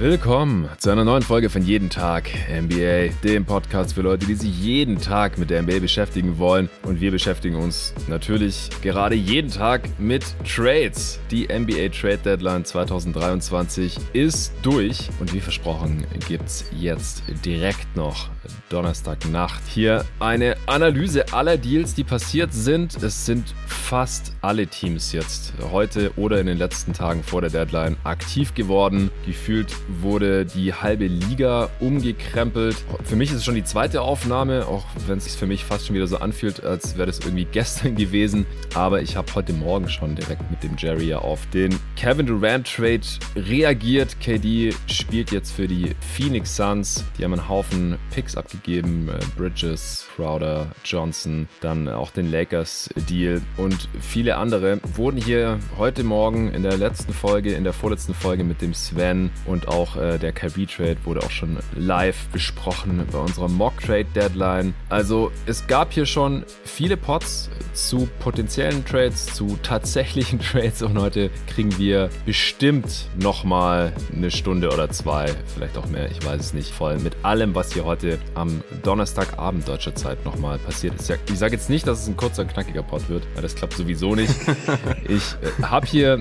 Willkommen zu einer neuen Folge von Jeden Tag NBA, dem Podcast für Leute, die sich jeden Tag mit der NBA beschäftigen wollen. Und wir beschäftigen uns natürlich gerade jeden Tag mit Trades. Die NBA Trade Deadline 2023 ist durch und wie versprochen gibt es jetzt direkt noch Donnerstagnacht hier eine Analyse aller Deals, die passiert sind. Es sind fast alle Teams jetzt heute oder in den letzten Tagen vor der Deadline aktiv geworden. Gefühlt wurde die halbe Liga umgekrempelt. Für mich ist es schon die zweite Aufnahme, auch wenn es sich für mich fast schon wieder so anfühlt, als wäre das irgendwie gestern gewesen. Aber ich habe heute Morgen schon direkt mit dem Jerry auf den Kevin Durant Trade reagiert. KD spielt jetzt für die Phoenix Suns. Die haben einen Haufen Picks abgegeben. Äh, Bridges, Crowder, Johnson, dann auch den Lakers Deal und viele andere wurden hier heute Morgen in der letzten Folge, in der vorletzten Folge mit dem Sven und auch äh, der Kyrie Trade wurde auch schon live besprochen bei unserer Mock Trade Deadline. Also es gab hier schon viele Pots zu potenziellen Trades, zu tatsächlichen Trades und heute kriegen wir bestimmt nochmal eine Stunde oder zwei, vielleicht auch mehr, ich weiß es nicht, voll mit allem, was hier heute am Donnerstagabend deutscher Zeit nochmal passiert ist. Ich sage jetzt nicht, dass es ein kurzer, knackiger Pod wird, weil das klappt sowieso nicht. ich äh, habe hier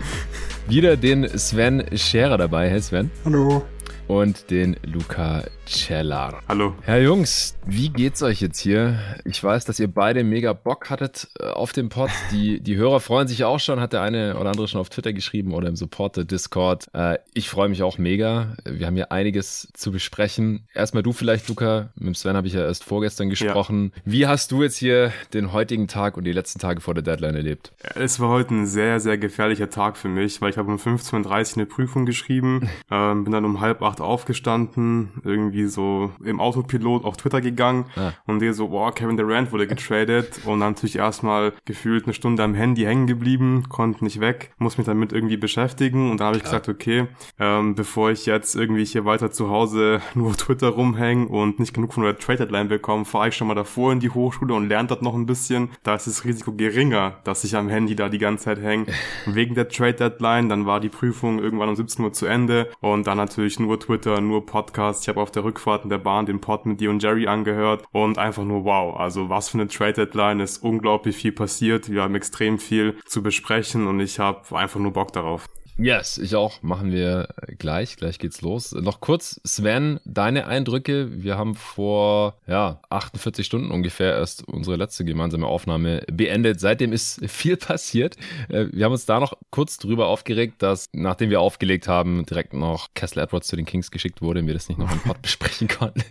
wieder den Sven Scherer dabei. Hey Sven. Hallo. Und den Luca Cellar. Hallo. Herr Jungs, wie geht's euch jetzt hier? Ich weiß, dass ihr beide mega Bock hattet äh, auf dem Pod. Die, die Hörer freuen sich auch schon, hat der eine oder andere schon auf Twitter geschrieben oder im Supporter Discord. Äh, ich freue mich auch mega. Wir haben hier einiges zu besprechen. Erstmal du vielleicht, Luca. Mit Sven habe ich ja erst vorgestern gesprochen. Ja. Wie hast du jetzt hier den heutigen Tag und die letzten Tage vor der Deadline erlebt? Es war heute ein sehr, sehr gefährlicher Tag für mich, weil ich habe um 15.30 Uhr eine Prüfung geschrieben, ähm, bin dann um halb acht aufgestanden, irgendwie so im Autopilot auf Twitter gegangen ja. und der so, boah, Kevin Durant wurde getradet und dann natürlich erstmal gefühlt eine Stunde am Handy hängen geblieben, konnte nicht weg, muss mich damit irgendwie beschäftigen und da habe ich ja. gesagt, okay, ähm, bevor ich jetzt irgendwie hier weiter zu Hause nur auf Twitter rumhänge und nicht genug von der Trade Deadline bekomme, fahre ich schon mal davor in die Hochschule und lerne dort noch ein bisschen. Da ist das Risiko geringer, dass ich am Handy da die ganze Zeit hänge. Wegen der Trade Deadline, dann war die Prüfung irgendwann um 17 Uhr zu Ende und dann natürlich nur Twitter, nur Podcast. Ich habe auf der Rückfahrt in der Bahn den Pod mit dir und Jerry angehört und einfach nur wow. Also was für eine Trade Deadline ist unglaublich viel passiert. Wir haben extrem viel zu besprechen und ich habe einfach nur Bock darauf. Yes, ich auch. Machen wir gleich. Gleich geht's los. Noch kurz, Sven, deine Eindrücke. Wir haben vor ja, 48 Stunden ungefähr erst unsere letzte gemeinsame Aufnahme beendet. Seitdem ist viel passiert. Äh, wir haben uns da noch kurz drüber aufgeregt, dass nachdem wir aufgelegt haben, direkt noch Kessler Edwards zu den Kings geschickt wurde und wir das nicht noch im Pod besprechen konnten.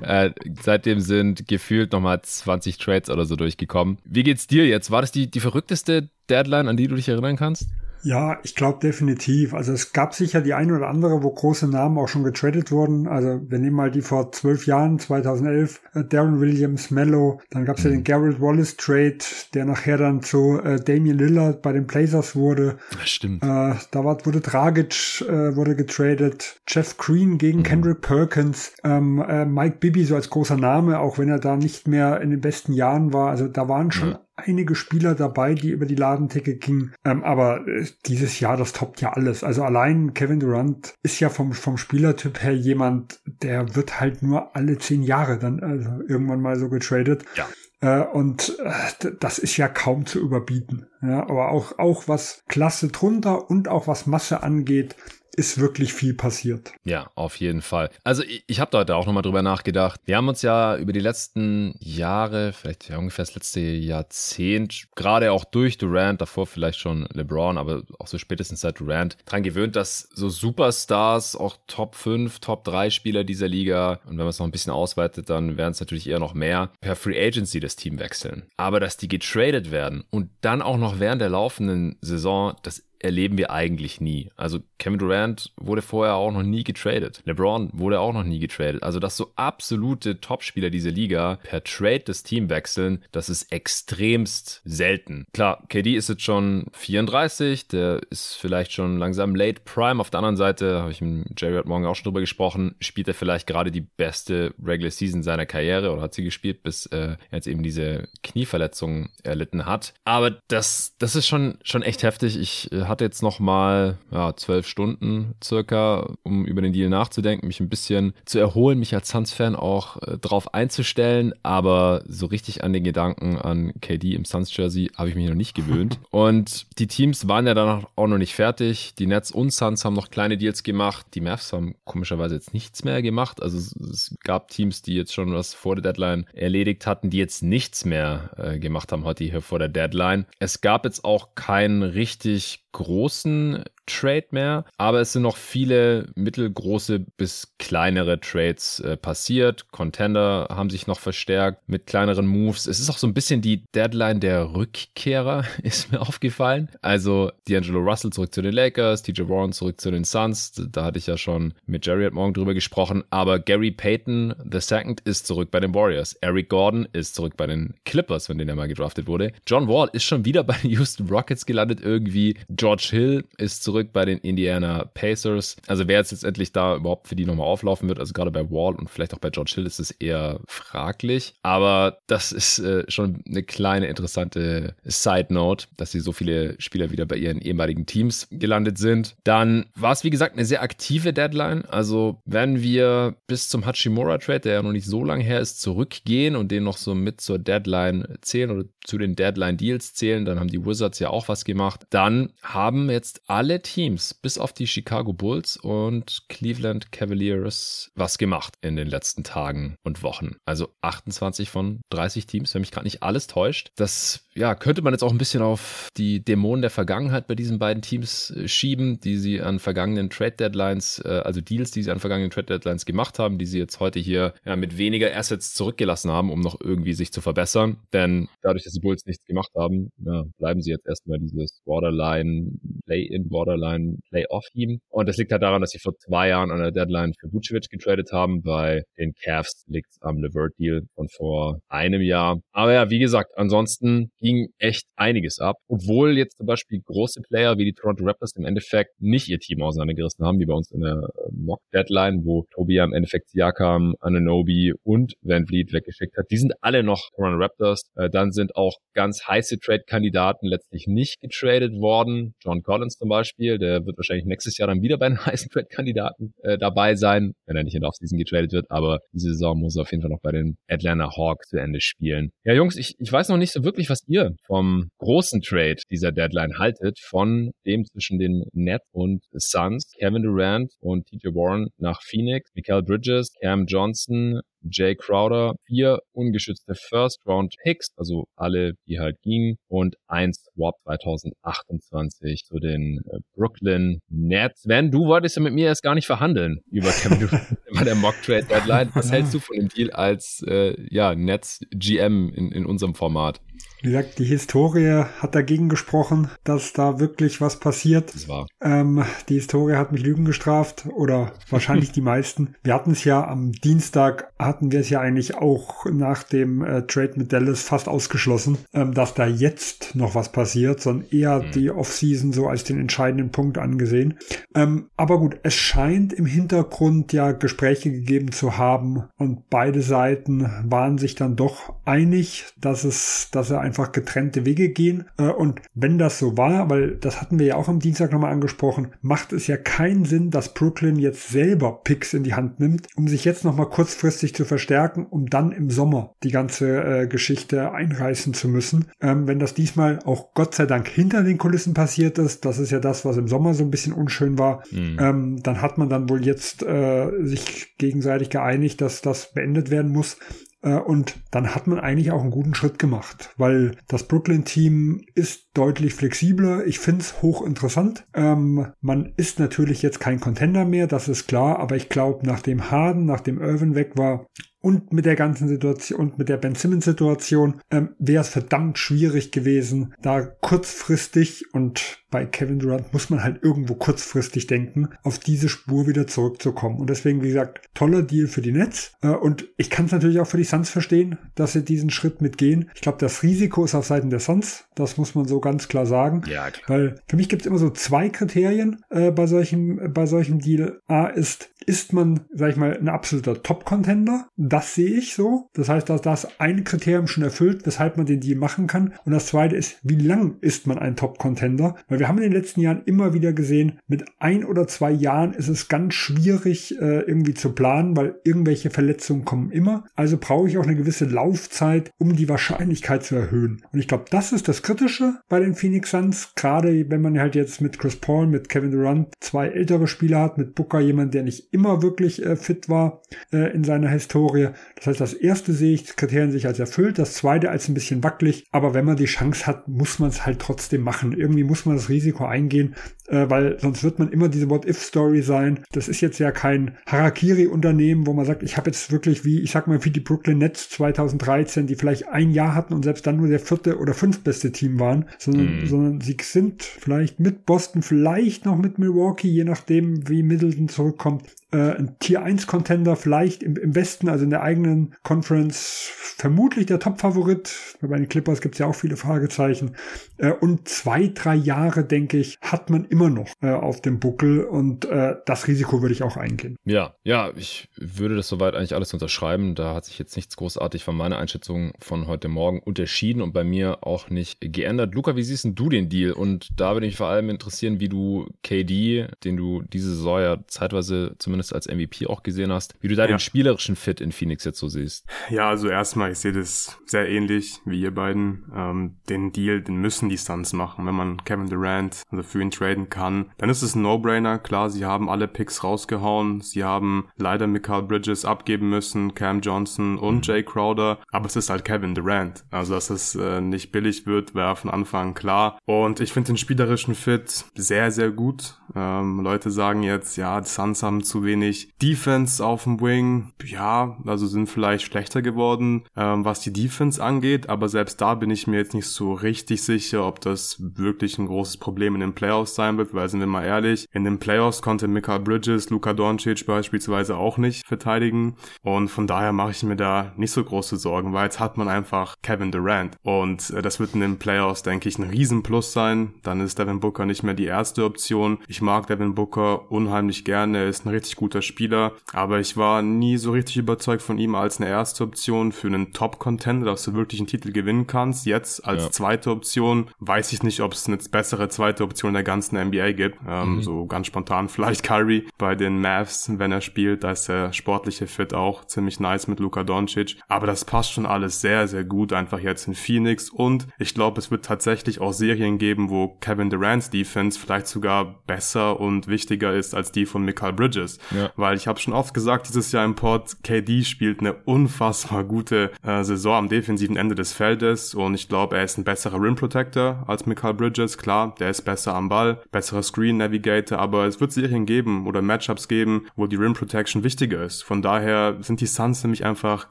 Äh, seitdem sind gefühlt nochmal 20 Trades oder so durchgekommen. Wie geht's dir jetzt? War das die, die verrückteste Deadline, an die du dich erinnern kannst? Ja, ich glaube definitiv. Also es gab sicher die eine oder andere, wo große Namen auch schon getradet wurden. Also wir nehmen mal die vor zwölf Jahren, 2011, äh, Darren Williams, Mello. Dann gab es ja den mhm. Garrett Wallace Trade, der nachher dann zu äh, Damian Lillard bei den Blazers wurde. Das stimmt. Äh, da war, wurde Dragic äh, wurde getradet. Jeff Green gegen mhm. Kendrick Perkins. Ähm, äh, Mike Bibby so als großer Name, auch wenn er da nicht mehr in den besten Jahren war. Also da waren schon ja einige Spieler dabei, die über die Ladentheke gingen. Ähm, aber äh, dieses Jahr, das toppt ja alles. Also allein Kevin Durant ist ja vom, vom Spielertyp her jemand, der wird halt nur alle zehn Jahre dann also irgendwann mal so getradet. Ja. Äh, und äh, das ist ja kaum zu überbieten. Ja, aber auch, auch was Klasse drunter und auch was Masse angeht, ist wirklich viel passiert. Ja, auf jeden Fall. Also ich, ich habe da heute auch nochmal drüber nachgedacht. Wir haben uns ja über die letzten Jahre, vielleicht ja ungefähr das letzte Jahrzehnt, gerade auch durch Durant, davor vielleicht schon LeBron, aber auch so spätestens seit Durant, dran gewöhnt, dass so Superstars, auch Top 5, Top 3 Spieler dieser Liga, und wenn man es noch ein bisschen ausweitet, dann wären es natürlich eher noch mehr, per Free Agency das Team wechseln. Aber dass die getradet werden und dann auch noch während der laufenden Saison, das erleben wir eigentlich nie. Also Kevin Durant wurde vorher auch noch nie getradet. LeBron wurde auch noch nie getradet. Also dass so absolute Topspieler dieser Liga per Trade das Team wechseln, das ist extremst selten. Klar, KD ist jetzt schon 34, der ist vielleicht schon langsam late prime. Auf der anderen Seite habe ich mit Jerry heute Morgen auch schon drüber gesprochen, spielt er vielleicht gerade die beste Regular Season seiner Karriere oder hat sie gespielt, bis äh, er jetzt eben diese Knieverletzung erlitten hat. Aber das, das ist schon, schon echt heftig. Ich äh, hatte jetzt noch mal ja, zwölf Stunden circa, um über den Deal nachzudenken, mich ein bisschen zu erholen, mich als Suns-Fan auch äh, drauf einzustellen, aber so richtig an den Gedanken an KD im Suns-Jersey habe ich mich noch nicht gewöhnt. Und die Teams waren ja dann auch noch nicht fertig. Die Nets und Suns haben noch kleine Deals gemacht. Die Mavs haben komischerweise jetzt nichts mehr gemacht. Also es gab Teams, die jetzt schon was vor der Deadline erledigt hatten, die jetzt nichts mehr äh, gemacht haben heute hier vor der Deadline. Es gab jetzt auch keinen richtig großen Trade mehr, aber es sind noch viele mittelgroße bis kleinere Trades äh, passiert. Contender haben sich noch verstärkt mit kleineren Moves. Es ist auch so ein bisschen die Deadline der Rückkehrer, ist mir aufgefallen. Also D'Angelo Russell zurück zu den Lakers, TJ Warren zurück zu den Suns. Da hatte ich ja schon mit Jerry heute Morgen drüber gesprochen. Aber Gary Payton II ist zurück bei den Warriors. Eric Gordon ist zurück bei den Clippers, von denen er mal gedraftet wurde. John Wall ist schon wieder bei den Houston Rockets gelandet irgendwie. George Hill ist zurück bei den Indiana Pacers. Also wer jetzt letztendlich da überhaupt für die nochmal auflaufen wird, also gerade bei Wall und vielleicht auch bei George Hill ist es eher fraglich. Aber das ist äh, schon eine kleine interessante Side Note, dass sie so viele Spieler wieder bei ihren ehemaligen Teams gelandet sind. Dann war es wie gesagt eine sehr aktive Deadline. Also wenn wir bis zum Hachimura Trade, der ja noch nicht so lange her ist, zurückgehen und den noch so mit zur Deadline zählen oder zu den Deadline Deals zählen, dann haben die Wizards ja auch was gemacht. Dann haben jetzt alle Teams, bis auf die Chicago Bulls und Cleveland Cavaliers, was gemacht in den letzten Tagen und Wochen. Also 28 von 30 Teams, wenn mich gerade nicht alles täuscht. Das ja, könnte man jetzt auch ein bisschen auf die Dämonen der Vergangenheit bei diesen beiden Teams äh, schieben, die sie an vergangenen Trade Deadlines, äh, also Deals, die sie an vergangenen Trade Deadlines gemacht haben, die sie jetzt heute hier ja, mit weniger Assets zurückgelassen haben, um noch irgendwie sich zu verbessern. Denn dadurch, dass die Bulls nichts gemacht haben, ja, bleiben sie jetzt erstmal dieses Borderline Play-in, Borderline Playoff-Team. Und das liegt halt daran, dass sie vor zwei Jahren an der Deadline für Vucevic getradet haben. Bei den Cavs liegt es am Levert-Deal von vor einem Jahr. Aber ja, wie gesagt, ansonsten ging echt einiges ab. Obwohl jetzt zum Beispiel große Player wie die Toronto Raptors im Endeffekt nicht ihr Team auseinandergerissen haben, wie bei uns in der äh, Mock-Deadline, wo Tobi ja im Endeffekt Siakam, Ananobi und Van Vliet weggeschickt hat. Die sind alle noch Toronto Raptors. Äh, dann sind auch ganz heiße Trade-Kandidaten letztlich nicht getradet worden. John Collins zum Beispiel, der wird wahrscheinlich nächstes Jahr dann wieder bei den heißen Trade-Kandidaten äh, dabei sein, wenn er nicht in der Offseason getradet wird. Aber diese Saison muss er auf jeden Fall noch bei den Atlanta Hawks zu Ende spielen. Ja, Jungs, ich, ich weiß noch nicht so wirklich, was ihr vom großen Trade dieser Deadline haltet, von dem zwischen den Nets und Suns, Kevin Durant und TJ Warren nach Phoenix, Mikael Bridges, Cam Johnson, Jay Crowder, vier ungeschützte First-Round-Picks, also alle, die halt gingen, und ein Swap 2028 zu den äh, Brooklyn Nets. Wenn du wolltest ja mit mir erst gar nicht verhandeln über Kevin Durant bei der Mock-Trade-Deadline. Was hältst du von dem Deal als äh, ja, Nets GM in, in unserem Format? Wie gesagt, die Historie hat dagegen gesprochen, dass da wirklich was passiert. Das war. Ähm, die Historie hat mich Lügen gestraft oder wahrscheinlich die meisten. Wir hatten es ja am Dienstag, hatten wir es ja eigentlich auch nach dem äh, Trade mit Dallas fast ausgeschlossen, ähm, dass da jetzt noch was passiert, sondern eher mhm. die Offseason so als den entscheidenden Punkt angesehen. Ähm, aber gut, es scheint im Hintergrund ja Gespräche gegeben zu haben und beide Seiten waren sich dann doch einig, dass es, dass er einfach getrennte Wege gehen. Äh, und wenn das so war, weil das hatten wir ja auch am Dienstag nochmal angesprochen, macht es ja keinen Sinn, dass Brooklyn jetzt selber Picks in die Hand nimmt, um sich jetzt nochmal kurzfristig zu verstärken, um dann im Sommer die ganze äh, Geschichte einreißen zu müssen. Ähm, wenn das diesmal auch Gott sei Dank hinter den Kulissen passiert ist, das ist ja das, was im Sommer so ein bisschen unschön war, mhm. ähm, dann hat man dann wohl jetzt äh, sich gegenseitig geeinigt, dass das beendet werden muss. Äh, und dann hat man eigentlich auch einen guten Schritt gemacht, weil das Brooklyn-Team ist deutlich flexibler. Ich finde es hochinteressant. Ähm, man ist natürlich jetzt kein Contender mehr, das ist klar, aber ich glaube, nachdem Harden, nachdem Irvin weg war, und mit der ganzen Situation und mit der Ben Simmons Situation ähm, wäre es verdammt schwierig gewesen, da kurzfristig und bei Kevin Durant muss man halt irgendwo kurzfristig denken, auf diese Spur wieder zurückzukommen. Und deswegen, wie gesagt, toller Deal für die Nets. Äh, und ich kann es natürlich auch für die Suns verstehen, dass sie diesen Schritt mitgehen. Ich glaube, das Risiko ist auf Seiten der Suns. Das muss man so ganz klar sagen. Ja, klar. Weil für mich gibt es immer so zwei Kriterien äh, bei solchem, bei solchem Deal. A ist, ist man, sag ich mal, ein absoluter Top-Contender? Das sehe ich so. Das heißt, dass das ein Kriterium schon erfüllt, weshalb man den Deal machen kann. Und das zweite ist, wie lang ist man ein Top-Contender? Weil wir haben in den letzten Jahren immer wieder gesehen, mit ein oder zwei Jahren ist es ganz schwierig äh, irgendwie zu planen, weil irgendwelche Verletzungen kommen immer. Also brauche ich auch eine gewisse Laufzeit, um die Wahrscheinlichkeit zu erhöhen. Und ich glaube, das ist das Kritische bei den Phoenix Suns, gerade wenn man halt jetzt mit Chris Paul, mit Kevin Durant zwei ältere Spieler hat, mit Booker jemand, der nicht immer wirklich äh, fit war äh, in seiner Historie. Das heißt, das erste sehe ich Kriterien sich als erfüllt, das zweite als ein bisschen wackelig, aber wenn man die Chance hat, muss man es halt trotzdem machen. Irgendwie muss man das Risiko eingehen, äh, weil sonst wird man immer diese What-If-Story sein. Das ist jetzt ja kein Harakiri-Unternehmen, wo man sagt, ich habe jetzt wirklich wie, ich sag mal, wie die Brooklyn Nets 2013, die vielleicht ein Jahr hatten und selbst dann nur der vierte oder fünftbeste Team waren, sondern, mm. sondern sie sind vielleicht mit Boston, vielleicht noch mit Milwaukee, je nachdem, wie Middleton zurückkommt, äh, ein Tier 1 Contender, vielleicht im, im Westen, also in der eigenen Conference, vermutlich der Top-Favorit. Bei den Clippers gibt es ja auch viele Fragezeichen. Äh, und zwei, drei Jahre, denke ich, hat man immer noch äh, auf dem Buckel und äh, das Risiko würde ich auch eingehen. Ja, ja, ich würde das soweit eigentlich alles unterschreiben. Da hat sich jetzt nichts großartig von meiner Einschätzung von heute Morgen unterschieden und bei mir auch nicht geändert. Luca, wie siehst du den Deal? Und da würde mich vor allem interessieren, wie du KD, den du diese Saison ja zeitweise zumindest zumindest als MVP auch gesehen hast, wie du da ja. den spielerischen Fit in Phoenix jetzt so siehst. Ja, also erstmal, ich sehe das sehr ähnlich wie ihr beiden. Ähm, den Deal, den müssen die Suns machen. Wenn man Kevin Durant also für ihn traden kann, dann ist es ein No-Brainer. Klar, sie haben alle Picks rausgehauen. Sie haben leider Michael Bridges abgeben müssen, Cam Johnson und mhm. Jay Crowder. Aber es ist halt Kevin Durant. Also, dass es äh, nicht billig wird, war von Anfang klar. Und ich finde den spielerischen Fit sehr, sehr gut. Ähm, Leute sagen jetzt, ja, die Suns haben zu wenig Defense auf dem Wing. Ja, also sind vielleicht schlechter geworden, ähm, was die Defense angeht, aber selbst da bin ich mir jetzt nicht so richtig sicher, ob das wirklich ein großes Problem in den Playoffs sein wird, weil sind wir mal ehrlich, in den Playoffs konnte Mikael Bridges, Luka Doncic beispielsweise auch nicht verteidigen und von daher mache ich mir da nicht so große Sorgen, weil jetzt hat man einfach Kevin Durant und äh, das wird in den Playoffs, denke ich, ein Riesenplus sein. Dann ist Devin Booker nicht mehr die erste Option. Ich mag Devin Booker unheimlich gerne. Er ist ein richtig guter Spieler, aber ich war nie so richtig überzeugt von ihm als eine erste Option für einen Top-Contender, dass du wirklich einen Titel gewinnen kannst. Jetzt als ja. zweite Option weiß ich nicht, ob es eine bessere zweite Option der ganzen NBA gibt. Ähm, mhm. So ganz spontan vielleicht Kyrie bei den Mavs, wenn er spielt. Da ist der sportliche Fit auch ziemlich nice mit Luka Doncic. Aber das passt schon alles sehr, sehr gut einfach jetzt in Phoenix. Und ich glaube, es wird tatsächlich auch Serien geben, wo Kevin Durant's Defense vielleicht sogar besser besser und wichtiger ist als die von Michael Bridges. Ja. Weil ich habe schon oft gesagt, dieses Jahr im Pod, KD spielt eine unfassbar gute äh, Saison am defensiven Ende des Feldes und ich glaube, er ist ein besserer Rim Protector als Michael Bridges. Klar, der ist besser am Ball, besserer Screen Navigator, aber es wird Serien geben oder Matchups geben, wo die Rim Protection wichtiger ist. Von daher sind die Suns nämlich einfach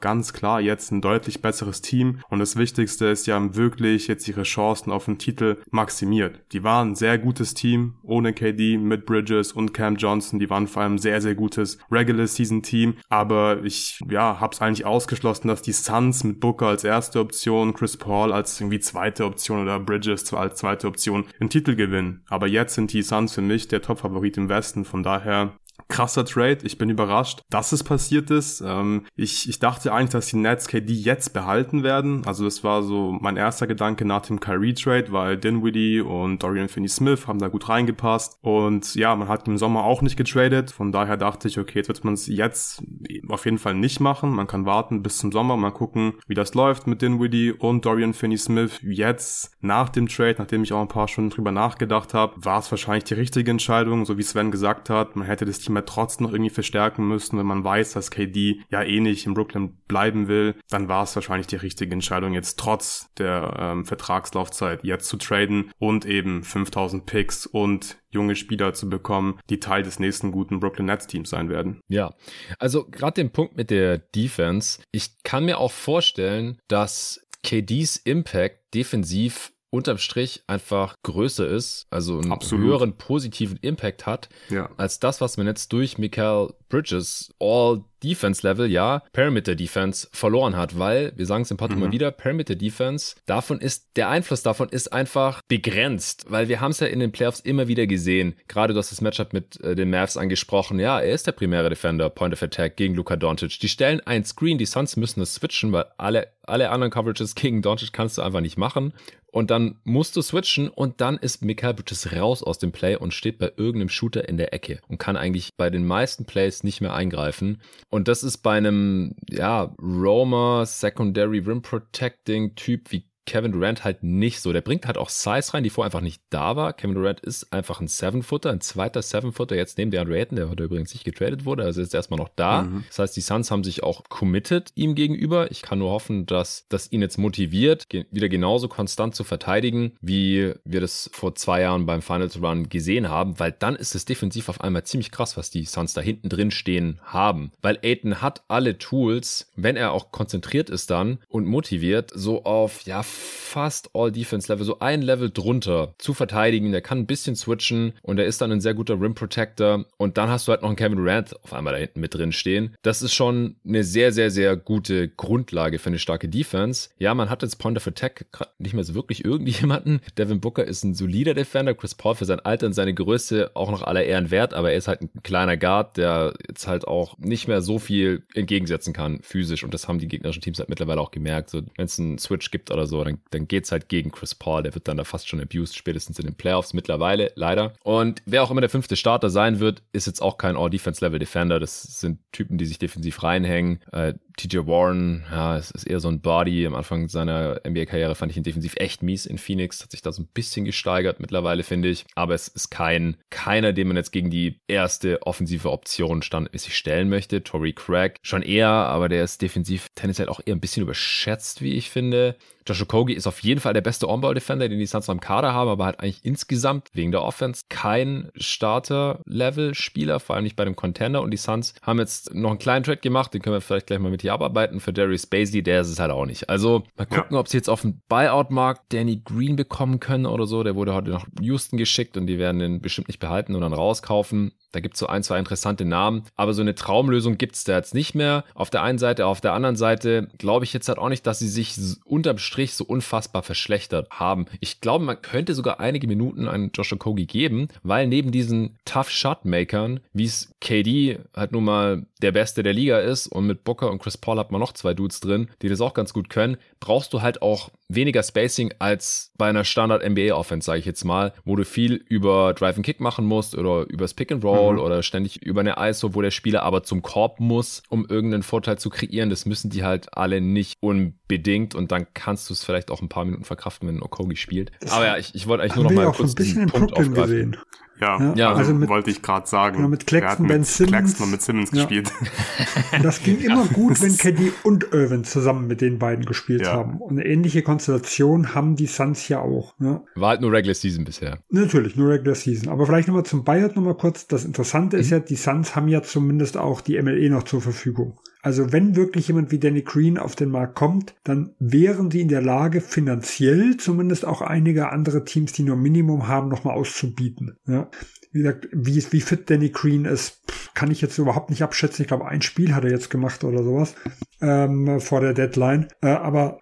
ganz klar jetzt ein deutlich besseres Team und das Wichtigste ist, ja wirklich jetzt ihre Chancen auf den Titel maximiert. Die waren ein sehr gutes Team ohne KD, mit Bridges und Cam Johnson. Die waren vor allem sehr, sehr gutes Regular Season Team. Aber ich, ja, hab's eigentlich ausgeschlossen, dass die Suns mit Booker als erste Option, Chris Paul als irgendwie zweite Option oder Bridges als zweite Option den Titel gewinnen. Aber jetzt sind die Suns für mich der Top-Favorit im Westen. Von daher krasser Trade. Ich bin überrascht, dass es passiert ist. Ähm, ich, ich dachte eigentlich, dass die Nets KD jetzt behalten werden. Also das war so mein erster Gedanke nach dem Kyrie-Trade, weil Dinwiddie und Dorian Finney-Smith haben da gut reingepasst. Und ja, man hat im Sommer auch nicht getradet. Von daher dachte ich, okay, jetzt wird man es jetzt auf jeden Fall nicht machen. Man kann warten bis zum Sommer, mal gucken, wie das läuft mit Dinwiddie und Dorian Finney-Smith. Jetzt, nach dem Trade, nachdem ich auch ein paar Stunden drüber nachgedacht habe, war es wahrscheinlich die richtige Entscheidung, so wie Sven gesagt hat. Man hätte das Team ja trotzdem noch irgendwie verstärken müssen, wenn man weiß, dass KD ja eh nicht in Brooklyn bleiben will, dann war es wahrscheinlich die richtige Entscheidung, jetzt trotz der ähm, Vertragslaufzeit jetzt zu traden und eben 5000 Picks und junge Spieler zu bekommen, die Teil des nächsten guten Brooklyn Nets Teams sein werden. Ja, also gerade den Punkt mit der Defense. Ich kann mir auch vorstellen, dass KDs Impact defensiv unterm Strich einfach größer ist, also einen Absolut. höheren positiven Impact hat, ja. als das, was man jetzt durch Michael Bridges all Defense-Level, ja, Perimeter-Defense verloren hat, weil, wir sagen es im Pod mhm. immer wieder, Perimeter-Defense, davon ist, der Einfluss davon ist einfach begrenzt, weil wir haben es ja in den Playoffs immer wieder gesehen. Gerade du hast das Matchup mit äh, den Mavs angesprochen. Ja, er ist der primäre Defender, Point of Attack gegen Luka Doncic. Die stellen ein Screen, die Suns müssen das switchen, weil alle, alle anderen Coverages gegen Doncic kannst du einfach nicht machen und dann musst du switchen und dann ist Michael Bridges raus aus dem Play und steht bei irgendeinem Shooter in der Ecke und kann eigentlich bei den meisten Plays nicht mehr eingreifen. Und das ist bei einem, ja, Roma Secondary Rim Protecting Typ wie Kevin Durant halt nicht so. Der bringt halt auch Size rein, die vorher einfach nicht da war. Kevin Durant ist einfach ein Seven-Footer, ein zweiter Seven-Footer, jetzt neben der Ayton, der heute übrigens nicht getradet wurde, also ist erstmal noch da. Mhm. Das heißt, die Suns haben sich auch committed ihm gegenüber. Ich kann nur hoffen, dass das ihn jetzt motiviert, wieder genauso konstant zu verteidigen, wie wir das vor zwei Jahren beim Finals Run gesehen haben, weil dann ist es defensiv auf einmal ziemlich krass, was die Suns da hinten drin stehen haben. Weil Aiton hat alle Tools, wenn er auch konzentriert ist dann und motiviert, so auf, ja, fast All-Defense-Level, so ein Level drunter zu verteidigen. Der kann ein bisschen switchen und er ist dann ein sehr guter Rim-Protector. Und dann hast du halt noch einen Kevin Durant auf einmal da hinten mit drin stehen. Das ist schon eine sehr, sehr, sehr gute Grundlage für eine starke Defense. Ja, man hat jetzt Point of Attack nicht mehr so wirklich irgendjemanden. Devin Booker ist ein solider Defender. Chris Paul für sein Alter und seine Größe auch noch aller Ehren wert, aber er ist halt ein kleiner Guard, der jetzt halt auch nicht mehr so viel entgegensetzen kann physisch. Und das haben die gegnerischen Teams halt mittlerweile auch gemerkt. So, wenn es einen Switch gibt oder so, dann, dann geht's halt gegen Chris Paul. Der wird dann da fast schon abused, spätestens in den Playoffs mittlerweile, leider. Und wer auch immer der fünfte Starter sein wird, ist jetzt auch kein All-Defense-Level-Defender. Das sind Typen, die sich defensiv reinhängen. Äh, TJ Warren, ja, es ist eher so ein Body. Am Anfang seiner NBA-Karriere fand ich ihn defensiv echt mies in Phoenix. Hat sich da so ein bisschen gesteigert mittlerweile, finde ich. Aber es ist kein, keiner, den man jetzt gegen die erste offensive Option standmäßig stellen möchte. Tory Craig schon eher, aber der ist defensiv tendenziell auch eher ein bisschen überschätzt, wie ich finde. Josh Okogie ist auf jeden Fall der beste On-Ball-Defender, den die Suns am Kader haben, aber halt eigentlich insgesamt wegen der Offense kein Starter-Level-Spieler, vor allem nicht bei dem Contender. Und die Suns haben jetzt noch einen kleinen Trade gemacht, den können wir vielleicht gleich mal mit abarbeiten. Für Darius Basley, der ist es halt auch nicht. Also mal gucken, ja. ob sie jetzt auf dem Buyout-Markt Danny Green bekommen können oder so. Der wurde heute nach Houston geschickt und die werden den bestimmt nicht behalten und dann rauskaufen. Da gibt es so ein, zwei interessante Namen, aber so eine Traumlösung gibt es da jetzt nicht mehr. Auf der einen Seite, auf der anderen Seite glaube ich jetzt halt auch nicht, dass sie sich unterm Strich so unfassbar verschlechtert haben. Ich glaube, man könnte sogar einige Minuten an Joshua Kogi geben, weil neben diesen Tough Shot-Makern, wie es KD halt nun mal der Beste der Liga ist und mit Booker und Chris Paul hat man noch zwei Dudes drin, die das auch ganz gut können, brauchst du halt auch weniger Spacing als bei einer Standard NBA Offense, sage ich jetzt mal, wo du viel über Drive and Kick machen musst oder übers Pick and Roll mhm. oder ständig über eine ISO, wo der Spieler aber zum Korb muss, um irgendeinen Vorteil zu kreieren. Das müssen die halt alle nicht unbedingt und dann kannst du es vielleicht auch ein paar Minuten verkraften, wenn Okogi spielt. Aber ja, ich, ich wollte eigentlich nur noch mal kurz ein bisschen Punkt Brooklyn aufgreifen. Gesehen. Ja, ja, also, also mit, wollte ich gerade sagen. Genau, mit Claxton, Ben Simmons. Claxton mit Simmons ja. gespielt. Und das ging immer gut, wenn Caddy und Irvin zusammen mit den beiden gespielt ja. haben. Und eine ähnliche Konstellation haben die Suns ja auch. Ne? War halt nur Regular Season bisher. Natürlich, nur Regular Season. Aber vielleicht nochmal zum Bayern nochmal kurz. Das Interessante mhm. ist ja, die Suns haben ja zumindest auch die MLE noch zur Verfügung. Also wenn wirklich jemand wie Danny Green auf den Markt kommt, dann wären sie in der Lage, finanziell zumindest auch einige andere Teams, die nur Minimum haben, nochmal auszubieten. Ja. Wie gesagt, wie, wie fit Danny Green ist, kann ich jetzt überhaupt nicht abschätzen. Ich glaube, ein Spiel hat er jetzt gemacht oder sowas ähm, vor der Deadline. Äh, aber,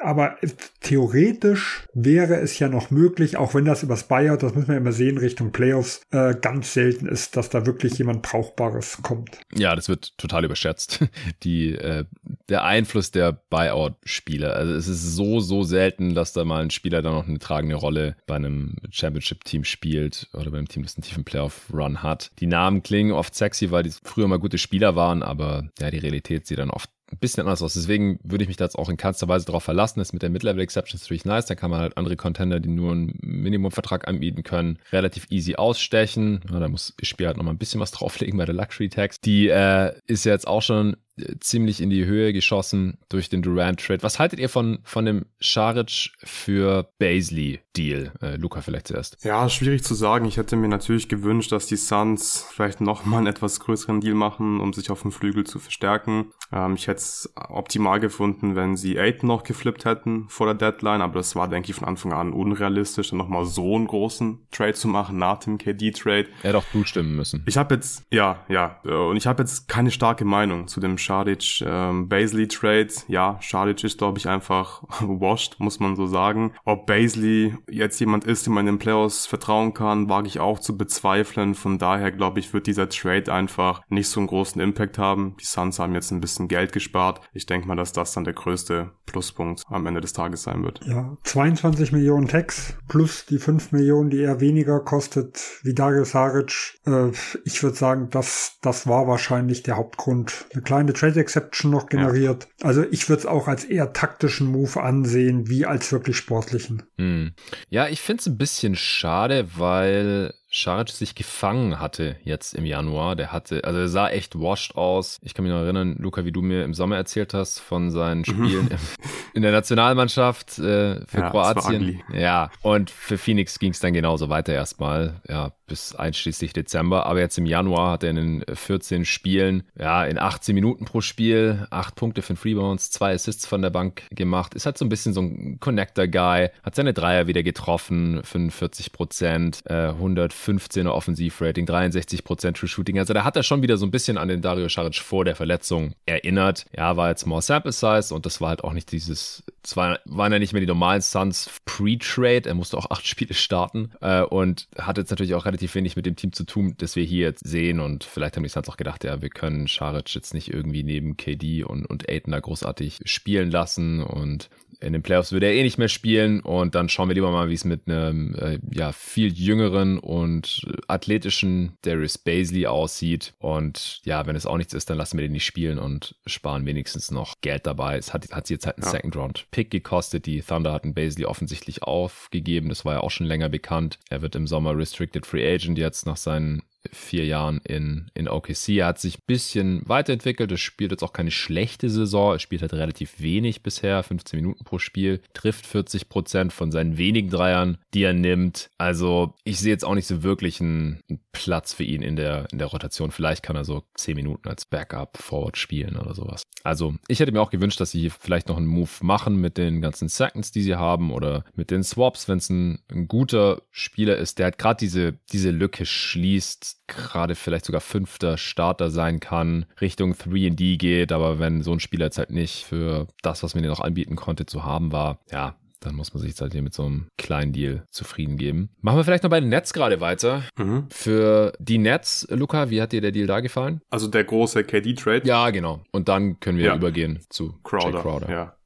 aber theoretisch wäre es ja noch möglich, auch wenn das übers Buyout, das müssen wir immer sehen, Richtung Playoffs, äh, ganz selten ist, dass da wirklich jemand Brauchbares kommt. Ja, das wird total überschätzt. Die, äh, der Einfluss der Buyout-Spieler. Also es ist so, so selten, dass da mal ein Spieler da noch eine tragende Rolle bei einem Championship-Team spielt oder beim Team, das einen tiefen Playoff-Run hat. Die Namen klingen oft sexy, weil die früher mal gute Spieler waren, aber ja, die Realität sieht dann oft ein bisschen anders aus. Deswegen würde ich mich da jetzt auch in keinster Weise darauf verlassen. Das mit der Mid-Level-Exception ist natürlich nice. Da kann man halt andere Contender, die nur einen Minimumvertrag anbieten können, relativ easy ausstechen. Ja, da muss das Spiel halt nochmal ein bisschen was drauflegen bei der Luxury Tax. Die äh, ist ja jetzt auch schon ziemlich in die Höhe geschossen durch den Durant-Trade. Was haltet ihr von, von dem Scharic für Baisley-Deal? Äh, Luca vielleicht zuerst. Ja, schwierig zu sagen. Ich hätte mir natürlich gewünscht, dass die Suns vielleicht nochmal einen etwas größeren Deal machen, um sich auf dem Flügel zu verstärken. Ähm, ich hätte es optimal gefunden, wenn sie Aiden noch geflippt hätten vor der Deadline, aber das war, denke ich, von Anfang an unrealistisch, dann nochmal so einen großen Trade zu machen nach dem KD-Trade. Er hätte auch zustimmen müssen. Ich habe jetzt, ja, ja, äh, und ich habe jetzt keine starke Meinung zu dem Schadic ähm, Baisley Trade. Ja, Schadic ist, glaube ich, einfach washed, muss man so sagen. Ob Baisley jetzt jemand ist, dem man in den Playoffs vertrauen kann, wage ich auch zu bezweifeln. Von daher, glaube ich, wird dieser Trade einfach nicht so einen großen Impact haben. Die Suns haben jetzt ein bisschen Geld gespart. Ich denke mal, dass das dann der größte Pluspunkt am Ende des Tages sein wird. Ja, 22 Millionen Tax plus die 5 Millionen, die er weniger kostet wie Dario Saric. Äh, ich würde sagen, das, das war wahrscheinlich der Hauptgrund. Eine kleine Trade Exception noch generiert. Ja. Also ich würde es auch als eher taktischen Move ansehen, wie als wirklich sportlichen. Hm. Ja, ich finde es ein bisschen schade, weil Scharic sich gefangen hatte jetzt im Januar. Der hatte, also er sah echt washed aus. Ich kann mich noch erinnern, Luca, wie du mir im Sommer erzählt hast von seinen mhm. Spielen in der Nationalmannschaft äh, für ja, Kroatien. Ja, und für Phoenix ging es dann genauso weiter erstmal. Ja, bis einschließlich Dezember. Aber jetzt im Januar hat er in den 14 Spielen, ja, in 18 Minuten pro Spiel, 8 Punkte für den Freebounds, 2 Assists von der Bank gemacht. Ist halt so ein bisschen so ein Connector-Guy. Hat seine Dreier wieder getroffen, 45 Prozent, äh, 115er Offensivrating, 63 Prozent True Shooting. Also da hat er schon wieder so ein bisschen an den Dario Saric vor der Verletzung erinnert. Ja, war jetzt more Sample Size und das war halt auch nicht dieses, es war, waren ja nicht mehr die normalen Suns Pre-Trade. Er musste auch acht Spiele starten äh, und hat jetzt natürlich auch relativ wenig mit dem Team zu tun, das wir hier jetzt sehen. Und vielleicht haben die Suns auch gedacht, ja, wir können Scharic jetzt nicht irgendwie neben KD und, und Aiden da großartig spielen lassen. Und in den Playoffs würde er eh nicht mehr spielen und dann schauen wir lieber mal, wie es mit einem äh, ja viel jüngeren und athletischen Darius Baisley aussieht und ja, wenn es auch nichts ist, dann lassen wir den nicht spielen und sparen wenigstens noch Geld dabei. Es hat, hat sie jetzt halt einen ja. Second Round Pick gekostet. Die Thunder hatten Baisley offensichtlich aufgegeben. Das war ja auch schon länger bekannt. Er wird im Sommer Restricted Free Agent jetzt nach seinen vier Jahren in, in OKC. Er hat sich ein bisschen weiterentwickelt. Er spielt jetzt auch keine schlechte Saison. Er spielt halt relativ wenig bisher, 15 Minuten pro Spiel, trifft 40 Prozent von seinen wenigen Dreiern, die er nimmt. Also ich sehe jetzt auch nicht so wirklich einen, einen Platz für ihn in der, in der Rotation. Vielleicht kann er so 10 Minuten als Backup Forward spielen oder sowas. Also ich hätte mir auch gewünscht, dass sie hier vielleicht noch einen Move machen mit den ganzen Seconds, die sie haben oder mit den Swaps, wenn es ein, ein guter Spieler ist, der halt gerade diese, diese Lücke schließt gerade vielleicht sogar fünfter Starter sein kann, Richtung 3D geht, aber wenn so ein Spieler jetzt halt nicht für das, was man dir noch anbieten konnte, zu haben war, ja, dann muss man sich jetzt halt hier mit so einem kleinen Deal zufrieden geben. Machen wir vielleicht noch bei den Nets gerade weiter. Mhm. Für die Nets, Luca, wie hat dir der Deal da gefallen? Also der große KD-Trade? Ja, genau. Und dann können wir ja. übergehen zu Crowder. Jay Crowder. Ja.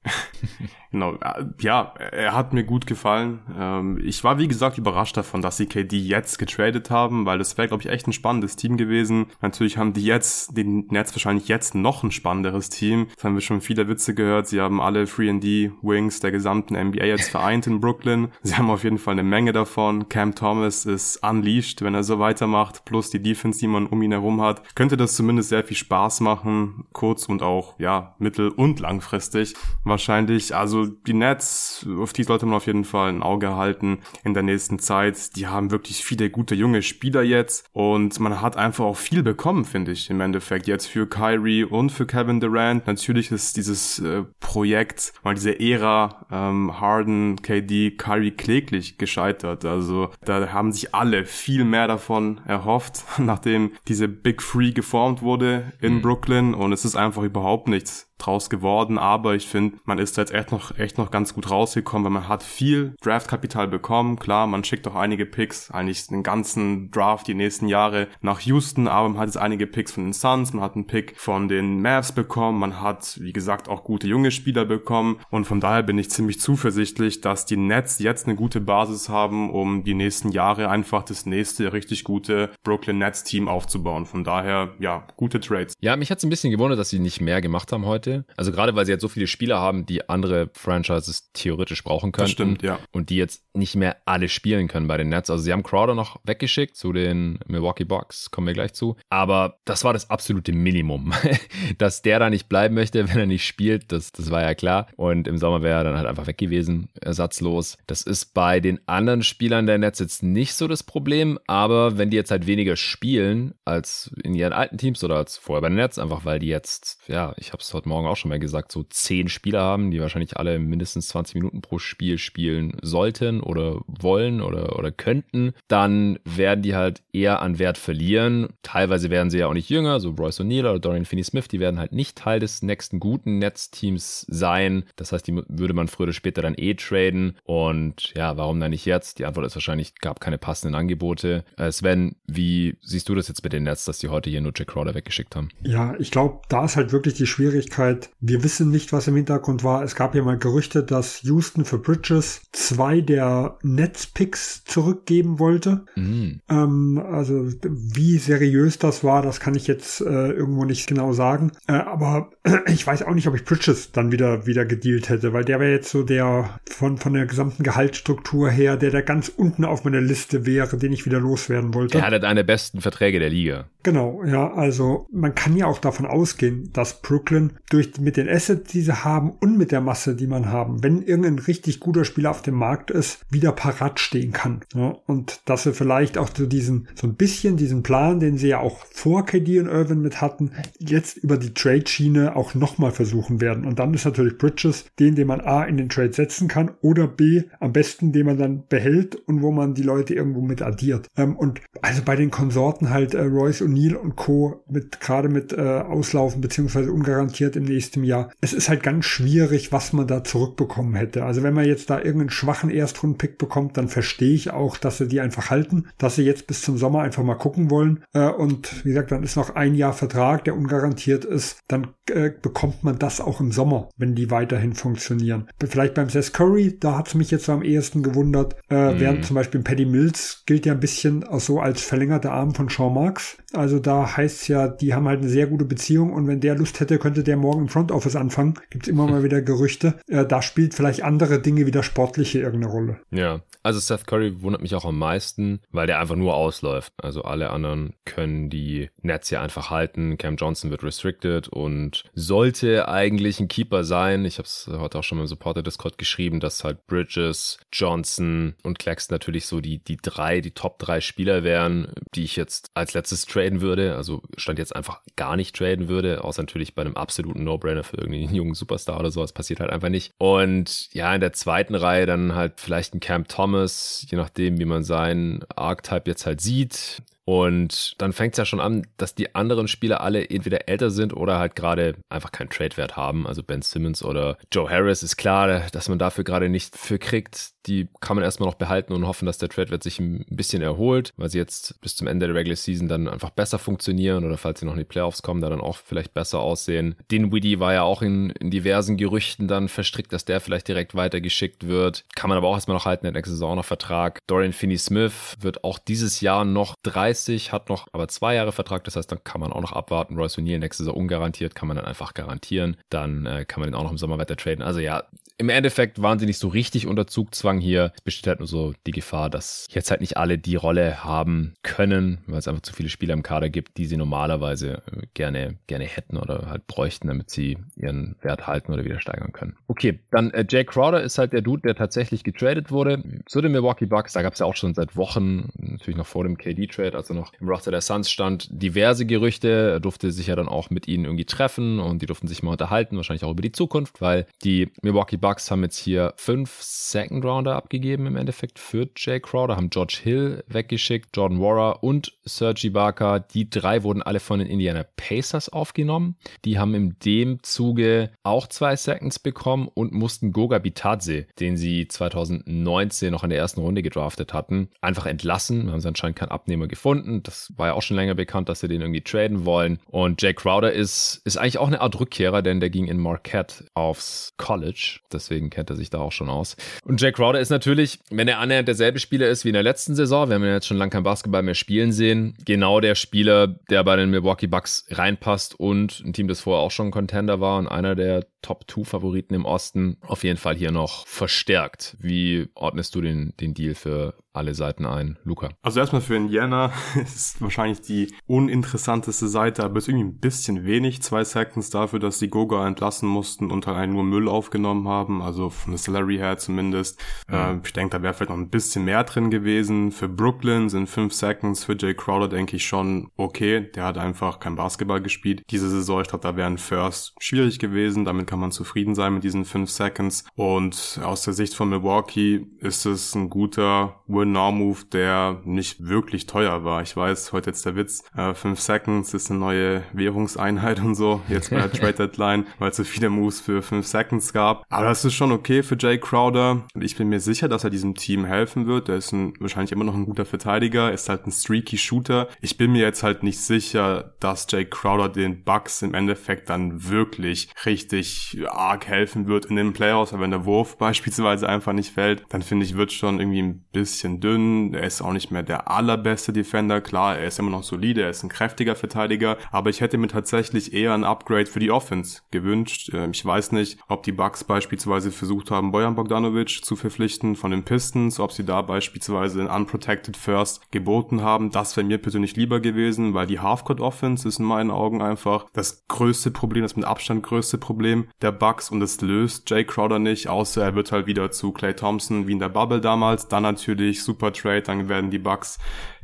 Genau, ja, er hat mir gut gefallen. Ähm, ich war, wie gesagt, überrascht davon, dass sie KD jetzt getradet haben, weil das wäre, glaube ich, echt ein spannendes Team gewesen. Natürlich haben die jetzt, den Nets wahrscheinlich jetzt noch ein spannenderes Team. Das haben wir schon viele Witze gehört. Sie haben alle 3D-Wings der gesamten NBA jetzt vereint in Brooklyn. Sie haben auf jeden Fall eine Menge davon. Cam Thomas ist unleashed, wenn er so weitermacht, plus die Defense, die man um ihn herum hat. Könnte das zumindest sehr viel Spaß machen, kurz und auch, ja, mittel- und langfristig. Wahrscheinlich, also die Nets, auf die sollte man auf jeden Fall ein Auge halten in der nächsten Zeit. Die haben wirklich viele gute junge Spieler jetzt und man hat einfach auch viel bekommen, finde ich, im Endeffekt jetzt für Kyrie und für Kevin Durant. Natürlich ist dieses äh, Projekt, mal diese Ära ähm, Harden, KD, Kyrie kläglich gescheitert. Also da haben sich alle viel mehr davon erhofft, nachdem diese Big Free geformt wurde in mhm. Brooklyn und es ist einfach überhaupt nichts draus geworden, aber ich finde, man ist jetzt echt noch, echt noch ganz gut rausgekommen, weil man hat viel Draftkapital bekommen. Klar, man schickt auch einige Picks, eigentlich den ganzen Draft die nächsten Jahre nach Houston, aber man hat jetzt einige Picks von den Suns, man hat einen Pick von den Mavs bekommen, man hat, wie gesagt, auch gute junge Spieler bekommen und von daher bin ich ziemlich zuversichtlich, dass die Nets jetzt eine gute Basis haben, um die nächsten Jahre einfach das nächste richtig gute Brooklyn Nets Team aufzubauen. Von daher, ja, gute Trades. Ja, mich hat es ein bisschen gewundert, dass sie nicht mehr gemacht haben heute könnte. Also gerade weil sie jetzt so viele Spieler haben, die andere Franchises theoretisch brauchen können. Stimmt, ja. Und die jetzt nicht mehr alle spielen können bei den Nets. Also sie haben Crowder noch weggeschickt zu den Milwaukee Bucks, kommen wir gleich zu. Aber das war das absolute Minimum. Dass der da nicht bleiben möchte, wenn er nicht spielt, das, das war ja klar. Und im Sommer wäre er dann halt einfach weg gewesen, ersatzlos. Das ist bei den anderen Spielern der Nets jetzt nicht so das Problem, aber wenn die jetzt halt weniger spielen als in ihren alten Teams oder als vorher bei den Nets, einfach weil die jetzt, ja, ich habe es heute Morgen auch schon mal gesagt, so zehn Spieler haben, die wahrscheinlich alle mindestens 20 Minuten pro Spiel spielen sollten oder wollen oder, oder könnten, dann werden die halt eher an Wert verlieren. Teilweise werden sie ja auch nicht jünger, so Royce O'Neill oder Dorian Finney-Smith, die werden halt nicht Teil des nächsten guten Netzteams sein. Das heißt, die würde man früher oder später dann eh traden. Und ja, warum dann nicht jetzt? Die Antwort ist wahrscheinlich, gab keine passenden Angebote. Äh, Sven, wie siehst du das jetzt mit den Nets, dass die heute hier nur Jack Crowder weggeschickt haben? Ja, ich glaube, da ist halt wirklich die Schwierigkeit. Wir wissen nicht, was im Hintergrund war. Es gab ja mal Gerüchte, dass Houston für Bridges zwei der Netzpicks zurückgeben wollte. Mhm. Ähm, also wie seriös das war, das kann ich jetzt äh, irgendwo nicht genau sagen. Äh, aber ich weiß auch nicht, ob ich Bridges dann wieder wieder gedealt hätte, weil der wäre jetzt so der von von der gesamten Gehaltsstruktur her, der da ganz unten auf meiner Liste wäre, den ich wieder loswerden wollte. Er hat eine der besten Verträge der Liga. Genau, ja, also man kann ja auch davon ausgehen, dass Brooklyn durch mit den Assets, die sie haben und mit der Masse, die man haben, wenn irgendein richtig guter Spieler auf dem Markt ist, wieder parat stehen kann. Ja, und dass sie vielleicht auch so diesen so ein bisschen diesen Plan, den sie ja auch vor KD und Irvin mit hatten, jetzt über die Trade-Schiene auch nochmal versuchen werden. Und dann ist natürlich Bridges den, den man A in den Trade setzen kann oder B am besten, den man dann behält und wo man die Leute irgendwo mit addiert. Ähm, und also bei den Konsorten halt äh, Royce O'Neill und Co. mit gerade mit äh, Auslaufen beziehungsweise ungarantiert im nächsten Jahr. Es ist halt ganz schwierig, was man da zurückbekommen hätte. Also wenn man jetzt da irgendeinen schwachen Erstrundenpick bekommt, dann verstehe ich auch, dass sie die einfach halten, dass sie jetzt bis zum Sommer einfach mal gucken wollen. Äh, und wie gesagt, dann ist noch ein Jahr Vertrag, der ungarantiert ist. Dann äh, bekommt man das auch im Sommer, wenn die weiterhin funktionieren. Vielleicht beim Seth Curry, da hat es mich jetzt am ehesten gewundert. Äh, mhm. Während zum Beispiel Paddy Mills gilt ja ein bisschen auch so als verlängerter Arm von Sean Marks. Also da heißt es ja, die haben halt eine sehr gute Beziehung und wenn der Lust hätte, könnte der morgen im Front Office anfangen. Gibt es immer mal wieder Gerüchte. Äh, da spielt vielleicht andere Dinge wie das Sportliche irgendeine Rolle. Ja, also Seth Curry wundert mich auch am meisten, weil der einfach nur ausläuft. Also alle anderen können die Nets ja einfach halten. Cam Johnson wird restricted und sollte eigentlich ein Keeper sein. Ich habe es heute auch schon mal im Supporter Discord geschrieben, dass halt Bridges, Johnson und Claxton natürlich so die, die drei, die Top drei Spieler wären, die ich jetzt als letztes traden würde. Also stand jetzt einfach gar nicht traden würde, außer natürlich bei einem absoluten No-Brainer für irgendeinen jungen Superstar oder sowas. Passiert halt einfach nicht. Und ja, in der zweiten Reihe dann halt vielleicht ein Cam Thomas, je nachdem, wie man seinen Archetype jetzt halt sieht. Und dann fängt es ja schon an, dass die anderen Spieler alle entweder älter sind oder halt gerade einfach keinen Trade-Wert haben. Also Ben Simmons oder Joe Harris ist klar, dass man dafür gerade nicht für kriegt. Die kann man erstmal noch behalten und hoffen, dass der Trade-Wert sich ein bisschen erholt, weil sie jetzt bis zum Ende der Regular Season dann einfach besser funktionieren oder falls sie noch in die Playoffs kommen, da dann auch vielleicht besser aussehen. Dinwiddie war ja auch in, in diversen Gerüchten dann verstrickt, dass der vielleicht direkt weitergeschickt wird. Kann man aber auch erstmal noch halten, der nächste Saison noch Vertrag. Dorian Finney-Smith wird auch dieses Jahr noch 30, hat noch aber zwei Jahre Vertrag, das heißt, dann kann man auch noch abwarten. Royce O'Neill nächste Saison ungarantiert, kann man dann einfach garantieren. Dann äh, kann man den auch noch im Sommer weiter traden. Also ja, im Endeffekt waren sie nicht so richtig unter Zugzwang hier. Es besteht halt nur so die Gefahr, dass jetzt halt nicht alle die Rolle haben können, weil es einfach zu viele Spieler im Kader gibt, die sie normalerweise äh, gerne, gerne hätten oder halt bräuchten, damit sie ihren Wert halten oder wieder steigern können. Okay, dann äh, Jay Crowder ist halt der Dude, der tatsächlich getradet wurde. Zu den Milwaukee Bucks, da gab es ja auch schon seit Wochen, natürlich noch vor dem KD-Trade, also noch im Roster der Suns stand, diverse Gerüchte. Er durfte sich ja dann auch mit ihnen irgendwie treffen und die durften sich mal unterhalten, wahrscheinlich auch über die Zukunft, weil die Milwaukee Bucks haben jetzt hier fünf Second Rounder abgegeben im Endeffekt für Jay Crowder, haben George Hill weggeschickt, Jordan Warrer und Sergi Barker. Die drei wurden alle von den Indiana Pacers aufgenommen. Die haben in dem Zuge auch zwei Seconds bekommen und mussten Goga Bitadze, den sie 2019 noch in der ersten Runde gedraftet hatten, einfach entlassen. Da haben sie anscheinend keinen Abnehmer gefunden gefunden. Das war ja auch schon länger bekannt, dass sie den irgendwie traden wollen. Und Jay Crowder ist, ist eigentlich auch eine Art Rückkehrer, denn der ging in Marquette aufs College. Deswegen kennt er sich da auch schon aus. Und Jay Crowder ist natürlich, wenn er annähernd derselbe Spieler ist wie in der letzten Saison, wir haben ja jetzt schon lange kein Basketball mehr spielen sehen, genau der Spieler, der bei den Milwaukee Bucks reinpasst und ein Team, das vorher auch schon Contender war und einer der Top-2-Favoriten im Osten, auf jeden Fall hier noch verstärkt. Wie ordnest du den, den Deal für alle Seiten ein, Luca? Also erstmal für Indiana ist wahrscheinlich die uninteressanteste Seite, aber ist irgendwie ein bisschen wenig. Zwei Seconds dafür, dass die Goga entlassen mussten und halt nur Müll aufgenommen haben, also von der Salary her zumindest. Mhm. Äh, ich denke, da wäre vielleicht noch ein bisschen mehr drin gewesen. Für Brooklyn sind fünf Seconds, für Jay Crowder denke ich schon okay. Der hat einfach kein Basketball gespielt. Diese Saison, ich glaube, da wären First schwierig gewesen. Damit kann man zufrieden sein mit diesen fünf Seconds. Und aus der Sicht von Milwaukee ist es ein guter Win-Now-Move, der nicht wirklich teuer war. Ich weiß, heute jetzt der Witz, äh, fünf Seconds ist eine neue Währungseinheit und so, jetzt bei der Trade Deadline, weil es so viele Moves für fünf Seconds gab. Aber das ist schon okay für Jay Crowder. Ich bin mir sicher, dass er diesem Team helfen wird. Er ist ein, wahrscheinlich immer noch ein guter Verteidiger, ist halt ein streaky Shooter. Ich bin mir jetzt halt nicht sicher, dass Jay Crowder den Bucks im Endeffekt dann wirklich richtig arg helfen wird in den Playoffs, aber wenn der Wurf beispielsweise einfach nicht fällt, dann finde ich, wird schon irgendwie ein bisschen dünn. Er ist auch nicht mehr der allerbeste Defender. Klar, er ist immer noch solide, er ist ein kräftiger Verteidiger, aber ich hätte mir tatsächlich eher ein Upgrade für die Offense gewünscht. Ähm, ich weiß nicht, ob die Bucks beispielsweise versucht haben, Bojan Bogdanovic zu verpflichten von den Pistons, ob sie da beispielsweise ein Unprotected First geboten haben. Das wäre mir persönlich lieber gewesen, weil die Halfcourt Offense ist in meinen Augen einfach das größte Problem, das mit Abstand größte Problem der Bucks und es löst Jay Crowder nicht, außer er wird halt wieder zu Clay Thompson wie in der Bubble damals. Dann natürlich Super Trade, dann werden die Bucks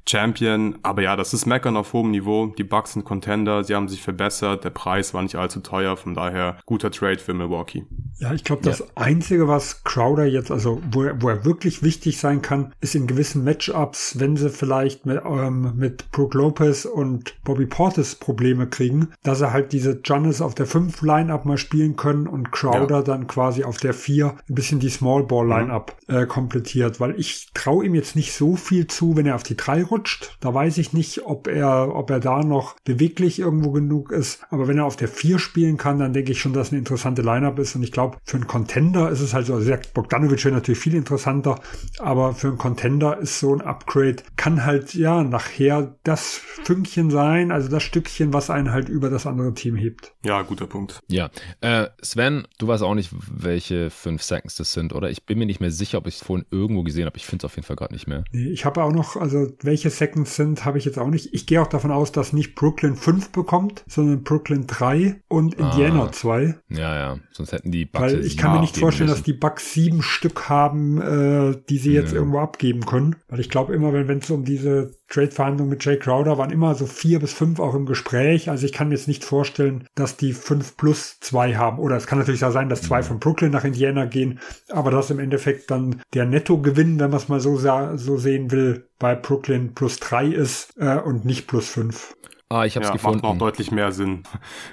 Champion. Aber ja, das ist Meckern auf hohem Niveau. Die Bucks sind Contender, sie haben sich verbessert, der Preis war nicht allzu teuer, von daher guter Trade für Milwaukee. Ja, ich glaube, das ja. Einzige, was Crowder jetzt, also wo er, wo er wirklich wichtig sein kann, ist in gewissen Matchups, wenn sie vielleicht mit, ähm, mit Brook Lopez und Bobby Portis Probleme kriegen, dass er halt diese Giannis auf der 5 Line-Up mal spielen können und Crowder ja. dann quasi auf der 4 ein bisschen die Small Ball Line-Up mhm. äh, komplettiert, weil ich traue ihm jetzt nicht so viel zu, wenn er auf die 3 rutscht rutscht. Da weiß ich nicht, ob er, ob er da noch beweglich irgendwo genug ist. Aber wenn er auf der 4 spielen kann, dann denke ich schon, dass eine interessante Lineup ist. Und ich glaube, für einen Contender ist es halt so, also Bogdanovic wäre natürlich viel interessanter, aber für einen Contender ist so ein Upgrade, kann halt ja nachher das Fünkchen sein, also das Stückchen, was einen halt über das andere Team hebt. Ja, guter Punkt. Ja. Äh, Sven, du weißt auch nicht, welche 5 Seconds das sind, oder? Ich bin mir nicht mehr sicher, ob ich es vorhin irgendwo gesehen habe. Ich finde es auf jeden Fall gerade nicht mehr. Nee, ich habe auch noch, also welche welche Seconds sind, habe ich jetzt auch nicht. Ich gehe auch davon aus, dass nicht Brooklyn 5 bekommt, sondern Brooklyn 3 und. Indiana ah, 2. Ja, ja. Sonst hätten die Bucks. Weil ich kann mir nicht vorstellen, müssen. dass die Bucks sieben Stück haben, äh, die sie jetzt ja. irgendwo abgeben können. Weil ich glaube immer, wenn es um diese Trade-Verhandlungen mit Jay Crowder waren immer so vier bis fünf auch im Gespräch. Also ich kann mir jetzt nicht vorstellen, dass die fünf plus zwei haben. Oder es kann natürlich auch sein, dass zwei von Brooklyn nach Indiana gehen, aber dass im Endeffekt dann der Nettogewinn, wenn man es mal so, so sehen will, bei Brooklyn plus drei ist äh, und nicht plus fünf. Ah, ich habe es ja, gefunden. Macht noch deutlich mehr Sinn.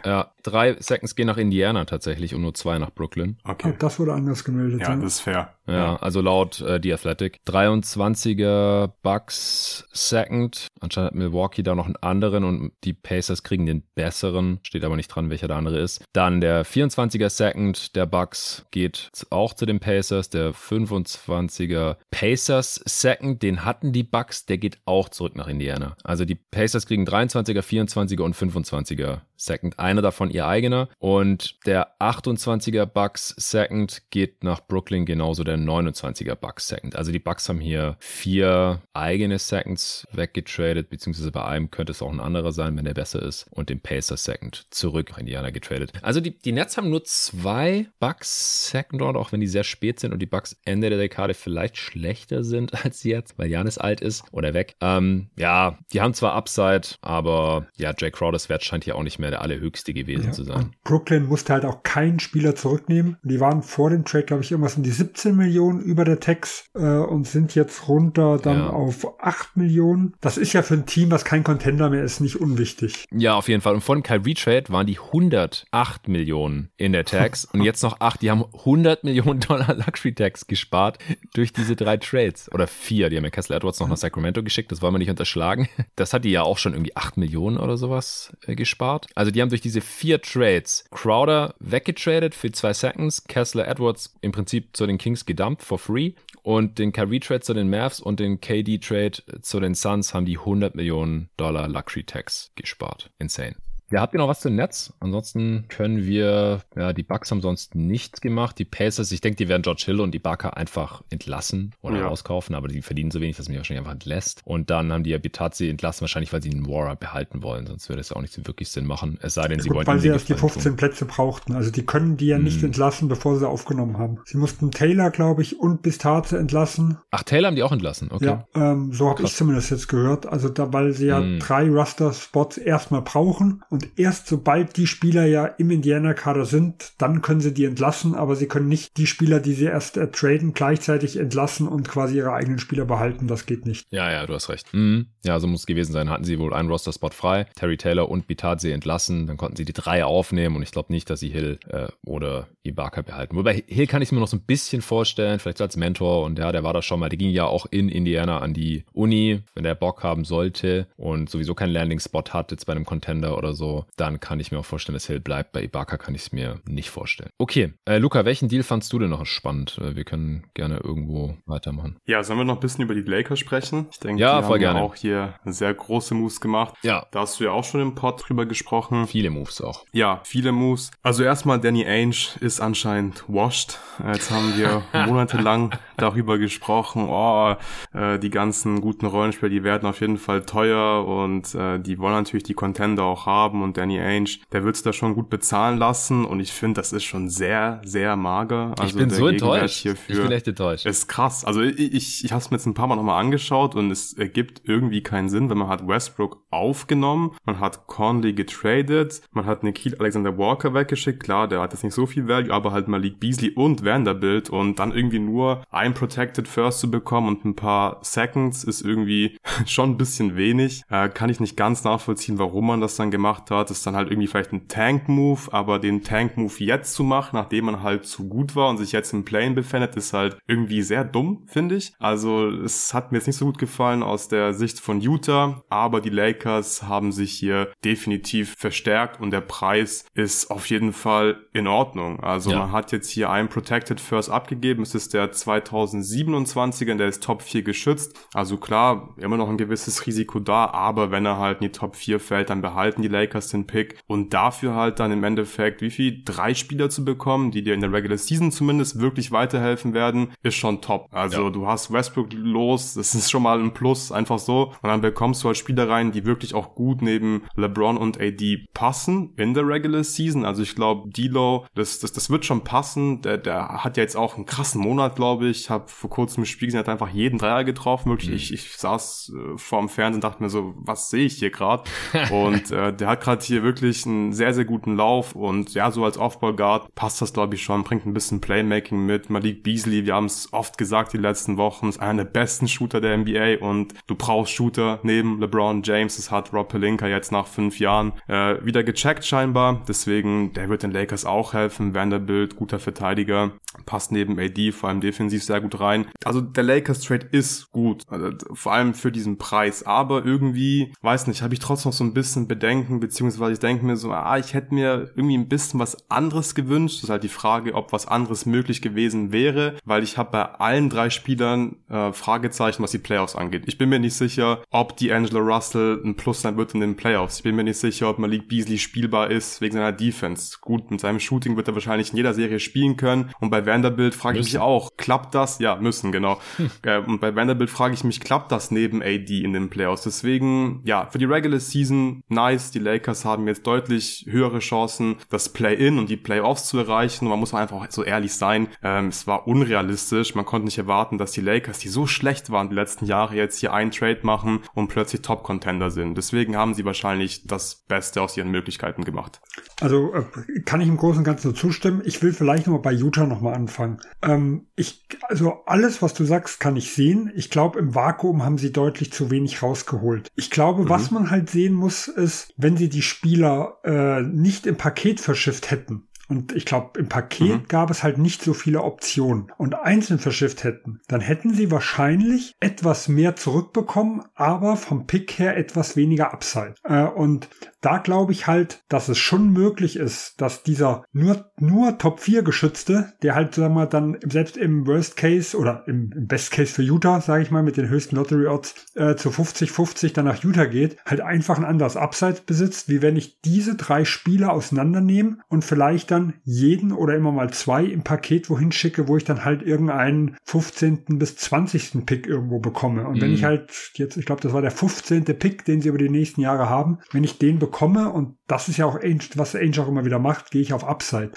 Ja, drei Seconds gehen nach Indiana tatsächlich und nur zwei nach Brooklyn. Okay. Oh, das wurde anders gemeldet. Ja, ja, das ist fair. Ja, also laut äh, The Athletic. 23er Bucks Second. Anscheinend hat Milwaukee da noch einen anderen und die Pacers kriegen den besseren. Steht aber nicht dran, welcher der andere ist. Dann der 24er Second der Bucks geht auch zu den Pacers. Der 25er Pacers Second, den hatten die Bucks, der geht auch zurück nach Indiana. Also die Pacers kriegen 23er, 24er und 25er Second. Einer davon ihr eigener. Und der 28er Bucks Second geht nach Brooklyn genauso der 29er Bucks Second. Also die Bucks haben hier vier eigene Seconds weggetradet, beziehungsweise bei einem könnte es auch ein anderer sein, wenn der besser ist. Und den Pacer Second zurück nach Indiana getradet. Also die, die Nets haben nur zwei Bucks Second Round, auch wenn die sehr spät sind und die Bucks Ende der Dekade vielleicht schlechter sind als jetzt, weil Janis alt ist oder weg. Ähm, ja, die haben zwar Upside, aber ja, Jay Crowders Wert scheint hier auch nicht mehr der allerhöchste gewesen ja. zu sein. Und Brooklyn musste halt auch keinen Spieler zurücknehmen. Die waren vor dem Trade, glaube ich, irgendwas um die 17 Millionen Millionen über der Tax äh, und sind jetzt runter dann ja. auf 8 Millionen. Das ist ja für ein Team, was kein Contender mehr ist, nicht unwichtig. Ja, auf jeden Fall. Und von Kyrie Trade waren die 108 Millionen in der Tax und jetzt noch 8. Die haben 100 Millionen Dollar Luxury Tax gespart durch diese drei Trades. Oder vier. Die haben ja Kessler Edwards noch nach Sacramento geschickt. Das wollen wir nicht unterschlagen. Das hat die ja auch schon irgendwie 8 Millionen oder sowas äh, gespart. Also die haben durch diese vier Trades Crowder weggetradet für zwei Seconds, Kessler Edwards im Prinzip zu den Kings gedumpt for free und den Kyrie Trade zu den Mavs und den KD Trade zu den Suns haben die 100 Millionen Dollar Luxury Tax gespart. Insane. Ja, habt ihr noch was zu Netz? Ansonsten können wir, ja, die Bucks haben sonst nichts gemacht. Die Pacers, ich denke, die werden George Hill und die Barker einfach entlassen oder ja. rauskaufen, aber die verdienen so wenig, dass man die wahrscheinlich einfach entlässt. Und dann haben die ja Bitazzi entlassen, wahrscheinlich, weil sie den Warrer behalten wollen, sonst würde es auch nicht so wirklich Sinn machen. Es sei denn, sie ja, wollen. Weil sie erst die 15 tun. Plätze brauchten. Also die können die ja nicht hm. entlassen, bevor sie aufgenommen haben. Sie mussten Taylor, glaube ich, und Bitazzi entlassen. Ach, Taylor haben die auch entlassen, okay. Ja, ähm, so habe ich zumindest jetzt gehört. Also da, weil sie ja hm. drei Raster-Spots erstmal brauchen und erst sobald die Spieler ja im Indiana-Kader sind, dann können sie die entlassen, aber sie können nicht die Spieler, die sie erst äh, traden, gleichzeitig entlassen und quasi ihre eigenen Spieler behalten. Das geht nicht. Ja, ja, du hast recht. Mhm. Ja, so muss es gewesen sein. Hatten sie wohl einen Roster-Spot frei, Terry Taylor und Bitadze entlassen, dann konnten sie die drei aufnehmen und ich glaube nicht, dass sie Hill äh, oder Ibaka behalten. Wobei Hill kann ich mir noch so ein bisschen vorstellen, vielleicht als Mentor und ja, der war da schon mal, der ging ja auch in Indiana an die Uni, wenn der Bock haben sollte und sowieso keinen Landing-Spot hat jetzt bei einem Contender oder so, dann kann ich mir auch vorstellen, dass Hill bleibt. Bei Ibaka kann ich es mir nicht vorstellen. Okay, äh, Luca, welchen Deal fandst du denn noch spannend? Äh, wir können gerne irgendwo weitermachen. Ja, sollen wir noch ein bisschen über die Lakers sprechen? Ich denke, ja, die haben gerne. auch hier sehr große Moves gemacht. Ja. Da hast du ja auch schon im Pod drüber gesprochen. Viele Moves auch. Ja, viele Moves. Also erstmal, Danny Ainge ist anscheinend washed. Jetzt haben wir monatelang darüber gesprochen, oh, äh, die ganzen guten Rollenspieler, die werden auf jeden Fall teuer und äh, die wollen natürlich die Contender auch haben und Danny Ainge, der wird es da schon gut bezahlen lassen und ich finde, das ist schon sehr, sehr mager. Also ich bin so enttäuscht. Hierfür ich bin echt enttäuscht. Ist krass. Also ich, ich, ich habe es mir jetzt ein paar Mal nochmal angeschaut und es ergibt irgendwie keinen Sinn, wenn man hat Westbrook aufgenommen, man hat Conley getradet, man hat Nikhil Alexander Walker weggeschickt, klar, der hat jetzt nicht so viel Value, aber halt Malik Beasley und Vanderbilt und dann irgendwie nur ein Protected First zu bekommen und ein paar Seconds ist irgendwie schon ein bisschen wenig. Äh, kann ich nicht ganz nachvollziehen, warum man das dann gemacht hat. ist dann halt irgendwie vielleicht ein Tank-Move, aber den Tank-Move jetzt zu machen, nachdem man halt zu gut war und sich jetzt im Plane befindet, ist halt irgendwie sehr dumm, finde ich. Also es hat mir jetzt nicht so gut gefallen aus der Sicht von Utah, aber die Lakers haben sich hier definitiv verstärkt und der Preis ist auf jeden Fall in Ordnung. Also ja. man hat jetzt hier einen Protected First abgegeben. Es ist der 2027er, der ist Top 4 geschützt. Also klar, immer noch ein gewisses Risiko da, aber wenn er halt in die Top 4 fällt, dann behalten die Lakers den Pick und dafür halt dann im Endeffekt, wie viel? Drei Spieler zu bekommen, die dir in der Regular Season zumindest wirklich weiterhelfen werden, ist schon top. Also ja. du hast Westbrook los, das ist schon mal ein Plus, einfach so. Und dann bekommst du halt Spieler rein, die wirklich auch gut neben LeBron und AD passen in der Regular Season. Also ich glaube, D'Lo, das, das, das wird schon passen. Der, der hat ja jetzt auch einen krassen Monat, glaube ich. Hab vor kurzem im Spiel gesehen, hat einfach jeden Dreier getroffen. Wirklich, mhm. ich, ich saß äh, vorm Fernsehen und dachte mir so, was sehe ich hier gerade? und äh, der hat gerade hier wirklich einen sehr, sehr guten Lauf und ja, so als Offball-Guard passt das, glaube ich, schon, bringt ein bisschen Playmaking mit. Malik Beasley, wir haben es oft gesagt die letzten Wochen, ist einer der besten Shooter der NBA und du brauchst Shooter neben LeBron James. Das hat Rob Pelinka jetzt nach fünf Jahren äh, wieder gecheckt scheinbar. Deswegen, der wird den Lakers auch helfen. Vanderbilt, guter Verteidiger, passt neben AD vor allem defensiv sehr gut rein. Also der Lakers Trade ist gut, also, vor allem für diesen Preis. Aber irgendwie, weiß nicht, habe ich trotzdem noch so ein bisschen Bedenken, beziehungsweise ich denke mir so, ah, ich hätte mir irgendwie ein bisschen was anderes gewünscht. Das ist halt die Frage, ob was anderes möglich gewesen wäre, weil ich habe bei allen drei Spielern äh, Fragezeichen, was die Playoffs angeht. Ich bin mir nicht sicher, ob die Angela Russell ein Plus sein wird in den Playoffs. Ich bin mir nicht sicher, ob Malik Beasley spielbar ist wegen seiner Defense. Gut, mit seinem Shooting wird er wahrscheinlich in jeder Serie spielen können. Und bei Vanderbilt frage ich mich auch, klappt das? Ja, müssen, genau. Hm. Äh, und bei Vanderbilt frage ich mich, klappt das neben AD in den Playoffs? Deswegen, ja, für die Regular Season nice. Die Lakers haben jetzt deutlich höhere Chancen, das Play-In und die Playoffs zu erreichen. Und man muss einfach so ehrlich sein, ähm, es war unrealistisch. Man konnte nicht erwarten, dass die Lakers, die so schlecht waren die letzten Jahre, jetzt hier einen Trade machen und plötzlich Top-Contender sind. Deswegen haben sie wahrscheinlich das Beste aus ihren Möglichkeiten gemacht. Also äh, kann ich im Großen und Ganzen nur zustimmen. Ich will vielleicht noch mal bei Utah noch mal anfangen. Ähm, ich, also alles, was du sagst, kann ich sehen. Ich glaube, im Vakuum haben sie deutlich zu wenig rausgeholt. Ich glaube, mhm. was man halt sehen muss, ist, wenn sie die Spieler äh, nicht im Paket verschifft hätten, und ich glaube, im Paket mhm. gab es halt nicht so viele Optionen und einzeln verschifft hätten, dann hätten sie wahrscheinlich etwas mehr zurückbekommen, aber vom Pick her etwas weniger Upside. Äh, und da glaube ich halt, dass es schon möglich ist, dass dieser nur, nur Top 4 Geschützte, der halt, sagen wir dann selbst im Worst Case oder im, im Best Case für Utah, sage ich mal, mit den höchsten Lottery Odds äh, zu 50-50 dann nach Utah geht, halt einfach ein anderes Upside besitzt, wie wenn ich diese drei Spieler auseinandernehme und vielleicht dann jeden oder immer mal zwei im Paket wohin schicke, wo ich dann halt irgendeinen 15. bis 20. Pick irgendwo bekomme. Und wenn ich mhm. halt jetzt, ich glaube, das war der 15. Pick, den sie über die nächsten Jahre haben, wenn ich den bekomme, bekomme, und das ist ja auch, was Ainge auch immer wieder macht, gehe ich auf Upside.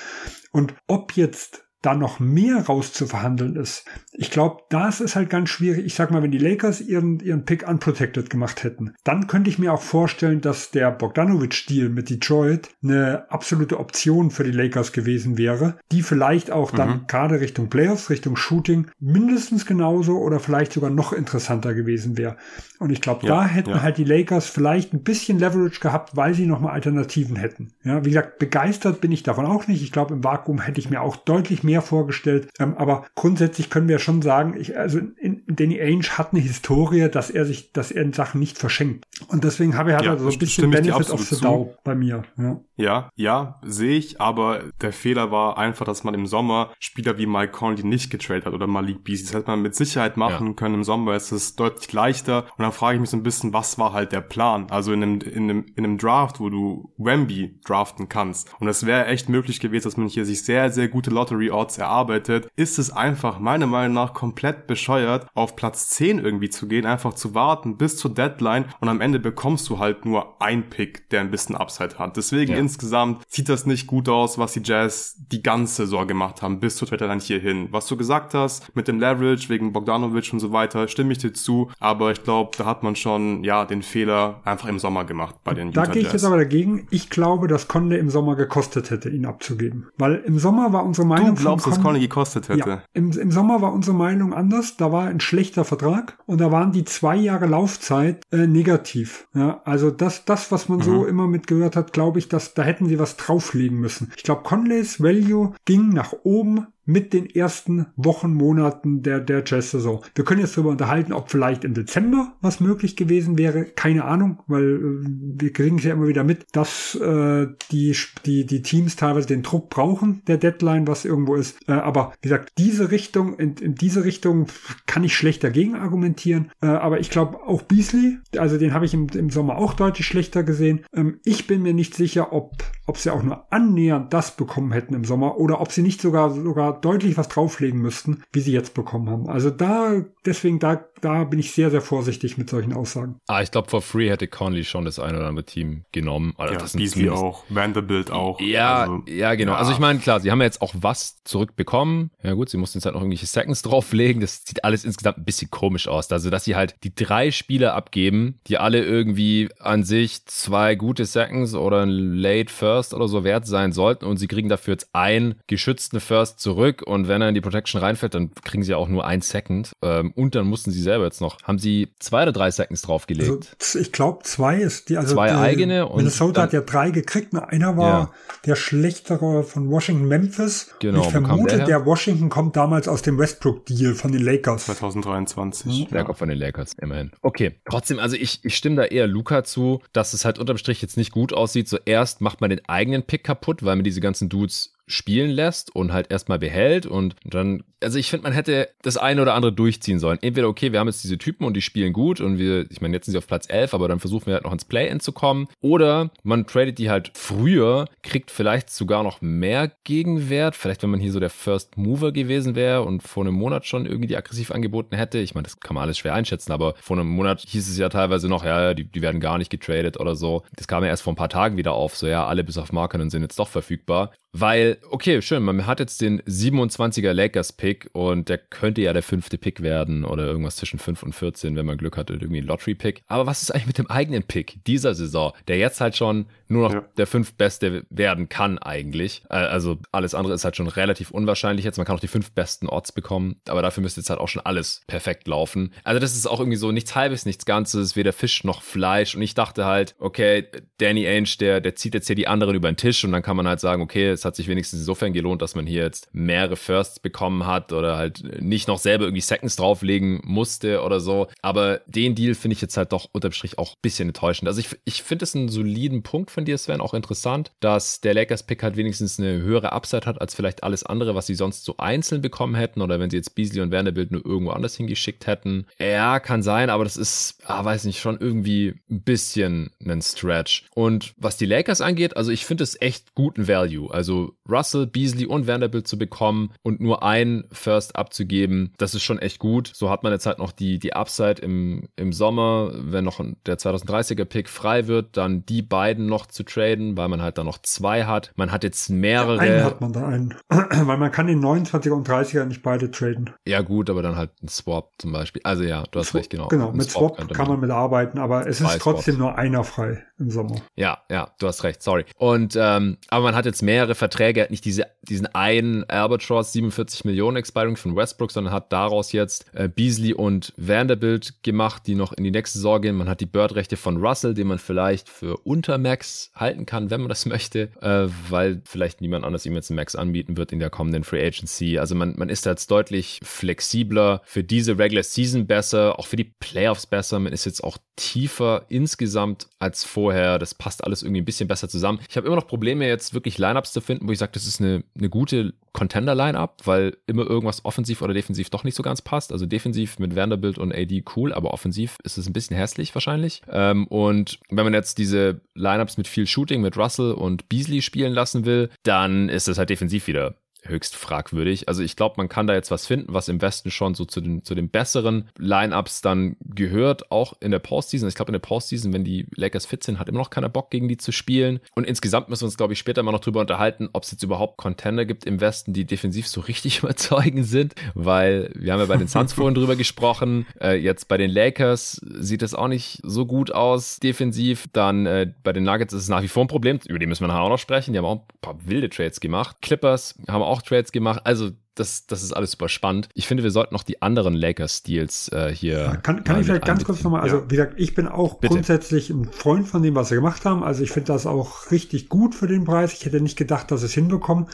Und ob jetzt da noch mehr rauszuverhandeln ist. Ich glaube, das ist halt ganz schwierig. Ich sag mal, wenn die Lakers ihren, ihren Pick unprotected gemacht hätten, dann könnte ich mir auch vorstellen, dass der Bogdanovic-Deal mit Detroit eine absolute Option für die Lakers gewesen wäre, die vielleicht auch dann mhm. gerade Richtung Playoffs, Richtung Shooting mindestens genauso oder vielleicht sogar noch interessanter gewesen wäre. Und ich glaube, ja, da hätten ja. halt die Lakers vielleicht ein bisschen Leverage gehabt, weil sie nochmal Alternativen hätten. Ja, wie gesagt, begeistert bin ich davon auch nicht. Ich glaube, im Vakuum hätte ich mir auch deutlich mehr vorgestellt. Ähm, aber grundsätzlich können wir schon sagen, ich, also in, Danny Ainge hat eine Historie, dass er sich, dass er in Sachen nicht verschenkt. Und deswegen habe er halt ja, also so ein bisschen Benefit of the Doubt bei mir. Ja, ja, ja sehe ich, aber der Fehler war einfach, dass man im Sommer Spieler wie Mike Conley nicht getradet hat oder Malik Beasley. Das hätte man mit Sicherheit machen ja. können. Im Sommer ist es deutlich leichter. Und dann frage ich mich so ein bisschen, was war halt der Plan? Also in einem, in einem, in einem Draft, wo du Wemby draften kannst. Und es wäre echt möglich gewesen, dass man hier sich sehr, sehr gute Lottery Odds erarbeitet, ist es einfach meiner Meinung nach komplett bescheuert, auf Platz 10 irgendwie zu gehen, einfach zu warten bis zur Deadline und am Ende bekommst du halt nur ein Pick, der ein bisschen Upside hat. Deswegen ja. insgesamt sieht das nicht gut aus, was die Jazz die ganze Saison gemacht haben, bis zur Deadline hierhin. Was du gesagt hast, mit dem Leverage wegen Bogdanovic und so weiter, stimme ich dir zu, aber ich glaube, da hat man schon, ja, den Fehler einfach im Sommer gemacht bei den Da gehe ich jetzt aber dagegen. Ich glaube, dass Conde im Sommer gekostet hätte, ihn abzugeben. Weil im Sommer war unsere Meinung. Du glaubst, dass Conley gekostet hätte. Ja, im, Im Sommer war unsere Meinung anders. Da war ein schlechter Vertrag und da waren die zwei Jahre Laufzeit äh, negativ. Ja, also das, das, was man mhm. so immer mitgehört hat, glaube ich, dass da hätten sie was drauflegen müssen. Ich glaube, Conleys Value ging nach oben mit den ersten Wochen, Monaten der, der Jazz-Saison. Wir können jetzt darüber unterhalten, ob vielleicht im Dezember was möglich gewesen wäre. Keine Ahnung, weil äh, wir kriegen es ja immer wieder mit, dass äh, die, die, die Teams teilweise den Druck brauchen, der Deadline, was irgendwo ist. Äh, aber wie gesagt, diese Richtung, in, in diese Richtung kann ich schlecht dagegen argumentieren. Äh, aber ich glaube auch Beasley, also den habe ich im, im Sommer auch deutlich schlechter gesehen. Ähm, ich bin mir nicht sicher, ob, ob sie auch nur annähernd das bekommen hätten im Sommer oder ob sie nicht sogar sogar deutlich was drauflegen müssten, wie sie jetzt bekommen haben. Also da, deswegen, da, da bin ich sehr, sehr vorsichtig mit solchen Aussagen. Ah, ich glaube, for free hätte Conley schon das ein oder andere Team genommen. Also ja, das Beasley auch, Vanderbilt auch. Ja, also, ja, genau. Ja. Also ich meine, klar, sie haben ja jetzt auch was zurückbekommen. Ja gut, sie mussten jetzt halt noch irgendwelche Seconds drauflegen. Das sieht alles insgesamt ein bisschen komisch aus. Also, dass sie halt die drei Spieler abgeben, die alle irgendwie an sich zwei gute Seconds oder ein Late First oder so wert sein sollten und sie kriegen dafür jetzt einen geschützten First zurück und wenn er in die Protection reinfällt, dann kriegen sie auch nur ein Second. Ähm, und dann mussten sie selber jetzt noch, haben sie zwei oder drei Seconds draufgelegt? Also, ich glaube, zwei ist die, also zwei die, eigene. Und Minnesota dann, hat ja drei gekriegt. Einer war ja. der schlechtere von Washington Memphis. Genau. Und ich vermute, der, der, Washington kommt damals aus dem Westbrook-Deal von den Lakers. 2023. Mhm. Der kommt von den Lakers, immerhin. Okay. Trotzdem, also ich, ich stimme da eher Luca zu, dass es halt unterm Strich jetzt nicht gut aussieht. Zuerst macht man den eigenen Pick kaputt, weil man diese ganzen Dudes spielen lässt und halt erstmal behält und dann, also ich finde, man hätte das eine oder andere durchziehen sollen. Entweder, okay, wir haben jetzt diese Typen und die spielen gut und wir, ich meine, jetzt sind sie auf Platz 11, aber dann versuchen wir halt noch ins Play-In zu kommen. Oder man tradet die halt früher, kriegt vielleicht sogar noch mehr Gegenwert. Vielleicht, wenn man hier so der First Mover gewesen wäre und vor einem Monat schon irgendwie aggressiv angeboten hätte. Ich meine, das kann man alles schwer einschätzen, aber vor einem Monat hieß es ja teilweise noch, ja, die, die werden gar nicht getradet oder so. Das kam ja erst vor ein paar Tagen wieder auf, so ja, alle bis auf Marken sind jetzt doch verfügbar. Weil, okay, schön, man hat jetzt den 27er Lakers-Pick und der könnte ja der fünfte Pick werden oder irgendwas zwischen 5 und 14, wenn man Glück hat, irgendwie ein Lottery-Pick. Aber was ist eigentlich mit dem eigenen Pick dieser Saison, der jetzt halt schon nur noch ja. der fünf Beste werden kann eigentlich. Äh, also alles andere ist halt schon relativ unwahrscheinlich jetzt. Man kann auch die fünf besten Odds bekommen, aber dafür müsste jetzt halt auch schon alles perfekt laufen. Also das ist auch irgendwie so nichts halbes, nichts Ganzes, weder Fisch noch Fleisch. Und ich dachte halt, okay, Danny Ainge, der, der zieht jetzt hier die anderen über den Tisch und dann kann man halt sagen, okay, es hat sich wenigstens insofern gelohnt, dass man hier jetzt mehrere Firsts bekommen hat oder halt nicht noch selber irgendwie Seconds drauflegen musste oder so. Aber den Deal finde ich jetzt halt doch unterm Strich auch ein bisschen enttäuschend. Also ich, ich finde es einen soliden Punkt von dir, Sven, auch interessant, dass der Lakers-Pick halt wenigstens eine höhere Upside hat als vielleicht alles andere, was sie sonst so einzeln bekommen hätten oder wenn sie jetzt Beasley und Vanderbilt nur irgendwo anders hingeschickt hätten. Ja, kann sein, aber das ist, ah, weiß nicht, schon irgendwie ein bisschen ein Stretch. Und was die Lakers angeht, also ich finde es echt guten Value. Also Russell, Beasley und Vanderbilt zu bekommen und nur ein First abzugeben, das ist schon echt gut. So hat man jetzt halt noch die, die Upside im, im Sommer, wenn noch der 2030er Pick frei wird, dann die beiden noch zu traden, weil man halt da noch zwei hat. Man hat jetzt mehrere. Ja, einen hat man da einen. weil man kann den 29er und 30er nicht beide traden. Ja gut, aber dann halt ein Swap zum Beispiel. Also ja, du hast recht, genau. Genau, mit Swap, Swap kann man mitarbeiten, aber es ist trotzdem Swaps. nur einer frei im Sommer. Ja, ja, du hast recht, sorry. Und ähm, aber man hat jetzt mehrere Verträge, nicht diese, diesen einen Albatross 47 Millionen Expiring von Westbrook, sondern hat daraus jetzt äh, Beasley und Vanderbilt gemacht, die noch in die nächste Saison gehen. Man hat die Bird-Rechte von Russell, den man vielleicht für unter Max halten kann, wenn man das möchte, äh, weil vielleicht niemand anders ihm jetzt einen Max anbieten wird in der kommenden Free Agency. Also man, man ist jetzt deutlich flexibler, für diese Regular Season besser, auch für die Playoffs besser. Man ist jetzt auch tiefer insgesamt als vorher. Das passt alles irgendwie ein bisschen besser zusammen. Ich habe immer noch Probleme, jetzt wirklich Lineups zu finden, wo ich sage, das ist eine, eine gute Contender-Line-Up, weil immer irgendwas offensiv oder defensiv doch nicht so ganz passt. Also defensiv mit Vanderbilt und AD cool, aber offensiv ist es ein bisschen hässlich wahrscheinlich. Ähm, und wenn man jetzt diese Lineups mit viel Shooting, mit Russell und Beasley spielen lassen will, dann ist es halt defensiv wieder höchst fragwürdig. Also ich glaube, man kann da jetzt was finden, was im Westen schon so zu den, zu den besseren Lineups dann gehört, auch in der Postseason. Ich glaube, in der Postseason, wenn die Lakers fit sind, hat immer noch keiner Bock, gegen die zu spielen. Und insgesamt müssen wir uns, glaube ich, später mal noch drüber unterhalten, ob es jetzt überhaupt Contender gibt im Westen, die defensiv so richtig überzeugend sind, weil wir haben ja bei den Suns vorhin drüber gesprochen. Äh, jetzt bei den Lakers sieht es auch nicht so gut aus defensiv. Dann äh, bei den Nuggets ist es nach wie vor ein Problem, über die müssen wir nachher auch noch sprechen. Die haben auch ein paar wilde Trades gemacht. Clippers haben auch Trades gemacht. Also das, das ist alles super spannend. Ich finde, wir sollten noch die anderen Lakers-Steals äh, hier. Ja, kann kann ich vielleicht ganz kurz nochmal, also ja. wie gesagt, ich bin auch Bitte. grundsätzlich ein Freund von dem, was sie gemacht haben. Also ich finde das auch richtig gut für den Preis. Ich hätte nicht gedacht, dass sie es hinbekommen.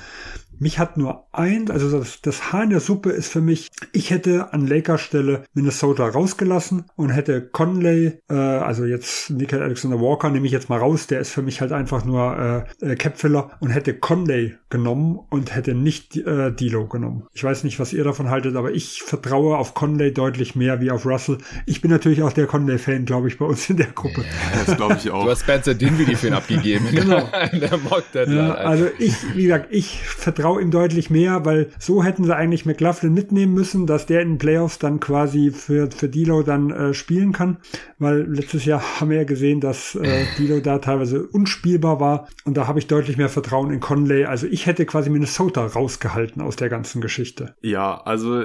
Mich hat nur eins, also das, das Haar in der Suppe ist für mich, ich hätte an Lakers Stelle Minnesota rausgelassen und hätte Conley, äh, also jetzt Nickel Alexander Walker nehme ich jetzt mal raus, der ist für mich halt einfach nur äh, äh, Capfiller und hätte Conley genommen und hätte nicht äh, Dilo genommen. Ich weiß nicht, was ihr davon haltet, aber ich vertraue auf Conley deutlich mehr wie auf Russell. Ich bin natürlich auch der Conley-Fan, glaube ich, bei uns in der Gruppe. Ja, das glaube ich auch. Du hast Spencer Dinwiddie für ihn abgegeben. genau. der Mock ja, also ich, wie gesagt, ich vertraue traue ihm deutlich mehr, weil so hätten sie eigentlich McLaughlin mitnehmen müssen, dass der in den Playoffs dann quasi für, für Dilo dann äh, spielen kann, weil letztes Jahr haben wir ja gesehen, dass äh, Dilo da teilweise unspielbar war und da habe ich deutlich mehr Vertrauen in Conley. Also ich hätte quasi Minnesota rausgehalten aus der ganzen Geschichte. Ja, also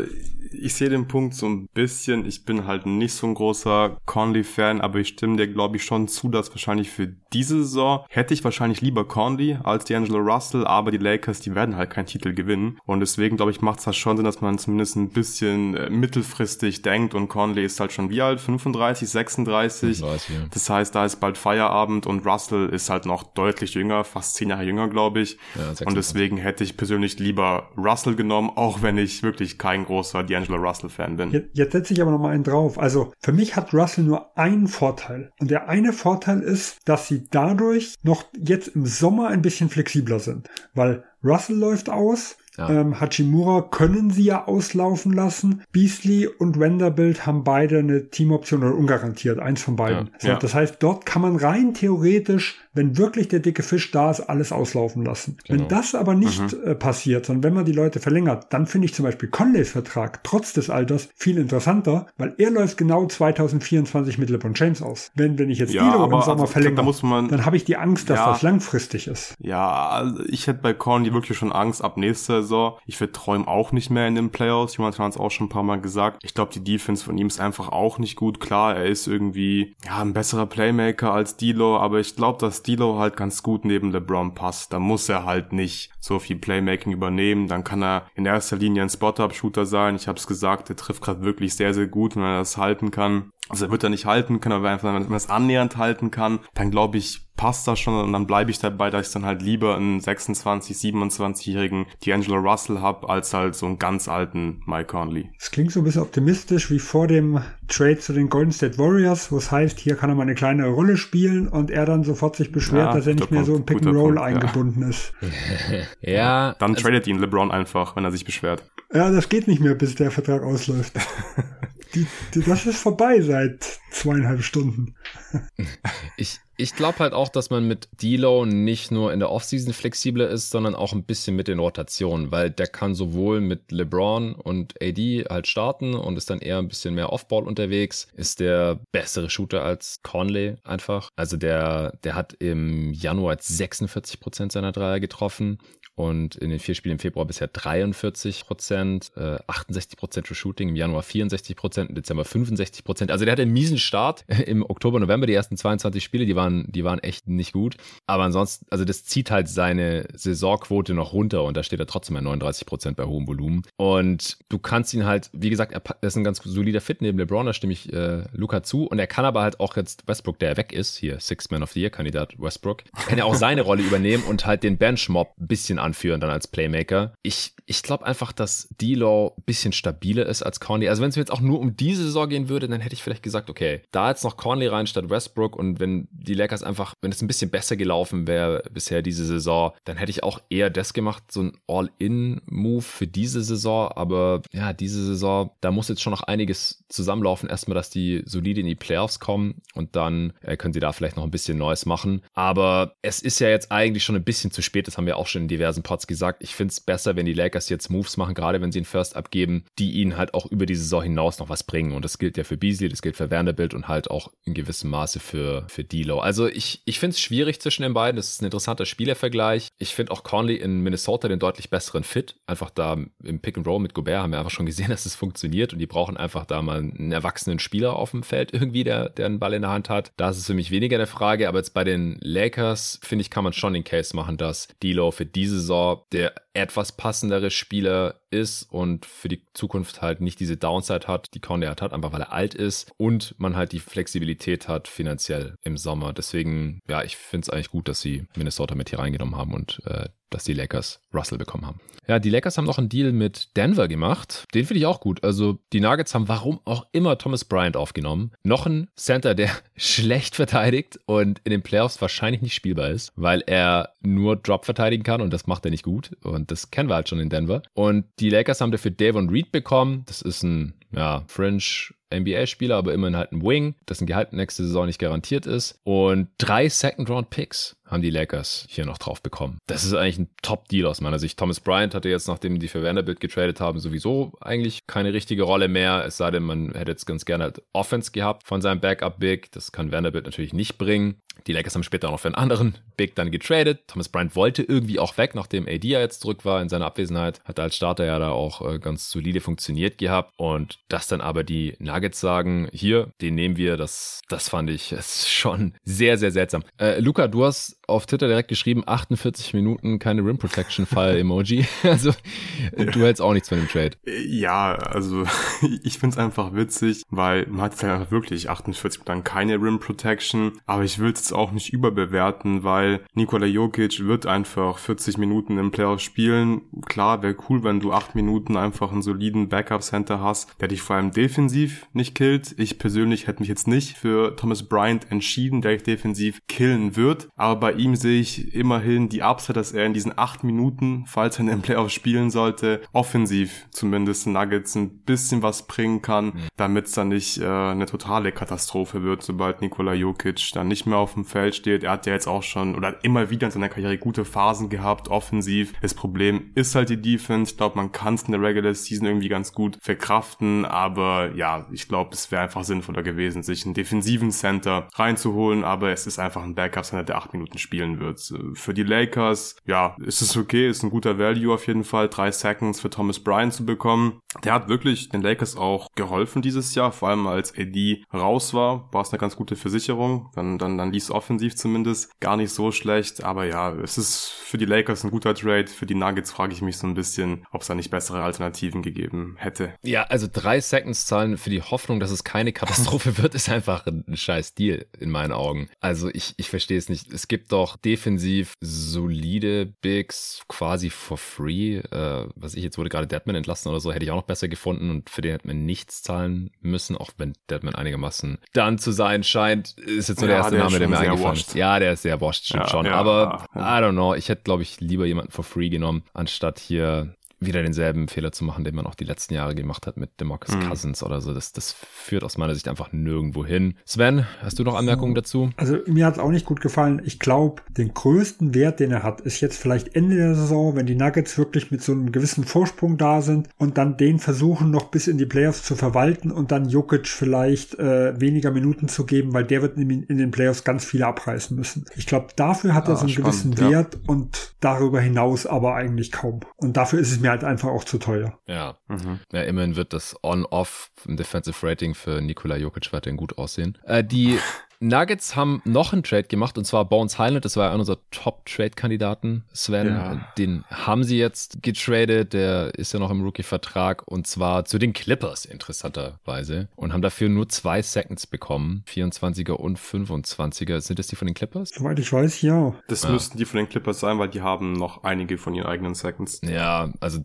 ich sehe den Punkt so ein bisschen. Ich bin halt nicht so ein großer Conley-Fan, aber ich stimme dir, glaube ich, schon zu, dass wahrscheinlich für diese Saison hätte ich wahrscheinlich lieber Conley als D'Angelo Russell, aber die Lakers, die werden halt keinen Titel gewinnen. Und deswegen, glaube ich, macht es halt schon Sinn, dass man zumindest ein bisschen äh, mittelfristig denkt. Und Conley ist halt schon wie alt? 35, 36? 35, ja. Das heißt, da ist bald Feierabend und Russell ist halt noch deutlich jünger, fast zehn Jahre jünger, glaube ich. Ja, und deswegen hätte ich persönlich lieber Russell genommen, auch wenn ich wirklich kein großer D'Angelo Russell-Fan bin. Jetzt, jetzt setze ich aber noch mal einen drauf. Also für mich hat Russell nur einen Vorteil. Und der eine Vorteil ist, dass sie dadurch noch jetzt im Sommer ein bisschen flexibler sind. Weil Russell läuft aus, ja. Ähm, Hachimura können sie ja auslaufen lassen. Beasley und Vanderbilt haben beide eine Teamoption oder ungarantiert, eins von beiden. Ja. So. Das heißt, dort kann man rein theoretisch wenn wirklich der dicke Fisch da ist, alles auslaufen lassen. Genau. Wenn das aber nicht mhm. äh, passiert, sondern wenn man die Leute verlängert, dann finde ich zum Beispiel Conleys Vertrag trotz des Alters viel interessanter, weil er läuft genau 2024 mit LeBron James aus. Wenn, wenn ich jetzt ja, Dilo im Sommer also, verlängere, da dann habe ich die Angst, dass ja, das langfristig ist. Ja, also ich hätte bei Conley wirklich schon Angst ab nächster Saison. Ich verträume auch nicht mehr in den Playoffs. Jonathan hat es auch schon ein paar Mal gesagt. Ich glaube, die Defense von ihm ist einfach auch nicht gut. Klar, er ist irgendwie ja ein besserer Playmaker als Dilo, aber ich glaube, dass Dilo halt ganz gut neben LeBron passt. Da muss er halt nicht so viel Playmaking übernehmen. Dann kann er in erster Linie ein Spot-Up-Shooter sein. Ich habe es gesagt, er trifft gerade wirklich sehr, sehr gut, wenn er das halten kann. Also er wird er nicht halten können, aber wenn er es annähernd halten kann, dann glaube ich, passt das schon und dann bleibe ich dabei, dass ich dann halt lieber einen 26, 27-jährigen D'Angelo Russell habe, als halt so einen ganz alten Mike Conley. Es klingt so ein bisschen optimistisch wie vor dem Trade zu den Golden State Warriors, wo es heißt, hier kann er mal eine kleine Rolle spielen und er dann sofort sich beschwert, ja, dass er nicht mehr so im Pick and Roll Punkt, eingebunden ja. ist. ja. Dann also, tradet ihn LeBron einfach, wenn er sich beschwert. Ja, das geht nicht mehr, bis der Vertrag ausläuft. die, die, das ist vorbei seit zweieinhalb Stunden. ich, ich glaube halt auch, dass man mit D'Lo nicht nur in der Offseason flexibler ist, sondern auch ein bisschen mit den Rotationen, weil der kann sowohl mit LeBron und AD halt starten und ist dann eher ein bisschen mehr Offball unterwegs, ist der bessere Shooter als Conley einfach. Also der, der hat im Januar 46 Prozent seiner Dreier getroffen und in den vier Spielen im Februar bisher 43 Prozent, äh, 68 Prozent für Shooting, im Januar 64 Prozent, im Dezember 65 Prozent. Also der hat einen miesen Start im Oktober, November, die ersten 22 Spiele, die waren, die waren echt nicht gut. Aber ansonsten, also das zieht halt seine Saisonquote noch runter und da steht er trotzdem bei 39 Prozent bei hohem Volumen. Und du kannst ihn halt, wie gesagt, er ist ein ganz solider Fit neben LeBron, da stimme ich äh, Luca zu. Und er kann aber halt auch jetzt Westbrook, der weg ist, hier Six Man of the Year Kandidat Westbrook, kann ja auch seine Rolle übernehmen und halt den Benchmob ein bisschen an anführen dann als Playmaker. Ich, ich glaube einfach, dass D-Law ein bisschen stabiler ist als Conley. Also wenn es mir jetzt auch nur um diese Saison gehen würde, dann hätte ich vielleicht gesagt, okay, da jetzt noch Conley rein statt Westbrook und wenn die Lakers einfach, wenn es ein bisschen besser gelaufen wäre bisher diese Saison, dann hätte ich auch eher das gemacht, so ein All-In-Move für diese Saison. Aber ja, diese Saison, da muss jetzt schon noch einiges zusammenlaufen. Erstmal, dass die solide in die Playoffs kommen und dann äh, können sie da vielleicht noch ein bisschen Neues machen. Aber es ist ja jetzt eigentlich schon ein bisschen zu spät. Das haben wir auch schon in diversen Pods gesagt, ich finde es besser, wenn die Lakers jetzt Moves machen, gerade wenn sie einen First abgeben, die ihnen halt auch über die Saison hinaus noch was bringen. Und das gilt ja für Beasley, das gilt für Vanderbilt und halt auch in gewissem Maße für, für D'Lo. Also ich, ich finde es schwierig zwischen den beiden. Das ist ein interessanter Spielervergleich. Ich finde auch Conley in Minnesota den deutlich besseren Fit. Einfach da im Pick and Roll mit Gobert haben wir einfach schon gesehen, dass es funktioniert und die brauchen einfach da mal einen erwachsenen Spieler auf dem Feld irgendwie, der, der einen Ball in der Hand hat. Da ist es für mich weniger eine Frage, aber jetzt bei den Lakers, finde ich, kann man schon den Case machen, dass D'Lo für diese Saison der etwas passendere Spieler ist und für die Zukunft halt nicht diese Downside hat, die Conde hat, einfach weil er alt ist und man halt die Flexibilität hat finanziell im Sommer. Deswegen, ja, ich finde es eigentlich gut, dass sie Minnesota mit hier reingenommen haben und äh, dass die Lakers Russell bekommen haben. Ja, die Lakers haben noch einen Deal mit Denver gemacht. Den finde ich auch gut. Also die Nuggets haben warum auch immer Thomas Bryant aufgenommen. Noch ein Center, der schlecht verteidigt und in den Playoffs wahrscheinlich nicht spielbar ist, weil er nur Drop verteidigen kann und das macht er nicht gut. Und das kennen wir halt schon in Denver. Und die Lakers haben dafür Davon Reed bekommen. Das ist ein ja, Fringe NBA-Spieler, aber immerhin halt ein Wing, dessen Gehalt nächste Saison nicht garantiert ist. Und drei Second-Round-Picks haben die Lakers hier noch drauf bekommen. Das ist eigentlich ein Top-Deal aus meiner Sicht. Thomas Bryant hatte jetzt, nachdem die für Vanderbilt getradet haben, sowieso eigentlich keine richtige Rolle mehr. Es sei denn, man hätte jetzt ganz gerne halt Offense gehabt von seinem Backup-Big. Das kann Vanderbilt natürlich nicht bringen. Die Lakers haben später auch noch für einen anderen Big dann getradet. Thomas Bryant wollte irgendwie auch weg, nachdem AD ja jetzt zurück war in seiner Abwesenheit. Hat als Starter ja da auch äh, ganz solide funktioniert gehabt. Und das dann aber die Nuggets sagen, hier, den nehmen wir, das, das fand ich schon sehr, sehr seltsam. Äh, Luca, du hast auf Twitter direkt geschrieben, 48 Minuten keine Rim Protection Fall Emoji. also du hältst auch nichts von dem Trade. Ja, also ich find's einfach witzig, weil man hat ja halt wirklich 48 Minuten keine Rim Protection, aber ich will es auch nicht überbewerten, weil Nikola Jokic wird einfach 40 Minuten im Playoff spielen. Klar, wäre cool, wenn du 8 Minuten einfach einen soliden Backup Center hast, der dich vor allem defensiv nicht killt. Ich persönlich hätte mich jetzt nicht für Thomas Bryant entschieden, der dich defensiv killen wird, aber bei ihm sehe ich immerhin die Upside, dass er in diesen acht Minuten, falls er in den Playoffs spielen sollte, offensiv zumindest Nuggets ein bisschen was bringen kann, mhm. damit es dann nicht äh, eine totale Katastrophe wird, sobald Nikola Jokic dann nicht mehr auf dem Feld steht. Er hat ja jetzt auch schon oder immer wieder in seiner Karriere gute Phasen gehabt, offensiv. Das Problem ist halt die Defense. Ich glaube, man kann es in der Regular Season irgendwie ganz gut verkraften, aber ja, ich glaube, es wäre einfach sinnvoller gewesen, sich einen defensiven Center reinzuholen, aber es ist einfach ein Backup-Center, der acht Minuten spielen wird. Für die Lakers, ja, ist es okay, ist ein guter Value auf jeden Fall, drei Seconds für Thomas Bryan zu bekommen. Der hat wirklich den Lakers auch geholfen dieses Jahr, vor allem als AD raus war, war es eine ganz gute Versicherung. Dann, dann, dann lief es offensiv zumindest gar nicht so schlecht, aber ja, es ist für die Lakers ein guter Trade. Für die Nuggets frage ich mich so ein bisschen, ob es da nicht bessere Alternativen gegeben hätte. Ja, also drei Seconds zahlen für die Hoffnung, dass es keine Katastrophe wird, ist einfach ein scheiß Deal in meinen Augen. Also ich, ich verstehe es nicht. Es gibt doch defensiv solide Bigs quasi for free. Äh, was ich jetzt wurde gerade Deadman entlassen oder so, hätte ich auch noch besser gefunden und für den hätte man nichts zahlen müssen, auch wenn Deadman einigermaßen dann zu sein scheint. Ist jetzt so der erste der Name, der mir eingefallen ist. Ja, der ist sehr washed, stimmt ja, schon. Ja, Aber ja. I don't know. Ich hätte, glaube ich, lieber jemanden for free genommen, anstatt hier wieder denselben Fehler zu machen, den man auch die letzten Jahre gemacht hat mit Demarcus mhm. Cousins oder so. Das, das führt aus meiner Sicht einfach nirgendwo hin. Sven, hast du noch Anmerkungen dazu? Also mir hat es auch nicht gut gefallen. Ich glaube, den größten Wert, den er hat, ist jetzt vielleicht Ende der Saison, wenn die Nuggets wirklich mit so einem gewissen Vorsprung da sind und dann den versuchen noch bis in die Playoffs zu verwalten und dann Jokic vielleicht äh, weniger Minuten zu geben, weil der wird in, in den Playoffs ganz viele abreißen müssen. Ich glaube, dafür hat ah, er so einen spannend, gewissen ja. Wert und darüber hinaus aber eigentlich kaum. Und dafür ist es mir mir halt einfach auch zu teuer. Ja. Mhm. Ja, immerhin wird das On-Off im Defensive Rating für Nikola Jokic weiterhin gut aussehen. Äh, die Nuggets haben noch einen Trade gemacht und zwar Bones Highland, das war einer unserer Top-Trade-Kandidaten, Sven. Ja. Den haben sie jetzt getradet, der ist ja noch im Rookie-Vertrag und zwar zu den Clippers, interessanterweise. Und haben dafür nur zwei Seconds bekommen, 24er und 25er. Sind das die von den Clippers? Soweit ich weiß, ja. Das ja. müssten die von den Clippers sein, weil die haben noch einige von ihren eigenen Seconds. Ja, also,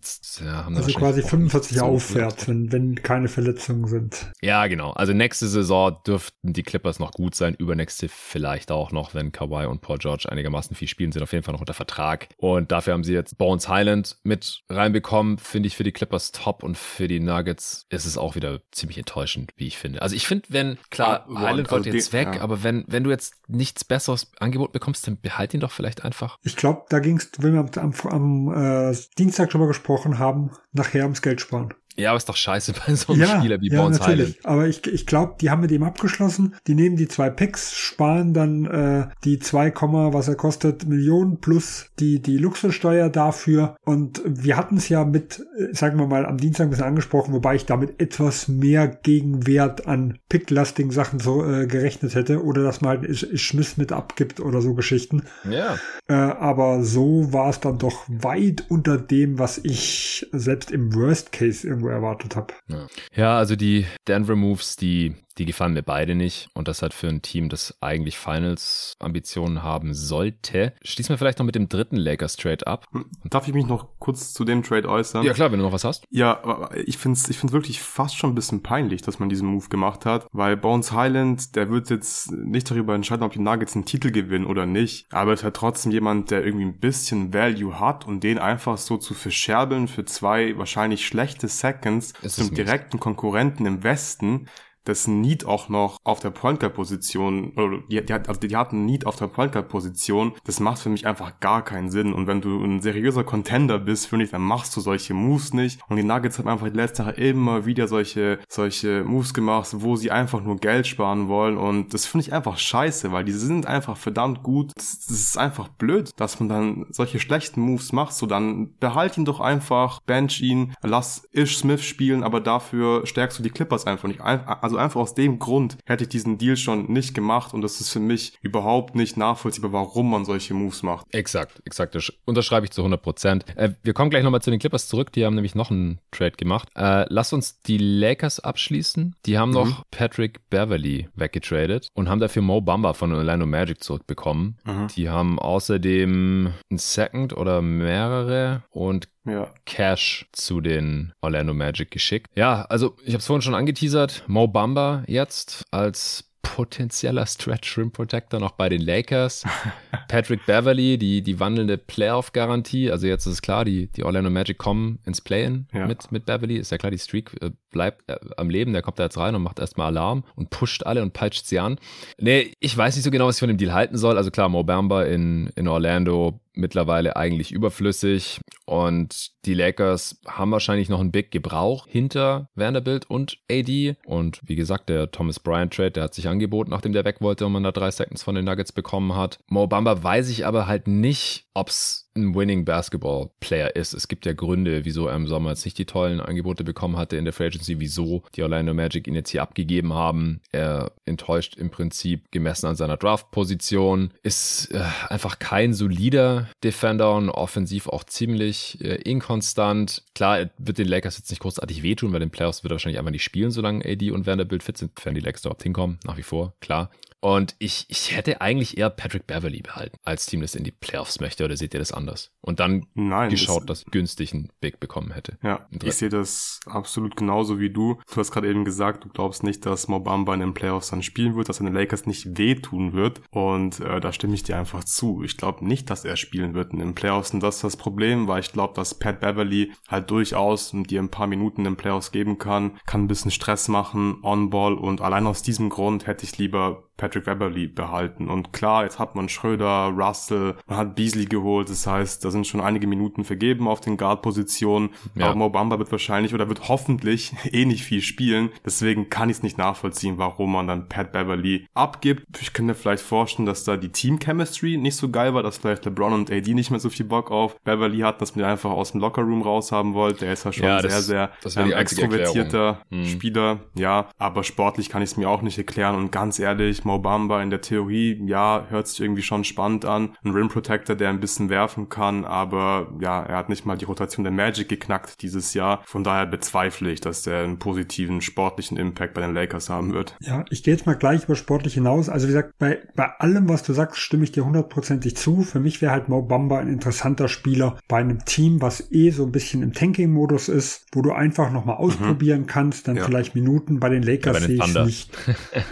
ja, haben also quasi 45 aufwärts, wenn, wenn keine Verletzungen sind. Ja, genau. Also nächste Saison dürften die Clippers noch gut sein sein. Übernächste vielleicht auch noch, wenn Kawhi und Paul George einigermaßen viel spielen, sind auf jeden Fall noch unter Vertrag. Und dafür haben sie jetzt Bones Highland mit reinbekommen. Finde ich für die Clippers top und für die Nuggets ist es auch wieder ziemlich enttäuschend, wie ich finde. Also ich finde, wenn, klar, ah, Highland also wollte jetzt weg, ja. aber wenn, wenn du jetzt nichts besseres Angebot bekommst, dann behalt ihn doch vielleicht einfach. Ich glaube, da ging es, wenn wir am, am, am äh, Dienstag drüber gesprochen haben, nachher ums Geld sparen. Ja, aber ist doch scheiße bei so einem ja, Spieler wie ja, Bones natürlich. Highland. Aber ich, ich glaube, die haben mit ihm abgeschlossen. Die nehmen die zwei Picks, sparen dann äh, die 2, was er kostet, Millionen plus die, die Luxussteuer dafür. Und wir hatten es ja mit, äh, sagen wir mal, am Dienstag ein bisschen angesprochen, wobei ich damit etwas mehr Gegenwert an picklastigen Sachen so äh, gerechnet hätte. Oder dass man halt Schmiss mit abgibt oder so Geschichten. Ja. Äh, aber so war es dann doch weit unter dem, was ich selbst im Worst Case irgendwo erwartet habe. Ja. ja, also die Denver Moves, die die gefallen mir beide nicht. Und das halt für ein Team, das eigentlich Finals-Ambitionen haben sollte. Schließen wir vielleicht noch mit dem dritten Lakers-Trade ab. Hm, darf ich mich noch kurz zu dem Trade äußern? Ja, klar, wenn du noch was hast. Ja, ich finde es ich find's wirklich fast schon ein bisschen peinlich, dass man diesen Move gemacht hat, weil Bones Highland, der wird jetzt nicht darüber entscheiden, ob die Nuggets einen Titel gewinnen oder nicht. Aber es hat trotzdem jemand, der irgendwie ein bisschen Value hat und den einfach so zu verscherbeln für zwei wahrscheinlich schlechte Seconds zum direkten Konkurrenten im Westen dass Need auch noch auf der Point Guard Position, oder die, die, also die hatten Need auf der Point Guard Position, das macht für mich einfach gar keinen Sinn. Und wenn du ein seriöser Contender bist, finde ich, dann machst du solche Moves nicht. Und die Nuggets haben einfach die letzte Jahre immer wieder solche, solche Moves gemacht, wo sie einfach nur Geld sparen wollen. Und das finde ich einfach scheiße, weil die sind einfach verdammt gut. Das, das, ist einfach blöd, dass man dann solche schlechten Moves macht. So, dann behalt ihn doch einfach, bench ihn, lass Ish Smith spielen, aber dafür stärkst du die Clippers einfach nicht. Also also einfach aus dem Grund hätte ich diesen Deal schon nicht gemacht und das ist für mich überhaupt nicht nachvollziehbar, warum man solche Moves macht. Exakt, exakt. Das unterschreibe ich zu 100 Prozent. Äh, wir kommen gleich nochmal zu den Clippers zurück. Die haben nämlich noch einen Trade gemacht. Äh, lass uns die Lakers abschließen. Die haben mhm. noch Patrick Beverly weggetradet und haben dafür Mo Bamba von Orlando Magic zurückbekommen. Mhm. Die haben außerdem ein Second oder mehrere und ja. Cash zu den Orlando Magic geschickt. Ja, also ich habe es vorhin schon angeteasert. Mo Bamba jetzt als potenzieller Stretch Rim Protector noch bei den Lakers. Patrick Beverly, die, die wandelnde Playoff-Garantie. Also jetzt ist es klar, die, die Orlando Magic kommen ins Play-In ja. mit, mit Beverly. Ist ja klar, die Streak äh, bleibt äh, am Leben. Der kommt da jetzt rein und macht erstmal Alarm und pusht alle und peitscht sie an. Nee, ich weiß nicht so genau, was ich von dem Deal halten soll. Also klar, Mo Bamba in, in Orlando mittlerweile eigentlich überflüssig und die Lakers haben wahrscheinlich noch einen Big gebraucht hinter Vanderbilt und AD und wie gesagt, der Thomas Bryant Trade, der hat sich angeboten, nachdem der weg wollte und man da drei Seconds von den Nuggets bekommen hat. Mo Bamba weiß ich aber halt nicht, ob's ein Winning Basketball Player ist. Es gibt ja Gründe, wieso er im Sommer jetzt nicht die tollen Angebote bekommen hatte in der Free Agency, wieso die Orlando Magic ihn jetzt hier abgegeben haben. Er enttäuscht im Prinzip gemessen an seiner Draft-Position, ist äh, einfach kein solider Defender und offensiv auch ziemlich äh, inkonstant. Klar, wird den Lakers jetzt nicht großartig wehtun, weil den Playoffs wird er wahrscheinlich einfach nicht spielen, solange AD und Vanderbilt fit sind, wenn die Lakers überhaupt hinkommen, nach wie vor, klar. Und ich, ich hätte eigentlich eher Patrick Beverly behalten, als Team das in die Playoffs möchte. Oder seht ihr das anders? Und dann Nein, geschaut, das, dass günstig ein Big bekommen hätte. Ja, ich sehe das absolut genauso wie du. Du hast gerade eben gesagt, du glaubst nicht, dass Mobamba in den Playoffs dann spielen wird, dass er den Lakers nicht wehtun wird. Und äh, da stimme ich dir einfach zu. Ich glaube nicht, dass er spielen wird in den Playoffs. Und das ist das Problem, weil ich glaube, dass Pat Beverly halt durchaus dir ein paar Minuten in den Playoffs geben kann, kann ein bisschen Stress machen, On-Ball. Und allein aus diesem Grund hätte ich lieber Patrick Beverly behalten. Und klar, jetzt hat man Schröder, Russell, man hat Beasley geholt. Das heißt, da sind schon einige Minuten vergeben auf den Guard-Positionen. Ja. Aber Mobamba wird wahrscheinlich oder wird hoffentlich eh nicht viel spielen. Deswegen kann ich es nicht nachvollziehen, warum man dann Pat Beverly abgibt. Ich könnte mir vielleicht vorstellen, dass da die Team-Chemistry nicht so geil war, dass vielleicht LeBron und AD nicht mehr so viel Bock auf Beverly hatten, dass man ihn einfach aus dem Lockerroom raus haben wollte. Der ist ja schon ja, das, sehr, sehr ähm, extrovertierter hm. Spieler. Ja, aber sportlich kann ich es mir auch nicht erklären. Und ganz ehrlich, Mo Bamba in der Theorie, ja, hört sich irgendwie schon spannend an. Ein Rim Protector, der ein bisschen werfen kann, aber ja, er hat nicht mal die Rotation der Magic geknackt dieses Jahr. Von daher bezweifle ich, dass der einen positiven sportlichen Impact bei den Lakers haben wird. Ja, ich gehe jetzt mal gleich über sportlich hinaus. Also wie gesagt, bei, bei allem, was du sagst, stimme ich dir hundertprozentig zu. Für mich wäre halt Mo Bamba ein interessanter Spieler bei einem Team, was eh so ein bisschen im Tanking-Modus ist, wo du einfach nochmal mhm. ausprobieren mhm. kannst, dann ja. vielleicht Minuten. Bei den Lakers ja, sehe ich nicht.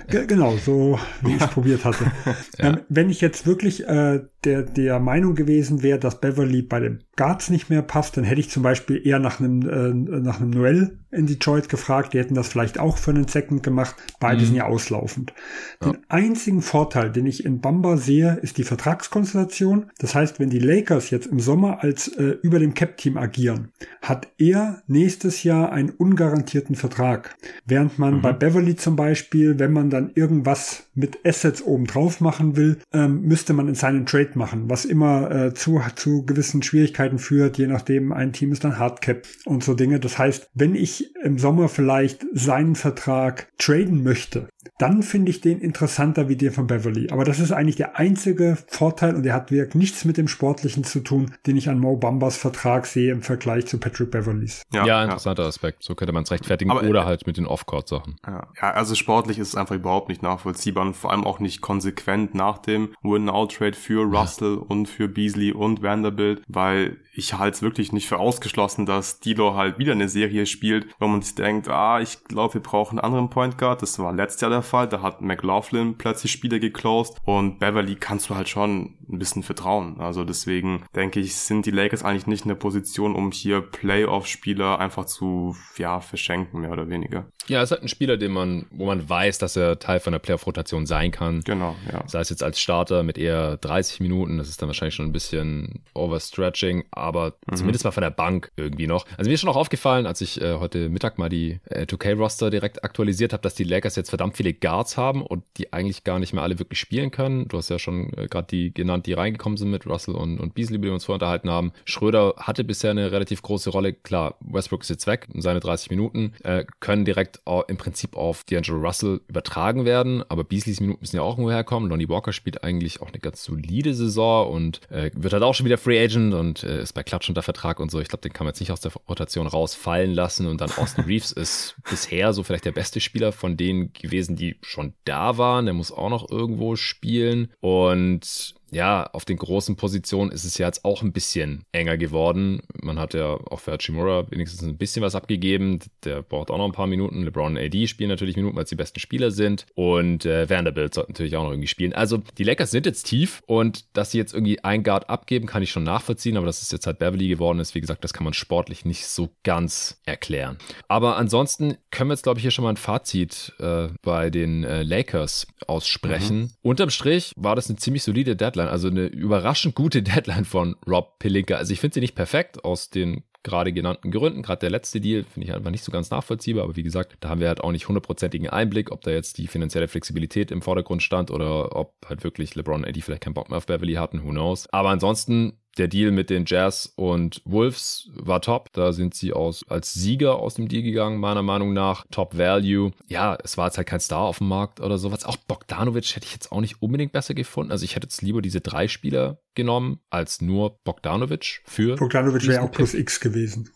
genau, so wie ich es probiert hatte. ja. ähm, wenn ich jetzt wirklich äh, der, der Meinung gewesen wäre, dass Beverly bei den Guards nicht mehr passt, dann hätte ich zum Beispiel eher nach einem, äh, nach einem Noel in Detroit gefragt. Die hätten das vielleicht auch für einen Second gemacht. Beide mhm. sind ja auslaufend. Ja. Den einzigen Vorteil, den ich in Bamba sehe, ist die Vertragskonstellation. Das heißt, wenn die Lakers jetzt im Sommer als äh, über dem Cap-Team agieren, hat er nächstes Jahr einen ungarantierten Vertrag. Während man mhm. bei Beverly zum Beispiel, wenn man dann irgendwas mit Assets oben drauf machen will, ähm, müsste man in seinen Trade machen, was immer äh, zu, zu gewissen Schwierigkeiten führt, je nachdem, ein Team ist dann Hardcap und so Dinge. Das heißt, wenn ich im Sommer vielleicht seinen Vertrag traden möchte, dann finde ich den interessanter wie den von Beverly. Aber das ist eigentlich der einzige Vorteil und der hat wirklich nichts mit dem Sportlichen zu tun, den ich an Mo Bambas Vertrag sehe im Vergleich zu Patrick Beverlys. Ja, ja interessanter ja. Aspekt. So könnte man es rechtfertigen Aber, oder halt mit den Off-Court-Sachen. Ja. ja, also sportlich ist es einfach überhaupt nicht nachvollziehbar und vor allem auch nicht konsequent nach dem Win-Now-Trade für Russell ja. und für Beasley und Vanderbilt, weil ich halte es wirklich nicht für ausgeschlossen, dass Dilo halt wieder eine Serie spielt, wo man sich denkt, ah, ich glaube, wir brauchen einen anderen Point Guard. Das war letztes Jahr der Fall. Da hat McLaughlin plötzlich Spiele geclosed und Beverly kannst du halt schon ein bisschen vertrauen. Also deswegen denke ich, sind die Lakers eigentlich nicht in der Position, um hier Playoff-Spieler einfach zu, ja, verschenken, mehr oder weniger. Ja, es ist halt ein Spieler, den man, wo man weiß, dass er Teil von der Playoff-Rotation sein kann. Genau, ja. Sei es jetzt als Starter mit eher 30 Minuten, das ist dann wahrscheinlich schon ein bisschen overstretching, aber mhm. zumindest mal von der Bank irgendwie noch. Also mir ist schon auch aufgefallen, als ich äh, heute Mittag mal die äh, 2K-Roster direkt aktualisiert habe, dass die Lakers jetzt verdammt viele Guards haben und die eigentlich gar nicht mehr alle wirklich spielen können. Du hast ja schon äh, gerade die genannt, die reingekommen sind mit Russell und, und Beasley, wie wir uns vorher unterhalten haben. Schröder hatte bisher eine relativ große Rolle. Klar, Westbrook ist jetzt weg, seine 30 Minuten, äh, können direkt im Prinzip auf D'Angelo Russell übertragen werden, aber Beasleys Minuten müssen ja auch irgendwo herkommen. Lonnie Walker spielt eigentlich auch eine ganz solide Saison und äh, wird halt auch schon wieder Free Agent und äh, ist bei Klatsch unter Vertrag und so. Ich glaube, den kann man jetzt nicht aus der Rotation rausfallen lassen und dann Austin Reeves ist bisher so vielleicht der beste Spieler von denen gewesen, die schon da waren. Der muss auch noch irgendwo spielen und ja, auf den großen Positionen ist es ja jetzt auch ein bisschen enger geworden. Man hat ja auch für Hachimura wenigstens ein bisschen was abgegeben. Der braucht auch noch ein paar Minuten. LeBron und AD spielen natürlich Minuten, weil es die besten Spieler sind. Und äh, Vanderbilt sollte natürlich auch noch irgendwie spielen. Also die Lakers sind jetzt tief und dass sie jetzt irgendwie ein Guard abgeben, kann ich schon nachvollziehen. Aber dass es jetzt halt Beverly geworden ist, wie gesagt, das kann man sportlich nicht so ganz erklären. Aber ansonsten können wir jetzt, glaube ich, hier schon mal ein Fazit äh, bei den äh, Lakers aussprechen. Mhm. Unterm Strich war das eine ziemlich solide Deadline, also eine überraschend gute Deadline von Rob Pelinka. Also ich finde sie nicht perfekt aus den gerade genannten Gründen. Gerade der letzte Deal finde ich einfach nicht so ganz nachvollziehbar, aber wie gesagt, da haben wir halt auch nicht hundertprozentigen Einblick, ob da jetzt die finanzielle Flexibilität im Vordergrund stand oder ob halt wirklich LeBron und Eddie vielleicht keinen Bock mehr auf Beverly hatten, who knows. Aber ansonsten der Deal mit den Jazz und Wolves war top. Da sind sie aus, als Sieger aus dem Deal gegangen, meiner Meinung nach. Top Value. Ja, es war jetzt halt kein Star auf dem Markt oder sowas. Auch Bogdanovic hätte ich jetzt auch nicht unbedingt besser gefunden. Also ich hätte jetzt lieber diese drei Spieler genommen als nur Bogdanovic für. Bogdanovic wäre auch plus X gewesen.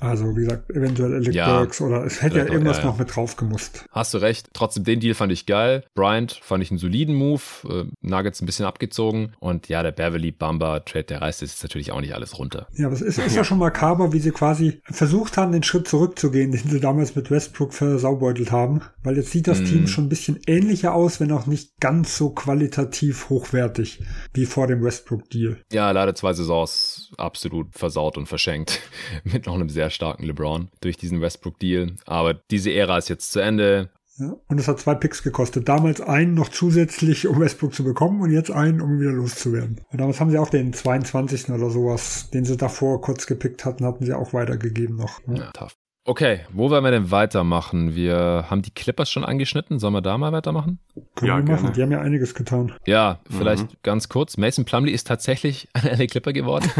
Also wie gesagt, eventuell Alec ja, Burks oder es hätte ja irgendwas ja, ja. noch mit drauf gemusst. Hast du recht. Trotzdem, den Deal fand ich geil. Bryant fand ich einen soliden Move. Äh, Nuggets ein bisschen abgezogen. Und ja, der Beverly Bumper Trade, der reißt jetzt natürlich auch nicht alles runter. Ja, aber es ist, ist ja schon makaber, wie sie quasi versucht haben, den Schritt zurückzugehen, den sie damals mit Westbrook versaubeutelt haben. Weil jetzt sieht das mm. Team schon ein bisschen ähnlicher aus, wenn auch nicht ganz so qualitativ hochwertig wie vor dem Westbrook Westbrook-Deal. Ja, leider zwei Saisons absolut versaut und verschenkt. Mit noch einem sehr starken LeBron durch diesen Westbrook-Deal. Aber diese Ära ist jetzt zu Ende. Und es hat zwei Picks gekostet. Damals einen noch zusätzlich, um Westbrook zu bekommen und jetzt einen, um wieder loszuwerden. Und damals haben sie auch den 22. oder sowas, den sie davor kurz gepickt hatten, hatten sie auch weitergegeben noch. Ja tough. Okay, wo wollen wir denn weitermachen? Wir haben die Clippers schon angeschnitten. Sollen wir da mal weitermachen? Können ja, wir machen. Gerne. Die haben ja einiges getan. Ja, vielleicht mhm. ganz kurz. Mason Plumley ist tatsächlich ein LA Clipper geworden.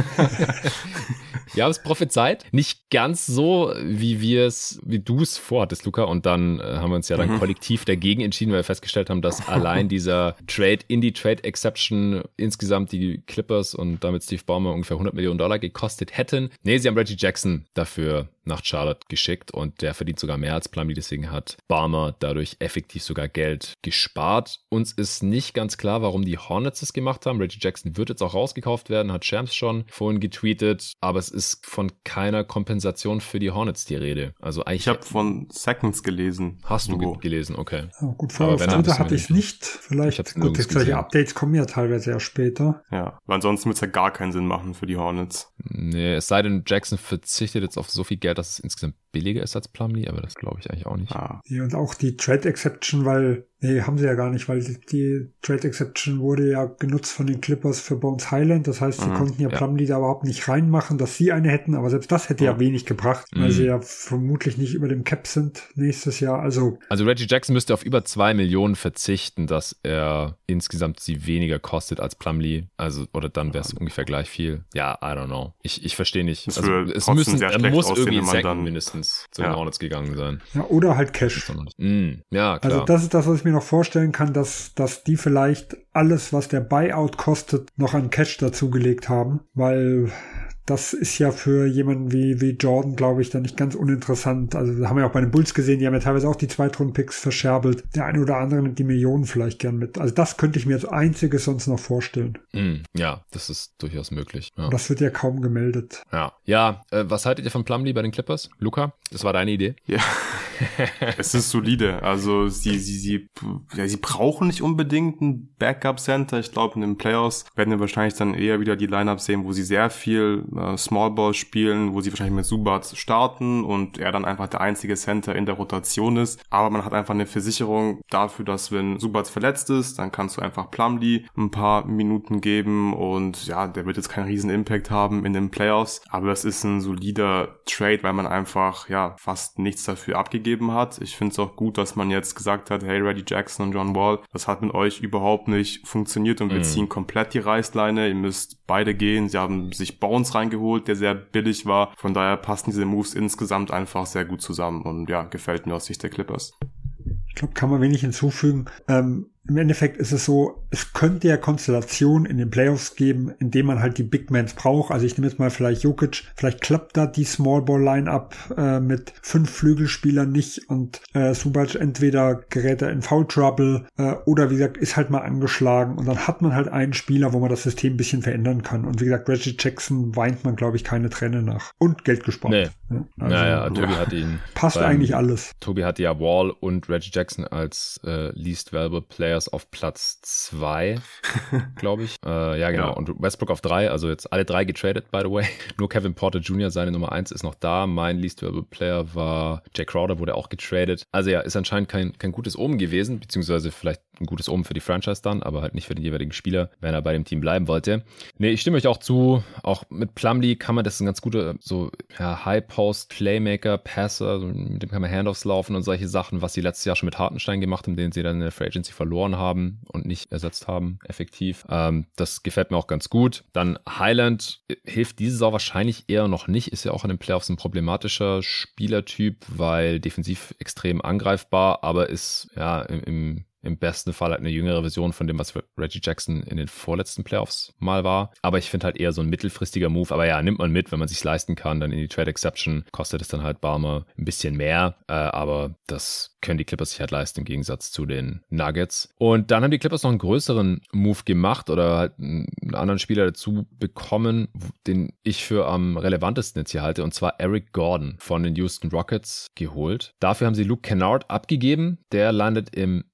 Wir haben es prophezeit. Nicht ganz so, wie wir es, wie du es vorhattest, Luca. Und dann äh, haben wir uns ja dann mhm. kollektiv dagegen entschieden, weil wir festgestellt haben, dass allein dieser Trade in die Trade Exception insgesamt die Clippers und damit Steve Ballmer ungefähr 100 Millionen Dollar gekostet hätten. Nee, sie haben Reggie Jackson dafür nach Charlotte geschickt und der verdient sogar mehr als Plumlee, deswegen hat Barmer dadurch effektiv sogar Geld gespart. Uns ist nicht ganz klar, warum die Hornets es gemacht haben. Reggie Jackson wird jetzt auch rausgekauft werden, hat Shams schon vorhin getweetet, aber es ist von keiner Kompensation für die Hornets die Rede. Also eigentlich ich habe von Seconds gelesen. Hast du ge gelesen, okay. Ja, gut, vor auf Twitter hatte ich es nicht. Vielleicht, gut, jetzt solche Updates kommen ja teilweise ja später. Ja, weil ansonsten wird es ja gar keinen Sinn machen für die Hornets. Nee, es sei denn, Jackson verzichtet jetzt auf so viel Geld, dass es insgesamt billiger ist als Plumlee, aber das glaube ich eigentlich auch nicht. Ah. Ja, und auch die Trade Exception, weil Nee, haben sie ja gar nicht, weil die, Trade Exception wurde ja genutzt von den Clippers für Bones Highland. Das heißt, sie mhm, konnten ja, ja. Plumlee da überhaupt nicht reinmachen, dass sie eine hätten, aber selbst das hätte ja, ja wenig gebracht, mhm. weil sie ja vermutlich nicht über dem Cap sind nächstes Jahr. Also, also Reggie Jackson müsste auf über zwei Millionen verzichten, dass er insgesamt sie weniger kostet als Plumlee. Also, oder dann wäre es ja. ungefähr gleich viel. Ja, I don't know. Ich, ich verstehe nicht. also, es müssen, er muss irgendwie Second dann, mindestens zu den Hornets gegangen sein. Ja, oder halt Cash. Mhm. Ja, klar. Also das ist das, was ich mir noch vorstellen kann, dass, dass die vielleicht alles, was der Buyout kostet, noch an Cash dazugelegt haben, weil das ist ja für jemanden wie, wie Jordan, glaube ich, dann nicht ganz uninteressant. Also da haben wir auch bei den Bulls gesehen, die haben ja teilweise auch die Zweitrunden-Picks verscherbelt. Der eine oder andere nimmt die Millionen vielleicht gern mit. Also das könnte ich mir als einziges sonst noch vorstellen. Mm, ja, das ist durchaus möglich. Ja. Das wird ja kaum gemeldet. Ja, ja äh, was haltet ihr von Plumlee bei den Clippers? Luca, das war deine Idee? Ja. es ist solide. Also sie, sie, sie, ja, sie brauchen nicht unbedingt ein Backup-Center. Ich glaube, in den Playoffs werden wir wahrscheinlich dann eher wieder die Lineup sehen, wo sie sehr viel äh, Small Ball spielen, wo sie wahrscheinlich mit Subat starten und er dann einfach der einzige Center in der Rotation ist. Aber man hat einfach eine Versicherung dafür, dass wenn Subat verletzt ist, dann kannst du einfach Plumlee ein paar Minuten geben und ja, der wird jetzt keinen riesen Impact haben in den Playoffs. Aber es ist ein solider Trade, weil man einfach ja fast nichts dafür abgegeben hat. Ich finde es auch gut, dass man jetzt gesagt hat, hey, Reddy Jackson und John Wall, das hat mit euch überhaupt nicht funktioniert und wir mhm. ziehen komplett die Reißleine. Ihr müsst beide gehen. Sie haben sich Bones rein reingeholt, der sehr billig war. Von daher passen diese Moves insgesamt einfach sehr gut zusammen und ja, gefällt mir aus Sicht der Clippers. Ich glaube, kann man wenig hinzufügen. Ähm, Im Endeffekt ist es so, es könnte ja Konstellationen in den Playoffs geben, in denen man halt die Big Mans braucht. Also ich nehme jetzt mal vielleicht Jokic, vielleicht klappt da die Small Ball Line-Up äh, mit fünf Flügelspielern nicht und äh, Subac entweder gerät er in Foul Trouble äh, oder wie gesagt ist halt mal angeschlagen und dann hat man halt einen Spieler, wo man das System ein bisschen verändern kann. Und wie gesagt, Reggie Jackson weint man glaube ich keine Träne nach und Geld gespart. Nee. Also, naja, Tobi hat ihn. Passt beim, eigentlich alles. Tobi hatte ja Wall und Reggie Jackson als äh, Least Valuable Players auf Platz zwei, glaube ich. Äh, ja, genau. Ja. Und Westbrook auf drei, also jetzt alle drei getradet, by the way. Nur Kevin Porter Jr., seine Nummer eins, ist noch da. Mein Least Valuable Player war Jay Crowder, wurde auch getradet. Also ja, ist anscheinend kein, kein gutes Omen gewesen, beziehungsweise vielleicht ein gutes Omen für die Franchise dann, aber halt nicht für den jeweiligen Spieler, wenn er bei dem Team bleiben wollte. Nee, ich stimme euch auch zu. Auch mit Plumlee kann man, das ist ein ganz guter, so, ja, High-Post, Playmaker, Passer, mit dem kann man Handoffs laufen und solche Sachen, was sie letztes Jahr schon mit Hartenstein gemacht haben, den sie dann in der Free Agency verloren haben und nicht ersetzt haben, effektiv. Ähm, das gefällt mir auch ganz gut. Dann Highland hilft diese Saison wahrscheinlich eher noch nicht, ist ja auch in den Playoffs ein problematischer Spielertyp, weil defensiv extrem angreifbar, aber ist ja im, im im besten Fall halt eine jüngere Version von dem, was Reggie Jackson in den vorletzten Playoffs mal war. Aber ich finde halt eher so ein mittelfristiger Move. Aber ja, nimmt man mit, wenn man sich leisten kann, dann in die Trade Exception kostet es dann halt Barmer ein bisschen mehr. Äh, aber das können die Clippers sich halt leisten im Gegensatz zu den Nuggets. Und dann haben die Clippers noch einen größeren Move gemacht oder halt einen anderen Spieler dazu bekommen, den ich für am relevantesten jetzt hier halte, und zwar Eric Gordon von den Houston Rockets geholt. Dafür haben sie Luke Kennard abgegeben. Der landet im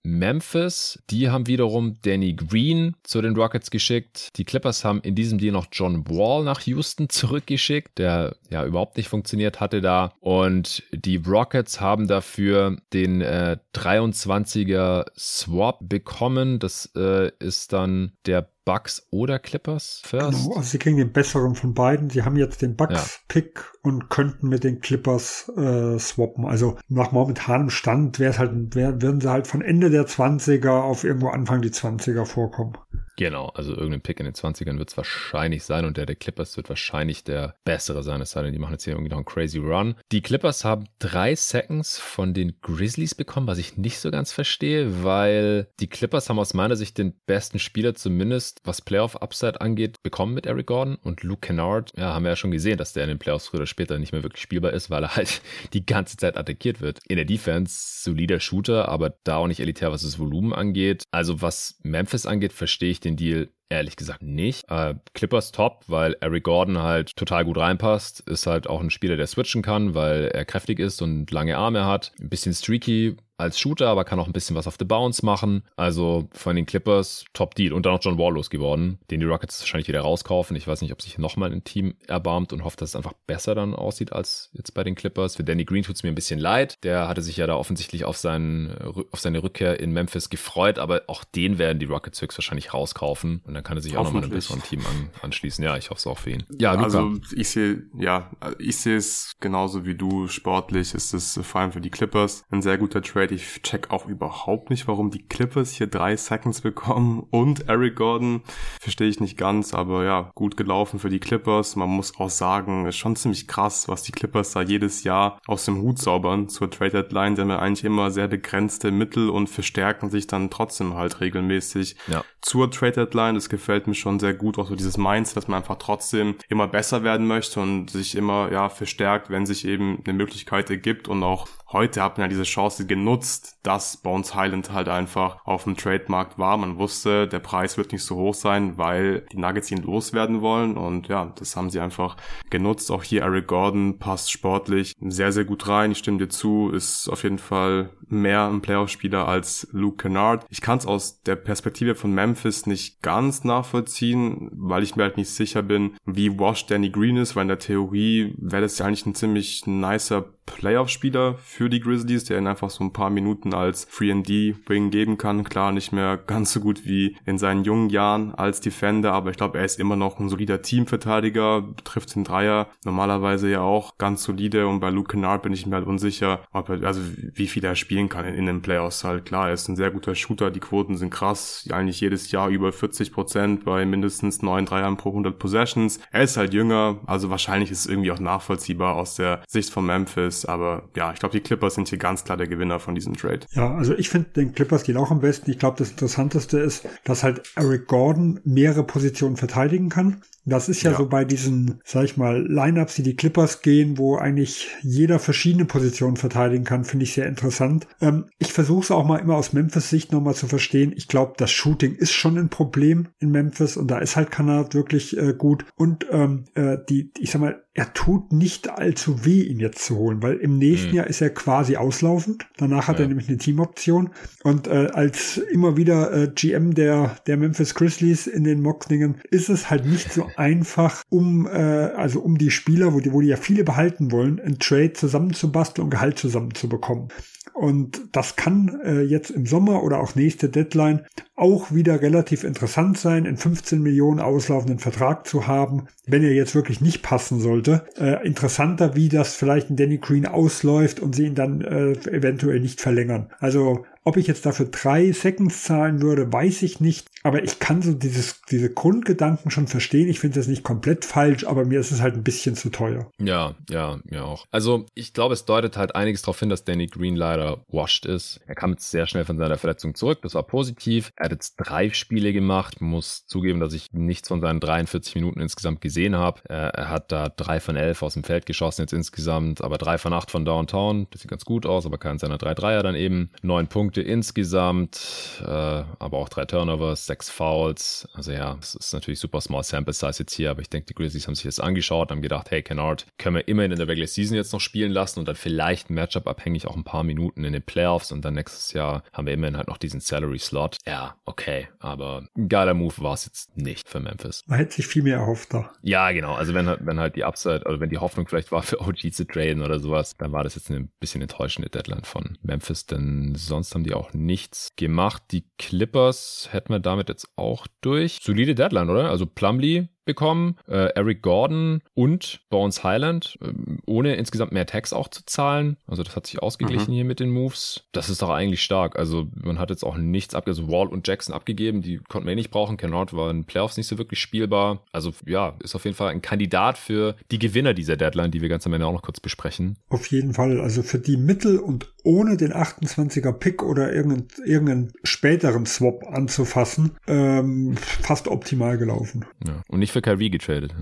Memphis. Die haben wiederum Danny Green zu den Rockets geschickt. Die Clippers haben in diesem Deal noch John Wall nach Houston zurückgeschickt, der ja überhaupt nicht funktioniert hatte da. Und die Rockets haben dafür den äh, 23er Swap bekommen. Das äh, ist dann der Bucks oder Clippers first? Genau, also sie kriegen den besseren von beiden. Sie haben jetzt den Bucks-Pick ja. und könnten mit den Clippers äh, swappen. Also nach momentanem Stand wäre es halt, wär, würden sie halt von Ende der 20er auf irgendwo Anfang die 20er vorkommen. Genau, also irgendein Pick in den 20ern wird es wahrscheinlich sein und der der Clippers wird wahrscheinlich der bessere sein, es sei denn, die machen jetzt hier irgendwie noch einen crazy Run. Die Clippers haben drei Seconds von den Grizzlies bekommen, was ich nicht so ganz verstehe, weil die Clippers haben aus meiner Sicht den besten Spieler zumindest, was Playoff-Upside angeht, bekommen mit Eric Gordon und Luke Kennard, ja, haben wir ja schon gesehen, dass der in den Playoffs früher oder später nicht mehr wirklich spielbar ist, weil er halt die ganze Zeit attackiert wird. In der Defense solider Shooter, aber da auch nicht elitär, was das Volumen angeht. Also was Memphis angeht, verstehe ich den Deal ehrlich gesagt nicht. Äh, Clippers top, weil Eric Gordon halt total gut reinpasst. Ist halt auch ein Spieler, der switchen kann, weil er kräftig ist und lange Arme hat. Ein bisschen streaky, als Shooter, aber kann auch ein bisschen was auf the Bounce machen. Also von den Clippers Top Deal. Und dann noch John Wall losgeworden, den die Rockets wahrscheinlich wieder rauskaufen. Ich weiß nicht, ob sich nochmal ein Team erbarmt und hofft, dass es einfach besser dann aussieht als jetzt bei den Clippers. Für Danny Green tut es mir ein bisschen leid. Der hatte sich ja da offensichtlich auf, seinen, auf seine Rückkehr in Memphis gefreut, aber auch den werden die Rockets höchstwahrscheinlich rauskaufen. Und dann kann er sich auch nochmal einem besseren Team an, anschließen. Ja, ich hoffe es auch für ihn. Ja, Luca. Also ich sehe, ja, ich sehe es genauso wie du. Sportlich ist es vor allem für die Clippers ein sehr guter Trade ich check auch überhaupt nicht, warum die Clippers hier drei Seconds bekommen und Eric Gordon. Verstehe ich nicht ganz, aber ja, gut gelaufen für die Clippers. Man muss auch sagen, ist schon ziemlich krass, was die Clippers da jedes Jahr aus dem Hut zaubern zur Trade Deadline. Die haben ja eigentlich immer sehr begrenzte Mittel und verstärken sich dann trotzdem halt regelmäßig ja. zur Trade Deadline. Das gefällt mir schon sehr gut, auch so dieses Mindset, dass man einfach trotzdem immer besser werden möchte und sich immer ja verstärkt, wenn sich eben eine Möglichkeit ergibt und auch heute hat man ja diese Chance genutzt, dass Bones Highland halt einfach auf dem Trademarkt war. Man wusste, der Preis wird nicht so hoch sein, weil die Nuggets ihn loswerden wollen und ja, das haben sie einfach genutzt. Auch hier Eric Gordon passt sportlich sehr, sehr gut rein. Ich stimme dir zu, ist auf jeden Fall mehr ein Playoff-Spieler als Luke Kennard. Ich kann es aus der Perspektive von Memphis nicht ganz nachvollziehen, weil ich mir halt nicht sicher bin, wie washed Danny Green ist, weil in der Theorie wäre das ja eigentlich ein ziemlich nicer Playoff-Spieler für die Grizzlies, der ihnen einfach so ein paar Minuten als 3D-Wing geben kann. Klar, nicht mehr ganz so gut wie in seinen jungen Jahren als Defender, aber ich glaube, er ist immer noch ein solider Teamverteidiger, trifft den Dreier normalerweise ja auch ganz solide und bei Luke Kennard bin ich mir halt unsicher, ob er, also wie viel er spielen kann in, in den Playoffs halt. Klar, er ist ein sehr guter Shooter, die Quoten sind krass, eigentlich jedes Jahr über 40 Prozent bei mindestens neun Dreiern pro 100 Possessions. Er ist halt jünger, also wahrscheinlich ist es irgendwie auch nachvollziehbar aus der Sicht von Memphis. Aber ja, ich glaube, die Clippers sind hier ganz klar der Gewinner von diesem Trade. Ja, also ich finde den Clippers Deal auch am besten. Ich glaube, das Interessanteste ist, dass halt Eric Gordon mehrere Positionen verteidigen kann. Das ist ja, ja, so bei diesen, sag ich mal, Lineups, die die Clippers gehen, wo eigentlich jeder verschiedene Positionen verteidigen kann, finde ich sehr interessant. Ähm, ich versuche es auch mal immer aus Memphis Sicht nochmal zu verstehen. Ich glaube, das Shooting ist schon ein Problem in Memphis und da ist halt Kanada wirklich äh, gut. Und ähm, äh, die, ich sag mal, er tut nicht allzu weh, ihn jetzt zu holen, weil im nächsten mhm. Jahr ist er quasi auslaufend. Danach hat ja. er nämlich eine Teamoption. Und äh, als immer wieder äh, GM der, der Memphis Grizzlies in den Moxningen ist es halt nicht so einfach, um, äh, also um die Spieler, wo die, wo die ja viele behalten wollen, ein Trade zusammenzubasteln und Gehalt zusammenzubekommen. Und das kann äh, jetzt im Sommer oder auch nächste Deadline auch wieder relativ interessant sein, einen 15 Millionen auslaufenden Vertrag zu haben, wenn er jetzt wirklich nicht passen sollte. Äh, interessanter, wie das vielleicht ein Danny Green ausläuft und sie ihn dann äh, eventuell nicht verlängern. Also ob ich jetzt dafür drei Seconds zahlen würde, weiß ich nicht. Aber ich kann so dieses, diese Grundgedanken schon verstehen. Ich finde das nicht komplett falsch, aber mir ist es halt ein bisschen zu teuer. Ja, ja, mir auch. Also ich glaube, es deutet halt einiges darauf hin, dass Danny Green leider washed ist. Er kam jetzt sehr schnell von seiner Verletzung zurück. Das war positiv. Er hat jetzt drei Spiele gemacht. Muss zugeben, dass ich nichts von seinen 43 Minuten insgesamt gesehen habe. Er hat da drei von elf aus dem Feld geschossen jetzt insgesamt, aber drei von acht von Downtown. Das sieht ganz gut aus, aber keinen seiner drei Dreier dann eben. Neun Punkte insgesamt, äh, aber auch drei Turnovers, sechs Fouls. Also ja, es ist natürlich super small sample size jetzt hier, aber ich denke, die Grizzlies haben sich jetzt angeschaut, haben gedacht, hey, Kennard können wir immerhin in der Regular Season jetzt noch spielen lassen und dann vielleicht Matchup abhängig auch ein paar Minuten in den Playoffs und dann nächstes Jahr haben wir immerhin halt noch diesen Salary Slot. Ja, okay, aber ein geiler Move war es jetzt nicht für Memphis. Man hätte sich viel mehr erhofft da. Ja, genau. Also wenn, wenn halt die Upside, oder wenn die Hoffnung vielleicht war für OG zu traden oder sowas, dann war das jetzt eine bisschen enttäuschende Deadline von Memphis, denn sonst haben die auch nichts gemacht. Die Clippers hätten wir damit jetzt auch durch. Solide Deadline, oder? Also Plumlee bekommen, äh, Eric Gordon und Bones Highland, äh, ohne insgesamt mehr Tax auch zu zahlen. Also das hat sich ausgeglichen mhm. hier mit den Moves. Das ist doch eigentlich stark. Also man hat jetzt auch nichts abgegeben. Also Wall und Jackson abgegeben, die konnten wir eh nicht brauchen. Kennard war in Playoffs nicht so wirklich spielbar. Also ja, ist auf jeden Fall ein Kandidat für die Gewinner dieser Deadline, die wir ganz am Ende auch noch kurz besprechen. Auf jeden Fall. Also für die Mittel und ohne den 28er Pick oder irgendeinen, irgendeinen späteren Swap anzufassen, ähm, fast optimal gelaufen. Ja. Und nicht für Kyrie getradet.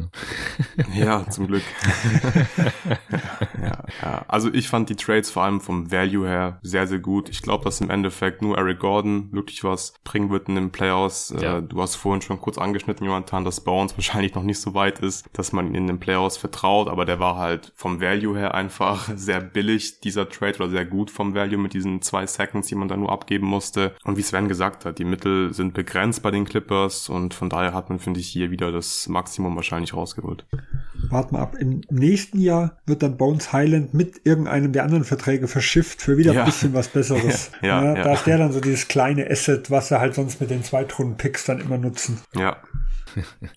ja, zum Glück. ja, ja, Also ich fand die Trades vor allem vom Value her sehr, sehr gut. Ich glaube, dass im Endeffekt nur Eric Gordon wirklich was bringen wird in den Playoffs. Äh, ja. du hast vorhin schon kurz angeschnitten, Jonathan, dass Bones wahrscheinlich noch nicht so weit ist, dass man ihn in den Playoffs vertraut, aber der war halt vom Value her einfach sehr billig, dieser Trade, oder sehr gut vom Value mit diesen zwei Seconds, die man da nur abgeben musste. Und wie Sven gesagt hat, die Mittel sind begrenzt bei den Clippers und von daher hat man, finde ich, hier wieder das Maximum wahrscheinlich rausgeholt. Wart mal ab. Im nächsten Jahr wird dann Bones Highland mit irgendeinem der anderen Verträge verschifft für wieder ja. ein bisschen was Besseres. ja, ja, ja, Da ist der dann so dieses kleine Asset, was er halt sonst mit den Zweitrunden-Picks dann immer nutzen. Ja,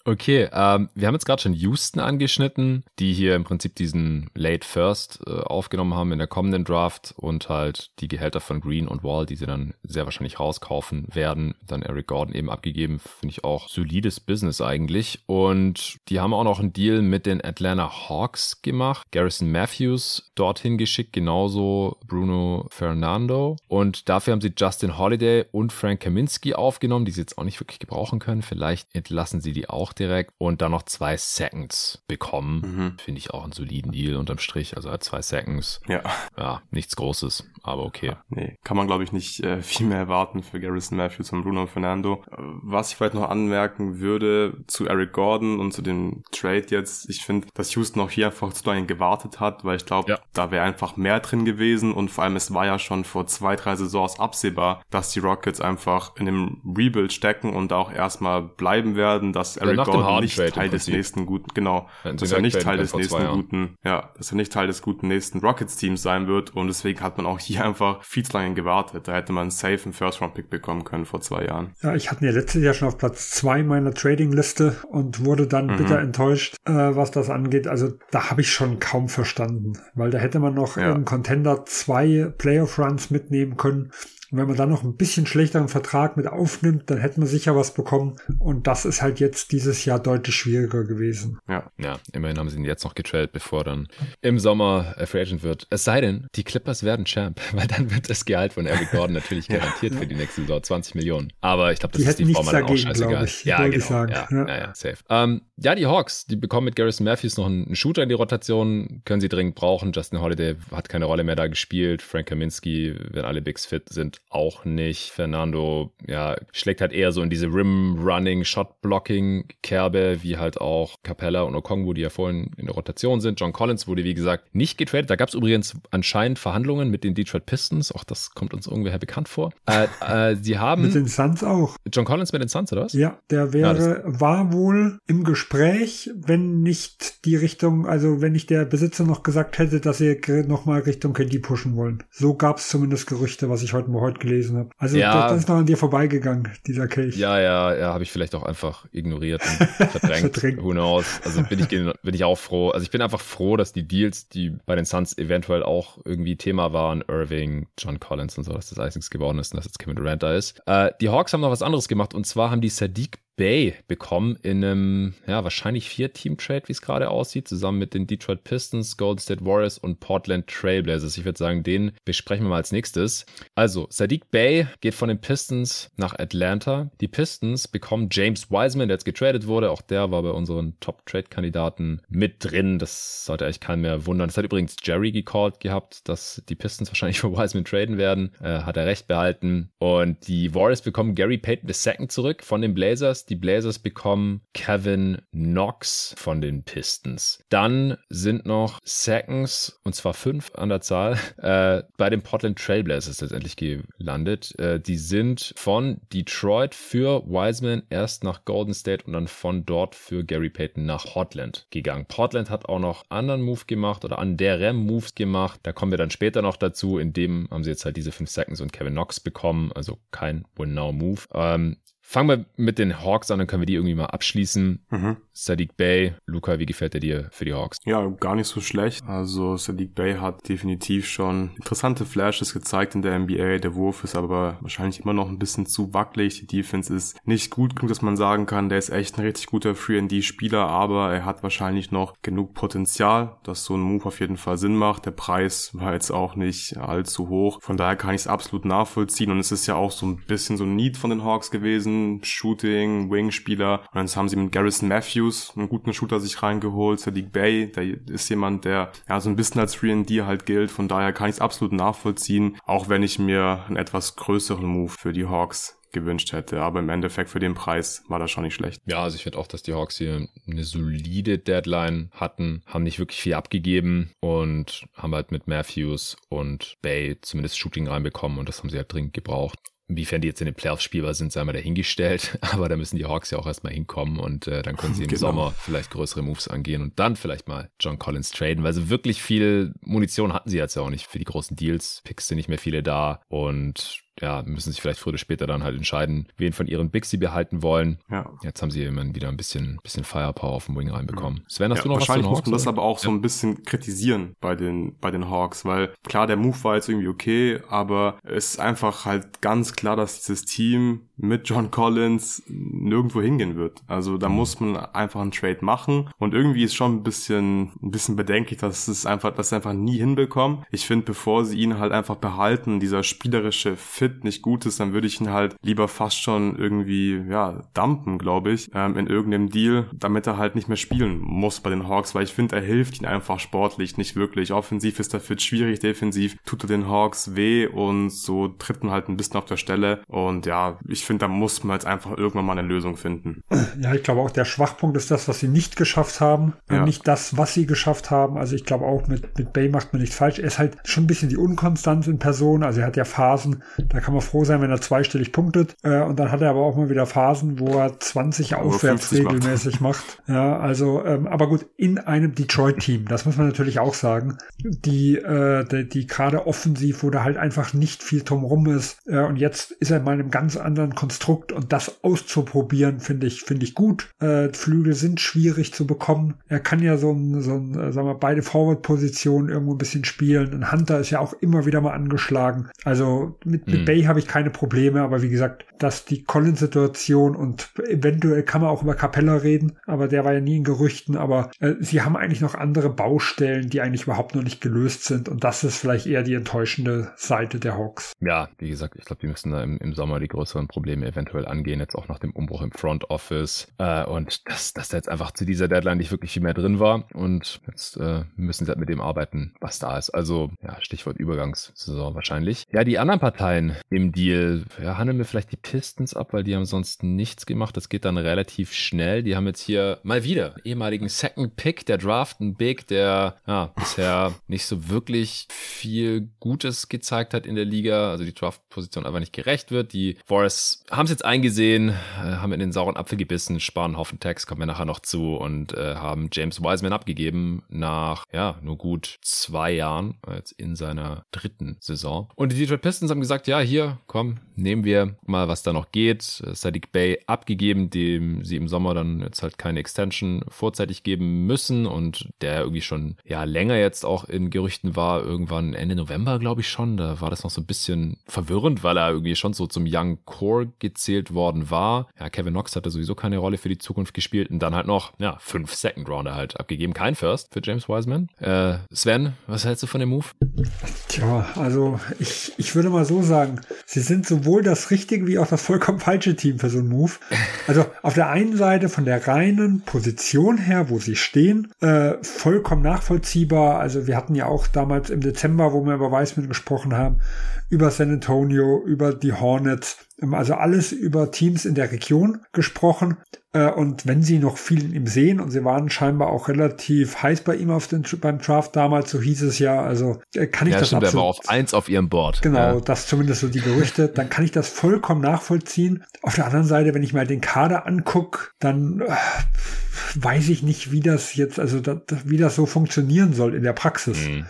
Okay, ähm, wir haben jetzt gerade schon Houston angeschnitten, die hier im Prinzip diesen Late First äh, aufgenommen haben in der kommenden Draft und halt die Gehälter von Green und Wall, die sie dann sehr wahrscheinlich rauskaufen werden, dann Eric Gordon eben abgegeben. Finde ich auch solides Business eigentlich. Und die haben auch noch einen Deal mit den Atlanta Hawks gemacht. Garrison Matthews dorthin geschickt, genauso Bruno Fernando. Und dafür haben sie Justin Holiday und Frank Kaminski aufgenommen, die sie jetzt auch nicht wirklich gebrauchen können. Vielleicht entlassen sie die auch direkt und dann noch zwei Seconds bekommen. Mhm. Finde ich auch einen soliden Deal unterm Strich. Also zwei Seconds. Ja. Ja, nichts Großes, aber okay. Ja, nee, kann man glaube ich nicht äh, viel mehr erwarten für Garrison Matthews und Bruno Fernando. Was ich vielleicht noch anmerken würde zu Eric Gordon und zu dem Trade jetzt, ich finde, dass Houston auch hier einfach zu lange gewartet hat, weil ich glaube, ja. da wäre einfach mehr drin gewesen und vor allem es war ja schon vor zwei, drei Saisons absehbar, dass die Rockets einfach in dem Rebuild stecken und auch erstmal bleiben werden, dass Eric ja, Gordon nicht Teil des nächsten guten, genau, dass er nicht Teil des nächsten guten, ja, dass er nicht Teil des guten nächsten Rockets Teams sein wird und deswegen hat man auch hier einfach viel zu lange gewartet. Da hätte man safe einen First Round Pick bekommen können vor zwei Jahren. Ja, ich hatte ihn ja letztes Jahr schon auf Platz zwei meiner Trading Liste und wurde dann mhm. bitter enttäuscht, äh, was das angeht. Also da habe ich schon kaum verstanden, weil da hätte man noch ja. im Contender zwei Playoff Runs mitnehmen können Und wenn man dann noch ein bisschen schlechteren Vertrag mit aufnimmt, dann hätte man sicher was bekommen. Und das ist halt jetzt dieses Jahr deutlich schwieriger gewesen. Ja. Ja, immerhin haben sie ihn jetzt noch getradet, bevor dann im Sommer Free Agent wird. Es sei denn, die Clippers werden Champ, weil dann wird das Gehalt von Eric Gordon natürlich garantiert ja. für die nächste Saison 20 Millionen. Aber ich glaube, das die ist die Form dann auch scheißegal. Ich, ja, genau. Ja. ja, ja, safe. Ähm, ja, die Hawks, die bekommen mit Garrison Matthews noch einen Shooter in die Rotation, können sie dringend brauchen. Justin Holiday hat keine Rolle mehr da gespielt. Frank Kaminski, wenn alle Bigs fit sind, auch nicht. Fernando, ja, schlägt halt eher so in diese Rim-Running, Shot-Blocking-Kerbe, wie halt auch Capella und Okongwu, die ja vorhin in der Rotation sind. John Collins wurde, wie gesagt, nicht getradet. Da gab es übrigens anscheinend Verhandlungen mit den Detroit Pistons. Auch das kommt uns irgendwer bekannt vor. Äh, äh, sie haben. mit den Suns auch. John Collins mit den Suns, oder was? Ja, der wäre, ja, war wohl im Gespräch, wenn nicht die Richtung, also wenn nicht der Besitzer noch gesagt hätte, dass sie nochmal Richtung KD pushen wollen. So gab es zumindest Gerüchte, was ich heute mal heute gelesen habe. Also ja, das ist noch an dir vorbeigegangen, dieser Case. Ja, ja, ja, habe ich vielleicht auch einfach ignoriert und verdrängt. verdrängt. Who knows? Also bin ich, bin ich auch froh. Also ich bin einfach froh, dass die Deals, die bei den Suns eventuell auch irgendwie Thema waren, Irving, John Collins und so, dass das alles geworden ist und dass jetzt Kevin Durant da ist. Äh, die Hawks haben noch was anderes gemacht und zwar haben die Sadiq Bay bekommen in einem, ja, wahrscheinlich Vier-Team-Trade, wie es gerade aussieht, zusammen mit den Detroit Pistons, Golden State Warriors und Portland Trailblazers. Ich würde sagen, den besprechen wir mal als nächstes. Also, Sadiq Bay geht von den Pistons nach Atlanta. Die Pistons bekommen James Wiseman, der jetzt getradet wurde. Auch der war bei unseren Top-Trade-Kandidaten mit drin. Das sollte eigentlich keinen mehr wundern. Das hat übrigens Jerry gecallt gehabt, dass die Pistons wahrscheinlich für Wiseman traden werden. Äh, hat er recht behalten. Und die Warriors bekommen Gary Payton II zurück von den Blazers. Die Blazers bekommen Kevin Knox von den Pistons. Dann sind noch Seconds, und zwar fünf an der Zahl, äh, bei den Portland Trailblazers letztendlich gelandet. Äh, die sind von Detroit für Wiseman erst nach Golden State und dann von dort für Gary Payton nach Portland gegangen. Portland hat auch noch anderen Move gemacht oder an deren Moves gemacht. Da kommen wir dann später noch dazu. In dem haben sie jetzt halt diese fünf Seconds und Kevin Knox bekommen. Also kein Win-Now-Move. Ähm, Fangen wir mit den Hawks an, dann können wir die irgendwie mal abschließen. Mhm. Sadiq Bay, Luca, wie gefällt er dir für die Hawks? Ja, gar nicht so schlecht. Also Sadiq Bay hat definitiv schon interessante Flashes gezeigt in der NBA. Der Wurf ist aber wahrscheinlich immer noch ein bisschen zu wackelig. Die Defense ist nicht gut genug, dass man sagen kann, der ist echt ein richtig guter 3D-Spieler, aber er hat wahrscheinlich noch genug Potenzial, dass so ein Move auf jeden Fall Sinn macht. Der Preis war jetzt auch nicht allzu hoch. Von daher kann ich es absolut nachvollziehen und es ist ja auch so ein bisschen so ein Need von den Hawks gewesen Shooting, Wing-Spieler. Und jetzt haben sie mit Garrison Matthews einen guten Shooter sich reingeholt. Sadiq Bay, der ist jemand, der ja so ein bisschen als 3D halt gilt. Von daher kann ich es absolut nachvollziehen, auch wenn ich mir einen etwas größeren Move für die Hawks gewünscht hätte. Aber im Endeffekt für den Preis war das schon nicht schlecht. Ja, also ich finde auch, dass die Hawks hier eine solide Deadline hatten, haben nicht wirklich viel abgegeben und haben halt mit Matthews und Bay zumindest Shooting reinbekommen und das haben sie halt dringend gebraucht. Inwiefern die jetzt in den Playoffs spielbar sind, sei mal dahingestellt. Aber da müssen die Hawks ja auch erstmal hinkommen und äh, dann können sie im genau. Sommer vielleicht größere Moves angehen und dann vielleicht mal John Collins traden, weil so wirklich viel Munition hatten sie jetzt ja auch nicht für die großen Deals. Picks sind nicht mehr viele da und ja, müssen sich vielleicht früher oder später dann halt entscheiden, wen von ihren Bigs sie behalten wollen. Ja. Jetzt haben sie immerhin wieder ein bisschen, bisschen Firepower auf dem Wing reinbekommen. Mhm. Sven, hast ja, du noch wahrscheinlich was zu muss man das aber auch ja. so ein bisschen kritisieren bei den, bei den Hawks, weil klar, der Move war jetzt irgendwie okay, aber es ist einfach halt ganz klar, dass dieses Team mit John Collins nirgendwo hingehen wird. Also da mhm. muss man einfach einen Trade machen und irgendwie ist schon ein bisschen, ein bisschen bedenklich, dass es einfach, dass sie einfach nie hinbekommen. Ich finde, bevor sie ihn halt einfach behalten, dieser spielerische Fit nicht gut ist, dann würde ich ihn halt lieber fast schon irgendwie, ja, dumpen, glaube ich, ähm, in irgendeinem Deal, damit er halt nicht mehr spielen muss bei den Hawks, weil ich finde, er hilft ihnen einfach sportlich nicht wirklich. Offensiv ist der Fit schwierig, defensiv tut er den Hawks weh und so tritt man halt ein bisschen auf der Stelle und ja, ich finde, da muss man jetzt einfach irgendwann mal eine Lösung finden. Ja, ich glaube auch, der Schwachpunkt ist das, was sie nicht geschafft haben, ja. nicht das, was sie geschafft haben. Also ich glaube auch, mit, mit Bay macht man nichts falsch. Er ist halt schon ein bisschen die Unkonstanz in Person, also er hat ja Phasen, da kann man froh sein, wenn er zweistellig punktet. Äh, und dann hat er aber auch mal wieder Phasen, wo er 20 aufwärts regelmäßig macht. macht. Ja, also, ähm, aber gut, in einem Detroit-Team, das muss man natürlich auch sagen, die, äh, die, die gerade offensiv, wo da halt einfach nicht viel drumrum ist. Äh, und jetzt ist er mal in einem ganz anderen ein Konstrukt und das auszuprobieren, finde ich, finde ich gut. Äh, Flügel sind schwierig zu bekommen. Er kann ja so ein, so ein äh, sagen wir, beide Forward-Positionen irgendwo ein bisschen spielen. Ein Hunter ist ja auch immer wieder mal angeschlagen. Also mit, mit mhm. Bay habe ich keine Probleme, aber wie gesagt, dass die Collins-Situation und eventuell kann man auch über Capella reden, aber der war ja nie in Gerüchten, aber äh, sie haben eigentlich noch andere Baustellen, die eigentlich überhaupt noch nicht gelöst sind und das ist vielleicht eher die enttäuschende Seite der Hawks. Ja, wie gesagt, ich glaube, die müssen da im, im, Sommer die größeren Probleme eventuell angehen, jetzt auch nach dem Umbruch im Front Office äh, und dass, dass da jetzt einfach zu dieser Deadline nicht wirklich viel mehr drin war und jetzt äh, müssen sie halt mit dem arbeiten, was da ist. Also ja, Stichwort Übergangssaison wahrscheinlich. Ja, die anderen Parteien im Deal, ja, handeln wir vielleicht die Pistons ab, weil die haben sonst nichts gemacht. Das geht dann relativ schnell. Die haben jetzt hier mal wieder ehemaligen Second Pick der Draft, ein Big, der ja, bisher nicht so wirklich viel Gutes gezeigt hat in der Liga. Also die Draft-Position einfach nicht gerecht wird. Die Haben es jetzt eingesehen, äh, haben in den sauren Apfel gebissen, sparen einen Haufen Tags, kommen wir nachher noch zu und äh, haben James Wiseman abgegeben nach ja nur gut zwei Jahren jetzt in seiner dritten Saison. Und die Detroit Pistons haben gesagt, ja hier komm nehmen wir mal was da noch geht. Sadiq Bay abgegeben, dem sie im Sommer dann jetzt halt keine Extension vorzeitig geben müssen und der irgendwie schon ja länger jetzt auch in Gerüchten war, irgendwann Ende November glaube ich schon. Da war das noch so ein bisschen verwirrend, weil er irgendwie schon so zum Young Core gezählt worden war. Ja, Kevin Knox hatte sowieso keine Rolle für die Zukunft gespielt und dann halt noch ja fünf Second Rounder halt abgegeben, kein First für James Wiseman. Äh, Sven, was hältst du von dem Move? Tja, also ich ich würde mal so sagen, sie sind sowohl das richtige wie auch das vollkommen falsche Team für so einen Move. Also auf der einen Seite von der reinen Position her, wo sie stehen, äh, vollkommen nachvollziehbar. Also wir hatten ja auch damals im Dezember, wo wir über Wiseman gesprochen haben, über San Antonio, über die Hornets, also alles über Teams in der Region gesprochen. Äh, und wenn sie noch viel in ihm sehen, und sie waren scheinbar auch relativ heiß bei ihm auf den, beim Draft damals, so hieß es ja, also äh, kann ich ja, das stimmt, absolut, er war auf eins auf ihrem Board. Genau, ja. das zumindest so die Gerüchte, dann kann ich das vollkommen nachvollziehen. Auf der anderen Seite, wenn ich mal den Kader angucke, dann äh, weiß ich nicht, wie das jetzt, also da, wie das so funktionieren soll in der Praxis. Mhm.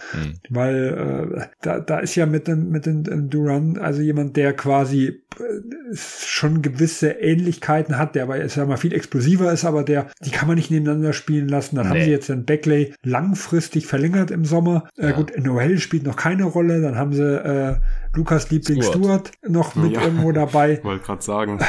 Weil äh, da, da ist ja mit dem, mit dem Duran, also jemand, der quasi äh, schon gewisse Ähnlichkeiten hat, der aber jetzt ja mal viel explosiver ist, aber der, die kann man nicht nebeneinander spielen lassen. Dann nee. haben sie jetzt den Backlay langfristig verlängert im Sommer. Äh, ja. Äh, gut, Noel spielt noch keine Rolle. Dann haben sie äh, Lukas Liebling Stewart, noch mit ja, irgendwo dabei. Wollte gerade sagen.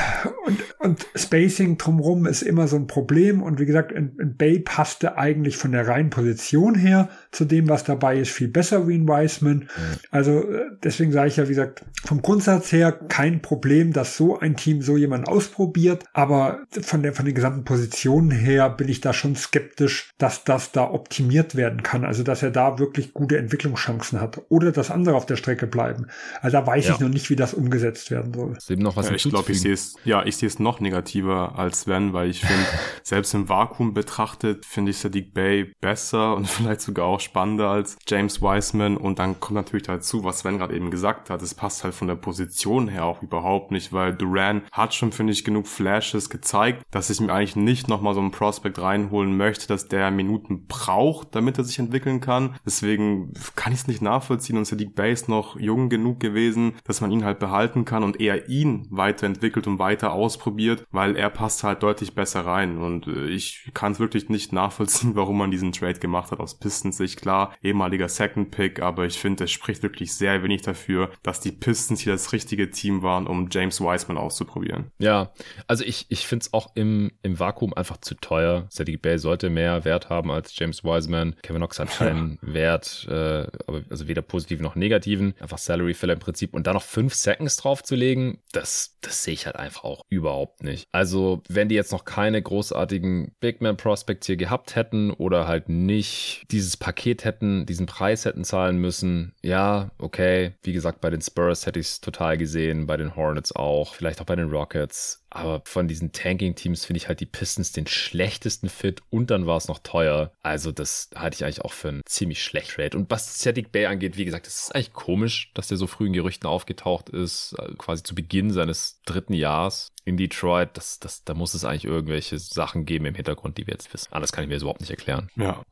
Und, und Spacing drumrum ist immer so ein Problem. Und wie gesagt, in, in Bay passte eigentlich von der reinen Position her zu dem, was dabei ist, viel besser wie in Wiseman. Mhm. Also äh, deswegen sage ich ja, wie gesagt, vom Grundsatz her kein Problem, dass so ein Team so jemand ausprobiert. Aber von der, von den gesamten Positionen her bin ich da schon skeptisch, dass das da optimiert werden kann. Also dass er da wirklich gute Entwicklungschancen hat. Oder dass andere auf der Strecke bleiben. Also da weiß ja. ich noch nicht, wie das umgesetzt werden soll. Ist eben noch was ja, ich glaube, ich sehe es, ja, ich sehe es noch negativer als Sven, weil ich finde, selbst im Vakuum betrachtet, finde ich Sadiq Bay besser und vielleicht sogar auch spannender als James Wiseman. Und dann kommt natürlich dazu, was Sven gerade eben gesagt hat. Es passt halt von der Position her auch überhaupt nicht, weil Duran hat schon, finde ich, genug Flashes gezeigt, dass ich mir eigentlich nicht nochmal so einen Prospect reinholen möchte, dass der Minuten braucht, damit er sich entwickeln kann. Deswegen kann ich es nicht nachvollziehen und Sadiq Bay ist noch jung genug gewesen, dass man ihn halt behalten kann und eher ihn weiterentwickelt und weiter ausprobiert, weil er passt halt deutlich besser rein und äh, ich kann es wirklich nicht nachvollziehen, warum man diesen Trade gemacht hat aus Pistons Sicht. Klar, ehemaliger Second Pick, aber ich finde, es spricht wirklich sehr wenig dafür, dass die Pistons hier das richtige Team waren, um James Wiseman auszuprobieren. Ja, also ich, ich finde es auch im, im Vakuum einfach zu teuer. Sadie Bay sollte mehr Wert haben als James Wiseman. Kevin Knox hat keinen Wert, äh, also weder positiv noch negativen. Einfach Salary Filler im Prinzip und da noch fünf Seconds draufzulegen, das, das sehe ich halt einfach auch überhaupt nicht. Also, wenn die jetzt noch keine großartigen Big Man Prospects hier gehabt hätten oder halt nicht dieses Paket hätten, diesen Preis hätten zahlen müssen, ja, okay. Wie gesagt, bei den Spurs hätte ich es total gesehen, bei den Hornets auch, vielleicht auch bei den Rockets. Aber von diesen Tanking-Teams finde ich halt die Pistons den schlechtesten Fit und dann war es noch teuer. Also das halte ich eigentlich auch für einen ziemlich schlecht Trade. Und was Cedric Bay angeht, wie gesagt, das ist eigentlich komisch, dass der so früh in Gerüchten aufgetaucht ist, äh, quasi zu Beginn seines dritten Jahres in Detroit, das, das, da muss es eigentlich irgendwelche Sachen geben im Hintergrund, die wir jetzt wissen. Anders kann ich mir das überhaupt nicht erklären. Ja.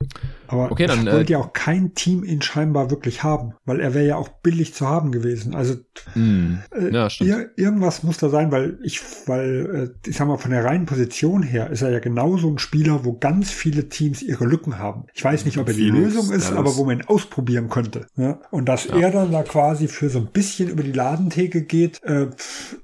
Aber okay, dann wollte äh, ja auch kein Team ihn scheinbar wirklich haben, weil er wäre ja auch billig zu haben gewesen. Also mm, äh, ja, ir irgendwas muss da sein, weil ich, weil äh, ich sag mal von der reinen Position her ist er ja genauso ein Spieler, wo ganz viele Teams ihre Lücken haben. Ich weiß nicht, ob er die Phoenix, Lösung ist, aber wo man ihn ausprobieren könnte. Ja? Und dass ja. er dann da quasi für so ein bisschen über die Ladentheke geht, äh,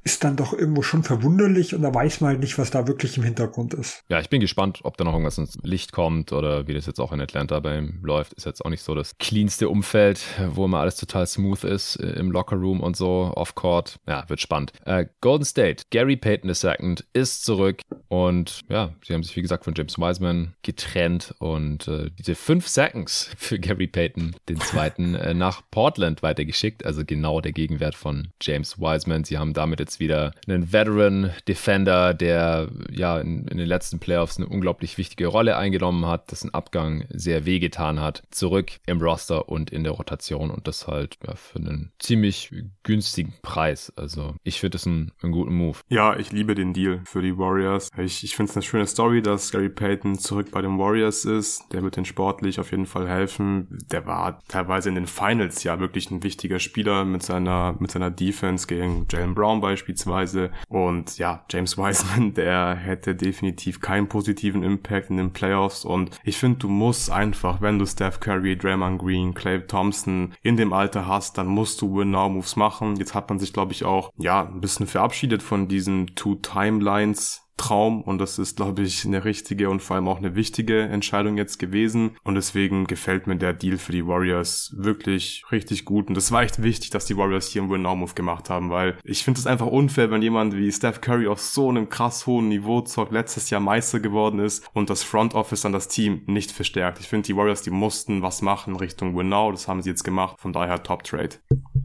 ist dann doch irgendwo schon verwunderlich verwunderlich und da weiß man halt nicht, was da wirklich im Hintergrund ist. Ja, ich bin gespannt, ob da noch irgendwas ins Licht kommt oder wie das jetzt auch in Atlanta bei ihm läuft. Ist jetzt auch nicht so das cleanste Umfeld, wo immer alles total smooth ist äh, im Lockerroom und so, off-court. Ja, wird spannend. Äh, Golden State, Gary Payton II ist zurück und ja, sie haben sich wie gesagt von James Wiseman getrennt und äh, diese fünf Seconds für Gary Payton, den zweiten, äh, nach Portland weitergeschickt. Also genau der Gegenwert von James Wiseman. Sie haben damit jetzt wieder einen Veteran Defender, der ja in, in, den letzten Playoffs eine unglaublich wichtige Rolle eingenommen hat, dessen Abgang sehr wehgetan hat, zurück im Roster und in der Rotation und das halt ja, für einen ziemlich günstigen Preis. Also ich finde es einen, einen, guten Move. Ja, ich liebe den Deal für die Warriors. Ich, ich finde es eine schöne Story, dass Gary Payton zurück bei den Warriors ist. Der wird den sportlich auf jeden Fall helfen. Der war teilweise in den Finals ja wirklich ein wichtiger Spieler mit seiner, mit seiner Defense gegen Jalen Brown beispielsweise. Und ja, James Wiseman, der hätte definitiv keinen positiven Impact in den Playoffs und ich finde, du musst einfach, wenn du Steph Curry, Draymond Green, Clay Thompson in dem Alter hast, dann musst du Win-Now-Moves machen. Jetzt hat man sich, glaube ich, auch, ja, ein bisschen verabschiedet von diesen Two Timelines Traum und das ist, glaube ich, eine richtige und vor allem auch eine wichtige Entscheidung jetzt gewesen und deswegen gefällt mir der Deal für die Warriors wirklich richtig gut und das war echt wichtig, dass die Warriors hier einen Win-Now-Move gemacht haben, weil ich finde es einfach unfair, wenn jemand wie Steph Curry auf so einem krass hohen Niveau zockt, letztes Jahr Meister geworden ist und das Front Office an das Team nicht verstärkt. Ich finde, die Warriors, die mussten was machen Richtung Win-Now, das haben sie jetzt gemacht, von daher Top-Trade.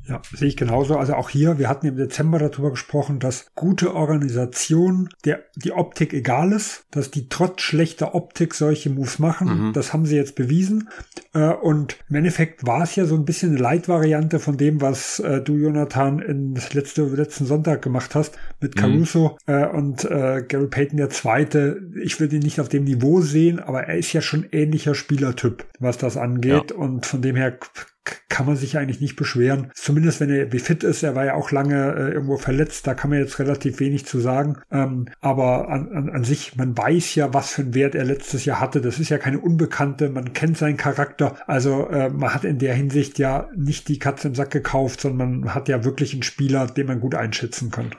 Ja, sehe ich genauso. Also auch hier, wir hatten im Dezember darüber gesprochen, dass gute Organisation der die Optik egal ist, dass die trotz schlechter Optik solche Moves machen. Mhm. Das haben sie jetzt bewiesen. Äh, und im Endeffekt war es ja so ein bisschen eine Leitvariante von dem, was äh, du, Jonathan, in letzte, letzten Sonntag gemacht hast mit mhm. Caruso mhm. und Gary Payton der Zweite. Ich würde ihn nicht auf dem Niveau sehen, aber er ist ja schon ähnlicher Spielertyp, was das angeht. Ja. Und von dem her kann man sich eigentlich nicht beschweren. Zumindest wenn er wie fit ist. Er war ja auch lange äh, irgendwo verletzt. Da kann man jetzt relativ wenig zu sagen. Ähm, aber an, an, an sich, man weiß ja, was für einen Wert er letztes Jahr hatte. Das ist ja keine Unbekannte. Man kennt seinen Charakter. Also äh, man hat in der Hinsicht ja nicht die Katze im Sack gekauft, sondern man hat ja wirklich einen Spieler, den man gut einschätzen kann.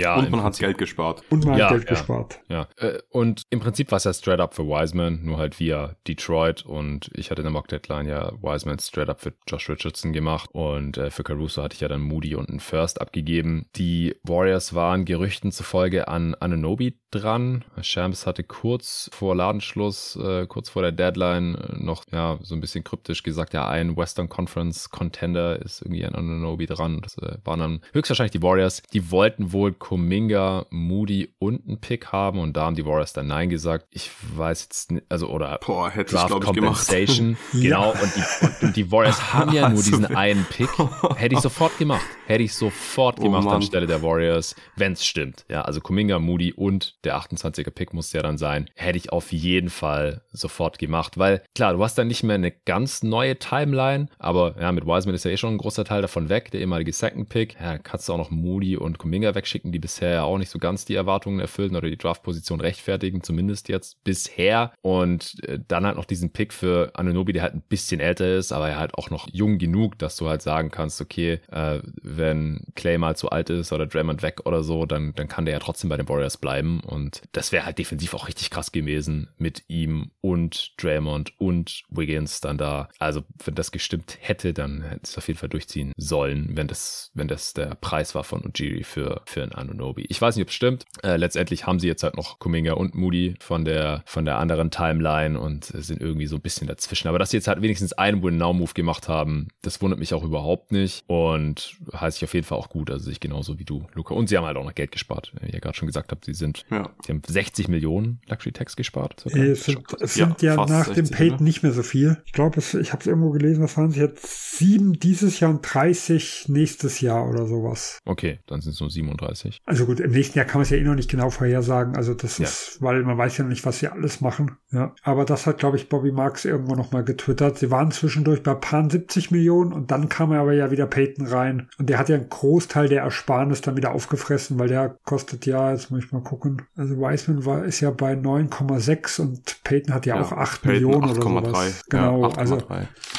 Ja, und man hat Geld gespart. Und man ja, hat Geld ja, gespart. Ja. Äh, und im Prinzip war es ja straight up für Wiseman, nur halt via Detroit. Und ich hatte in der Mock Deadline ja Wiseman straight up für Josh Richardson gemacht. Und äh, für Caruso hatte ich ja dann Moody und einen First abgegeben. Die Warriors waren Gerüchten zufolge an Ananobi dran. Shams hatte kurz vor Ladenschluss, äh, kurz vor der Deadline noch ja so ein bisschen kryptisch gesagt, ja, ein Western Conference Contender ist irgendwie an Ananobi dran. Das äh, waren dann höchstwahrscheinlich die Warriors. Die wollten wohl Kuminga, Moody und einen Pick haben und da haben die Warriors dann Nein gesagt. Ich weiß jetzt nicht, also oder Boah, hätte Draft ich, Compensation. Ich, genau, und, die, und die Warriors haben ja nur diesen einen Pick. Hätte ich sofort gemacht. Hätte ich sofort oh, gemacht Mann. anstelle der Warriors, wenn es stimmt. Ja, also Kuminga, Moody und der 28er Pick muss ja dann sein. Hätte ich auf jeden Fall sofort gemacht, weil klar, du hast dann nicht mehr eine ganz neue Timeline, aber ja, mit Wiseman ist ja eh schon ein großer Teil davon weg, der ehemalige Second Pick. Ja, kannst du auch noch Moody und Kuminga wegschicken die bisher ja auch nicht so ganz die Erwartungen erfüllen oder die Draftposition rechtfertigen, zumindest jetzt bisher. Und äh, dann halt noch diesen Pick für Anunobi, der halt ein bisschen älter ist, aber er halt auch noch jung genug, dass du halt sagen kannst, okay, äh, wenn Clay mal zu alt ist oder Draymond weg oder so, dann, dann kann der ja trotzdem bei den Warriors bleiben. Und das wäre halt defensiv auch richtig krass gewesen mit ihm und Draymond und Wiggins dann da. Also, wenn das gestimmt hätte, dann hätte es auf jeden Fall durchziehen sollen, wenn das, wenn das der Preis war von Ujiri für, für einen Anunobi. Ich weiß nicht, ob es stimmt. Äh, letztendlich haben sie jetzt halt noch Kuminga und Moody von der, von der anderen Timeline und sind irgendwie so ein bisschen dazwischen. Aber dass sie jetzt halt wenigstens einen Win-Now-Move gemacht haben, das wundert mich auch überhaupt nicht und heißt ich auf jeden Fall auch gut. Also ich genauso wie du, Luca. Und sie haben halt auch noch Geld gespart. Wie ihr gerade schon gesagt habt, sie sind, ja. sie haben 60 Millionen Luxury Tax gespart. Äh, es sind, sind ja, ja nach dem Paid nicht mehr so viel. Ich glaube, ich habe es irgendwo gelesen, was waren es jetzt? Sieben dieses Jahr und 30 nächstes Jahr oder sowas. Okay, dann sind es nur 37. Also gut, im nächsten Jahr kann man es ja eh noch nicht genau vorhersagen. Also das ja. ist, weil man weiß ja nicht, was sie alles machen. Ja. Aber das hat, glaube ich, Bobby Marks irgendwo nochmal getwittert. Sie waren zwischendurch bei paar 70 Millionen und dann kam aber ja wieder Peyton rein. Und der hat ja einen Großteil der Ersparnis dann wieder aufgefressen, weil der kostet ja, jetzt muss ich mal gucken. Also Wiseman war, ist ja bei 9,6 und Peyton hat ja, ja auch 8 Peyton Millionen 8, oder sowas. Genau, ja, 8, also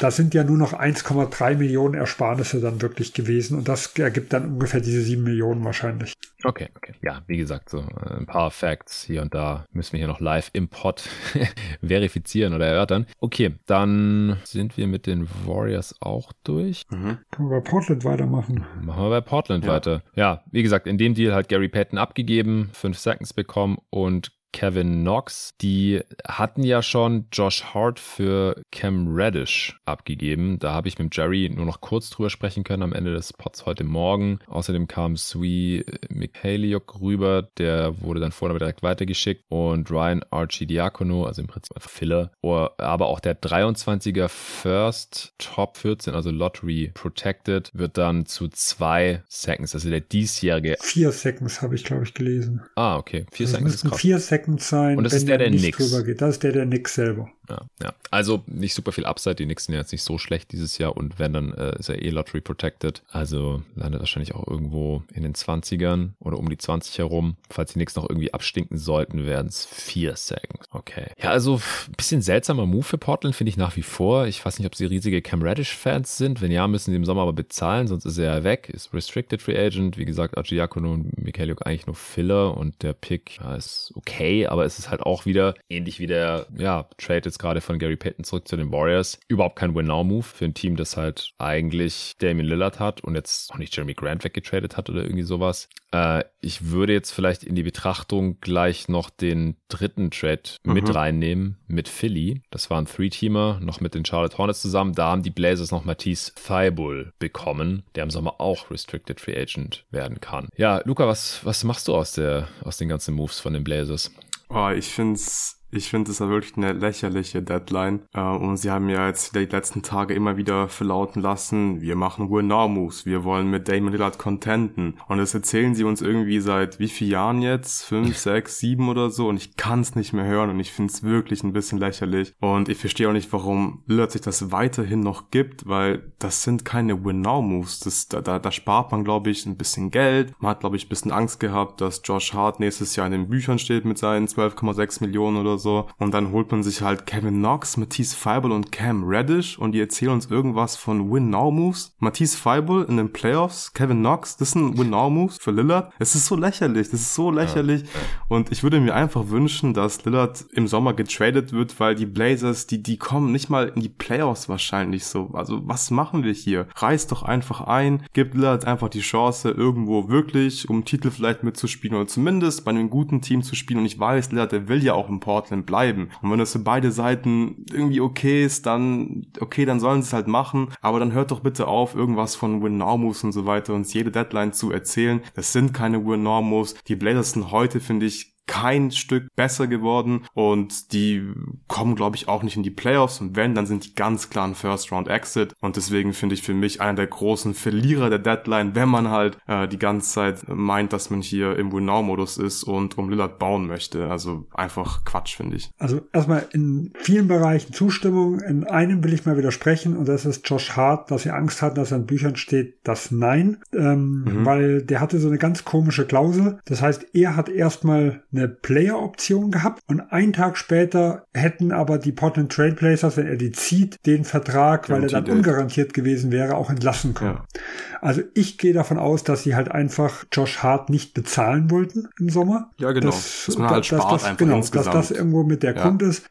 das sind ja nur noch 1,3 Millionen Ersparnisse dann wirklich gewesen und das ergibt dann ungefähr diese 7 Millionen wahrscheinlich. Okay, okay. Ja, wie gesagt, so äh, ein paar Facts hier und da müssen wir hier noch live im Pod verifizieren oder erörtern. Okay, dann sind wir mit den Warriors auch durch. Mhm. Können wir bei Portland weitermachen? Machen wir bei Portland ja. weiter. Ja, wie gesagt, in dem Deal hat Gary Payton abgegeben, 5 Seconds bekommen und Kevin Knox. Die hatten ja schon Josh Hart für Cam Reddish abgegeben. Da habe ich mit Jerry nur noch kurz drüber sprechen können am Ende des Pods heute Morgen. Außerdem kam Sui Mikhaliuk rüber. Der wurde dann vorher direkt weitergeschickt. Und Ryan Archidiakono, also im Prinzip einfach Filler. Aber auch der 23er First Top 14, also Lottery Protected, wird dann zu zwei Seconds, also der diesjährige. Vier Seconds habe ich, glaube ich, gelesen. Ah, okay. Vier also Seconds. Vier Seconds Second sein, und das ist der, der, nicht drüber geht. Das ist der, der Nix selber. Ja, ja. Also nicht super viel Upside. Die Knicks sind ja jetzt nicht so schlecht dieses Jahr und wenn, dann äh, ist er eh Lottery Protected. Also landet wahrscheinlich auch irgendwo in den 20ern oder um die 20 herum. Falls die Knicks noch irgendwie abstinken sollten, werden es vier Seconds. Okay. Ja, also ein bisschen seltsamer Move für Portland finde ich nach wie vor. Ich weiß nicht, ob sie riesige Cam Reddish-Fans sind. Wenn ja, müssen sie im Sommer aber bezahlen, sonst ist er ja weg. Ist Restricted Free Agent. Wie gesagt, Archiakono und Mikhailiuk eigentlich nur Filler und der Pick ja, ist okay, aber es ist halt auch wieder ähnlich wie der ja, Trade jetzt gerade von Gary Payton zurück zu den Warriors. Überhaupt kein Win-Now-Move für ein Team, das halt eigentlich Damian Lillard hat und jetzt auch nicht Jeremy Grant weggetradet hat oder irgendwie sowas. Äh, ich würde jetzt vielleicht in die Betrachtung gleich noch den dritten Trade mhm. mit reinnehmen, mit Philly. Das war ein Three-Teamer, noch mit den Charlotte Hornets zusammen. Da haben die Blazers noch Matisse Thibault bekommen, der im Sommer auch Restricted Free Agent werden kann. Ja, Luca, was, was machst du aus, der, aus den ganzen Moves von den Blazers? Oh, ich es ich finde es ja wirklich eine lächerliche Deadline. Äh, und sie haben ja jetzt die letzten Tage immer wieder verlauten lassen, wir machen Win-Now-Moves, wir wollen mit Damon Lillard contenten. Und das erzählen sie uns irgendwie seit wie vielen Jahren jetzt? Fünf, sechs, sieben oder so. Und ich kann es nicht mehr hören und ich finde es wirklich ein bisschen lächerlich. Und ich verstehe auch nicht, warum Lillard sich das weiterhin noch gibt, weil das sind keine Win-Now-Moves. Da, da, da spart man, glaube ich, ein bisschen Geld. Man hat, glaube ich, ein bisschen Angst gehabt, dass Josh Hart nächstes Jahr in den Büchern steht mit seinen 12,6 Millionen oder so so. Und dann holt man sich halt Kevin Knox, Matisse Feibel und Cam Reddish und die erzählen uns irgendwas von Win-Now-Moves. Matisse Feibel in den Playoffs, Kevin Knox, das sind Win-Now-Moves für Lillard. Es ist so lächerlich, das ist so lächerlich. Ja. Und ich würde mir einfach wünschen, dass Lillard im Sommer getradet wird, weil die Blazers, die, die kommen nicht mal in die Playoffs wahrscheinlich so. Also was machen wir hier? Reiß doch einfach ein, gibt Lillard einfach die Chance, irgendwo wirklich um Titel vielleicht mitzuspielen oder zumindest bei einem guten Team zu spielen. Und ich weiß, Lillard, der will ja auch im Portland Portland bleiben. Und wenn das für beide Seiten irgendwie okay ist, dann, okay, dann sollen sie es halt machen. Aber dann hört doch bitte auf, irgendwas von Win-Now-Moves und so weiter uns jede Deadline zu erzählen. Das sind keine Win-Now-Moves. Die Blazers sind heute, finde ich, kein Stück besser geworden und die kommen, glaube ich, auch nicht in die Playoffs und wenn, dann sind die ganz klar ein First-Round-Exit und deswegen finde ich für mich einer der großen Verlierer der Deadline, wenn man halt äh, die ganze Zeit meint, dass man hier im Win-Now-Modus ist und um Lillard bauen möchte. Also einfach Quatsch, finde ich. Also erstmal in vielen Bereichen Zustimmung. In einem will ich mal widersprechen und das ist Josh Hart, dass er Angst hat, dass er in Büchern steht, das Nein, ähm, mhm. weil der hatte so eine ganz komische Klausel. Das heißt, er hat erstmal eine Player-Option gehabt und einen Tag später hätten aber die Portland Trailblazers, wenn er die zieht, den Vertrag, weil er dann ungarantiert gewesen wäre, auch entlassen können. Ja. Also ich gehe davon aus, dass sie halt einfach Josh Hart nicht bezahlen wollten im Sommer. Ja, genau. Dass, dass man halt dass, spart das, einfach genau, insgesamt. dass das irgendwo mit der ja. Grund ist.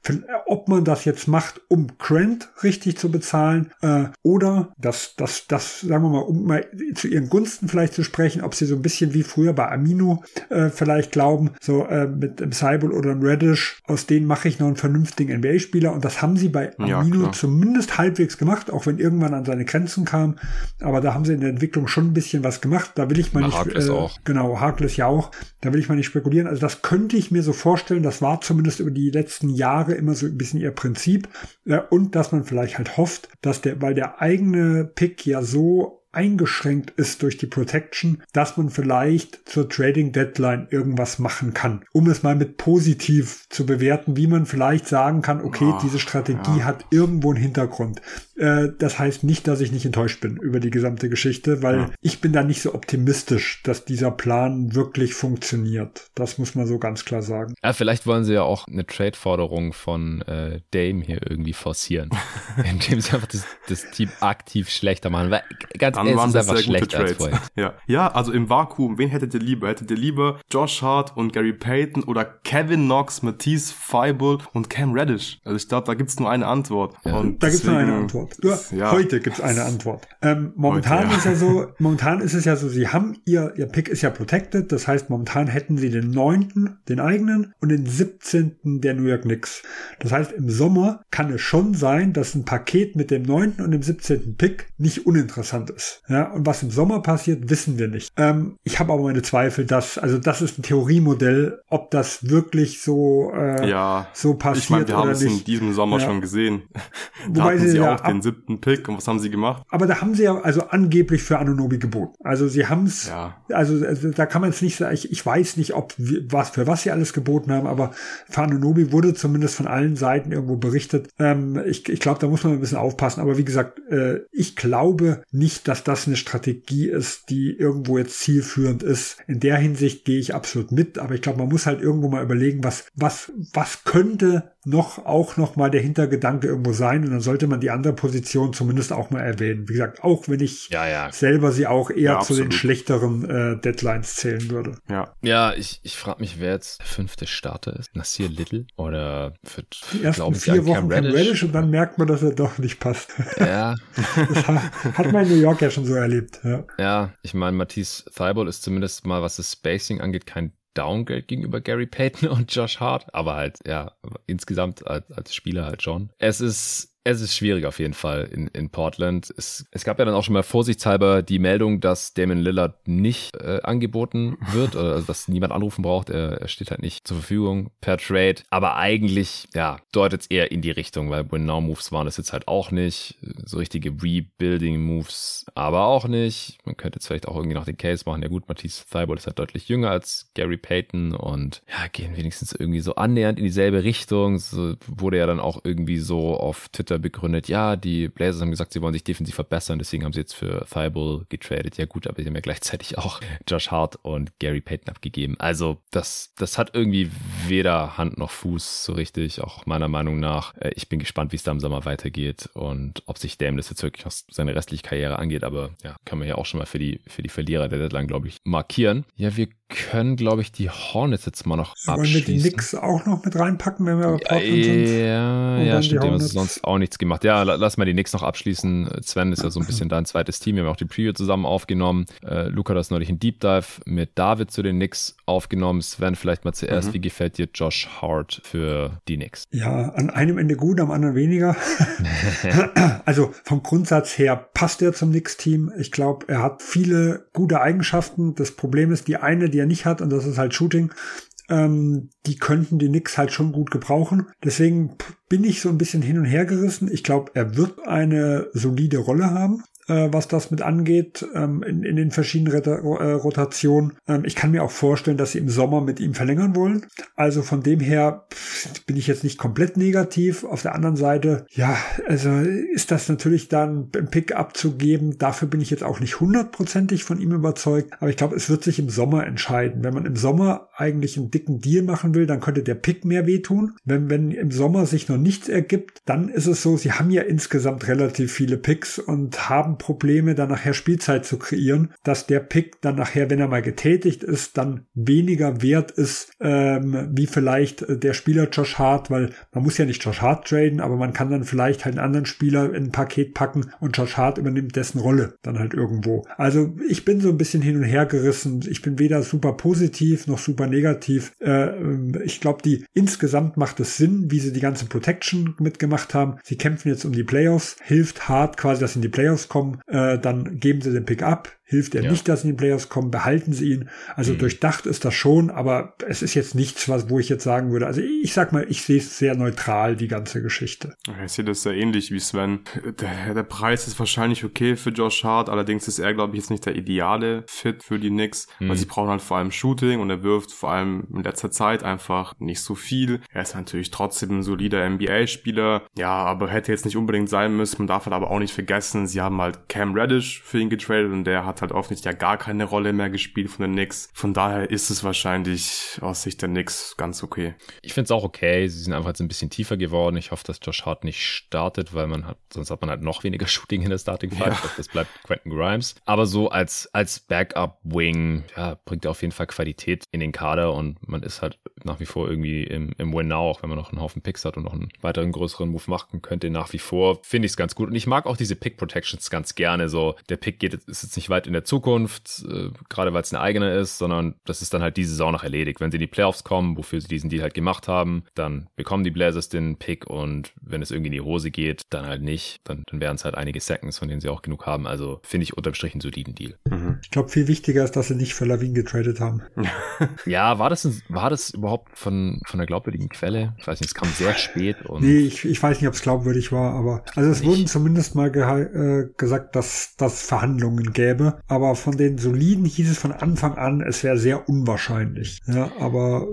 Ob man das jetzt macht, um Grant richtig zu bezahlen, äh, oder dass das, das, sagen wir mal, um mal zu ihren Gunsten vielleicht zu sprechen, ob sie so ein bisschen wie früher bei Amino äh, vielleicht glauben, so äh, mit einem Seibel oder einem Reddish, aus denen mache ich noch einen vernünftigen NBA-Spieler. Und das haben sie bei Amino ja, zumindest halbwegs gemacht, auch wenn irgendwann an seine Grenzen kam. Aber da haben sie in der Entwicklung schon ein bisschen was gemacht. Da will ich mal Na, nicht. Äh, auch. Genau, Harkless ja auch. Da will ich mal nicht spekulieren. Also das könnte ich mir so vorstellen. Das war zumindest über die letzten Jahre immer so ein bisschen ihr Prinzip. Und dass man vielleicht halt hofft, dass der, weil der eigene Pick ja so eingeschränkt ist durch die Protection, dass man vielleicht zur Trading Deadline irgendwas machen kann, um es mal mit positiv zu bewerten, wie man vielleicht sagen kann, okay, oh, diese Strategie ja. hat irgendwo einen Hintergrund. Äh, das heißt nicht, dass ich nicht enttäuscht bin über die gesamte Geschichte, weil ja. ich bin da nicht so optimistisch, dass dieser Plan wirklich funktioniert. Das muss man so ganz klar sagen. Ja, vielleicht wollen sie ja auch eine Trade-Forderung von äh, Dame hier irgendwie forcieren, indem sie einfach das, das Team aktiv schlechter machen. Weil ganz dann waren das sehr gute Trades. Ja. ja, also im Vakuum, wen hättet ihr lieber? Hättet ihr lieber Josh Hart und Gary Payton oder Kevin Knox, Matisse Feibel und Cam Reddish? Also ich glaube, da gibt's nur eine Antwort. Ja. Und da gibt's nur eine Antwort. Nur ja. Heute gibt's eine Antwort. Ähm, momentan heute, ja. ist ja so, momentan ist es ja so, sie haben ihr, ihr Pick ist ja protected, das heißt, momentan hätten sie den neunten, den eigenen und den 17. der New York Knicks. Das heißt, im Sommer kann es schon sein, dass ein Paket mit dem neunten und dem 17. Pick nicht uninteressant ist. Ja, und was im Sommer passiert, wissen wir nicht. Ähm, ich habe aber meine Zweifel, dass, also das ist ein Theoriemodell, ob das wirklich so, äh, ja, so passiert. Ich meine, wir haben es in diesem Sommer ja. schon gesehen. da Wobei hatten sie, sie auch den siebten Pick und was haben sie gemacht? Aber da haben sie ja also angeblich für Anunobi geboten. Also sie haben es, ja. also, also, da kann man es nicht sagen, ich, ich weiß nicht, ob was für was sie alles geboten haben, aber für Anunobi wurde zumindest von allen Seiten irgendwo berichtet. Ähm, ich ich glaube, da muss man ein bisschen aufpassen. Aber wie gesagt, äh, ich glaube nicht, dass dass das eine Strategie ist, die irgendwo jetzt zielführend ist. In der Hinsicht gehe ich absolut mit, aber ich glaube, man muss halt irgendwo mal überlegen, was, was, was könnte noch auch noch mal der Hintergedanke irgendwo sein und dann sollte man die andere Position zumindest auch mal erwähnen. Wie gesagt, auch wenn ich ja, ja. selber sie auch eher ja, zu den schlechteren äh, Deadlines zählen würde. Ja, ja ich, ich frage mich, wer jetzt der fünfte Starter ist. Nasir Little oder für die ersten vier Wochen Cam Reddish. Reddish und dann merkt man, dass er doch nicht passt. Ja. das hat man in New York ja schon so erlebt. Ja, ja ich meine, Matisse Thibault ist zumindest mal, was das Spacing angeht, kein Downgrade gegenüber Gary Payton und Josh Hart, aber halt, ja, insgesamt als, als Spieler halt schon. Es ist es ist schwierig auf jeden Fall in, in Portland. Es, es gab ja dann auch schon mal vorsichtshalber die Meldung, dass Damon Lillard nicht äh, angeboten wird oder also, dass niemand anrufen braucht. Er, er steht halt nicht zur Verfügung per Trade. Aber eigentlich, ja, deutet es eher in die Richtung, weil Win-Now-Moves waren das jetzt halt auch nicht. So richtige Rebuilding-Moves aber auch nicht. Man könnte jetzt vielleicht auch irgendwie noch den Case machen. Ja gut, Matisse Thibault ist halt deutlich jünger als Gary Payton und ja, gehen wenigstens irgendwie so annähernd in dieselbe Richtung. So wurde ja dann auch irgendwie so auf Twitter Twitter begründet, ja, die Blazers haben gesagt, sie wollen sich defensiv verbessern, deswegen haben sie jetzt für Thibault getradet. Ja gut, aber sie haben ja gleichzeitig auch Josh Hart und Gary Payton abgegeben. Also das, das hat irgendwie weder Hand noch Fuß so richtig, auch meiner Meinung nach. Äh, ich bin gespannt, wie es da im Sommer weitergeht und ob sich Dame das jetzt wirklich noch seine restliche Karriere angeht, aber ja, kann man ja auch schon mal für die, für die Verlierer der Deadline, glaube ich, markieren. Ja, wir können, glaube ich, die Hornets jetzt mal noch abschließen. Wollen wir die Knicks auch noch mit reinpacken, wenn wir ja, sind? Ja, ja stimmt, die haben sonst auch nichts gemacht. Ja, lass mal die Knicks noch abschließen. Sven ist ja so ein bisschen dein zweites Team. Wir haben auch die Preview zusammen aufgenommen. Äh, Luca hat das neulich ein Deep Dive mit David zu den Knicks aufgenommen. Sven, vielleicht mal zuerst, mhm. wie gefällt dir Josh Hart für die Knicks? Ja, an einem Ende gut, am anderen weniger. also vom Grundsatz her passt er zum Knicks-Team. Ich glaube, er hat viele gute Eigenschaften. Das Problem ist, die eine, die er nicht hat, und das ist halt Shooting, ähm, die könnten die Knicks halt schon gut gebrauchen. Deswegen bin ich so ein bisschen hin und her gerissen. Ich glaube, er wird eine solide Rolle haben. Äh, was das mit angeht, ähm, in, in den verschiedenen äh, Rotationen. Ähm, ich kann mir auch vorstellen, dass sie im Sommer mit ihm verlängern wollen. Also von dem her bin ich jetzt nicht komplett negativ. Auf der anderen Seite, ja, also ist das natürlich dann ein Pick abzugeben. Dafür bin ich jetzt auch nicht hundertprozentig von ihm überzeugt. Aber ich glaube, es wird sich im Sommer entscheiden. Wenn man im Sommer eigentlich einen dicken Deal machen will, dann könnte der Pick mehr wehtun. Wenn, wenn im Sommer sich noch nichts ergibt, dann ist es so, sie haben ja insgesamt relativ viele Picks und haben Probleme, dann nachher Spielzeit zu kreieren, dass der Pick dann nachher, wenn er mal getätigt ist, dann weniger wert ist, ähm, wie vielleicht der Spieler Josh Hart, weil man muss ja nicht Josh Hart traden, aber man kann dann vielleicht halt einen anderen Spieler in ein Paket packen und Josh Hart übernimmt dessen Rolle dann halt irgendwo. Also ich bin so ein bisschen hin und her gerissen. Ich bin weder super positiv noch super negativ. Äh, ich glaube, die insgesamt macht es Sinn, wie sie die ganze Protection mitgemacht haben. Sie kämpfen jetzt um die Playoffs, hilft hart quasi, dass sie in die Playoffs kommen. Äh, dann geben sie den Pick ab, Hilft er ja. nicht, dass in die Playoffs kommen, behalten sie ihn. Also mhm. durchdacht ist das schon, aber es ist jetzt nichts, was, wo ich jetzt sagen würde. Also ich sag mal, ich sehe es sehr neutral, die ganze Geschichte. Ich sehe das sehr ähnlich wie Sven. Der, der Preis ist wahrscheinlich okay für Josh Hart, allerdings ist er, glaube ich, jetzt nicht der ideale Fit für die Knicks, mhm. weil sie brauchen halt vor allem Shooting und er wirft vor allem in letzter Zeit einfach nicht so viel. Er ist natürlich trotzdem ein solider NBA-Spieler, ja, aber hätte jetzt nicht unbedingt sein müssen. Man darf halt aber auch nicht vergessen, sie haben halt Cam Reddish für ihn getradet und der hat halt offensichtlich ja gar keine Rolle mehr gespielt von den Knicks. Von daher ist es wahrscheinlich aus Sicht der Knicks ganz okay. Ich finde es auch okay. Sie sind einfach jetzt ein bisschen tiefer geworden. Ich hoffe, dass Josh Hart nicht startet, weil man hat, sonst hat man halt noch weniger Shooting in der Starting Five. Ja. Das bleibt Quentin Grimes. Aber so als, als Backup-Wing, ja, bringt er auf jeden Fall Qualität in den Kader und man ist halt nach wie vor irgendwie im, im Win Now, auch wenn man noch einen Haufen Picks hat und noch einen weiteren größeren Move machen könnte. Nach wie vor finde ich es ganz gut. Und ich mag auch diese Pick Protections ganz gerne. So, der Pick geht, ist jetzt nicht weit in der Zukunft, äh, gerade weil es eine eigene ist, sondern das ist dann halt diese Saison noch erledigt. Wenn sie in die Playoffs kommen, wofür sie diesen Deal halt gemacht haben, dann bekommen die Blazers den Pick und wenn es irgendwie in die Hose geht, dann halt nicht. Dann, dann wären es halt einige Seconds, von denen sie auch genug haben. Also finde ich unterm Strich einen soliden Deal. Mhm. Ich glaube, viel wichtiger ist, dass sie nicht für Lawin getradet haben. ja, war das, war das überhaupt von, von einer glaubwürdigen Quelle? Ich weiß nicht, es kam sehr spät. Und nee, ich, ich weiß nicht, ob es glaubwürdig war, aber also es nicht. wurden zumindest mal äh, gesagt, dass das Verhandlungen gäbe. Aber von den Soliden hieß es von Anfang an, es wäre sehr unwahrscheinlich. Ja, aber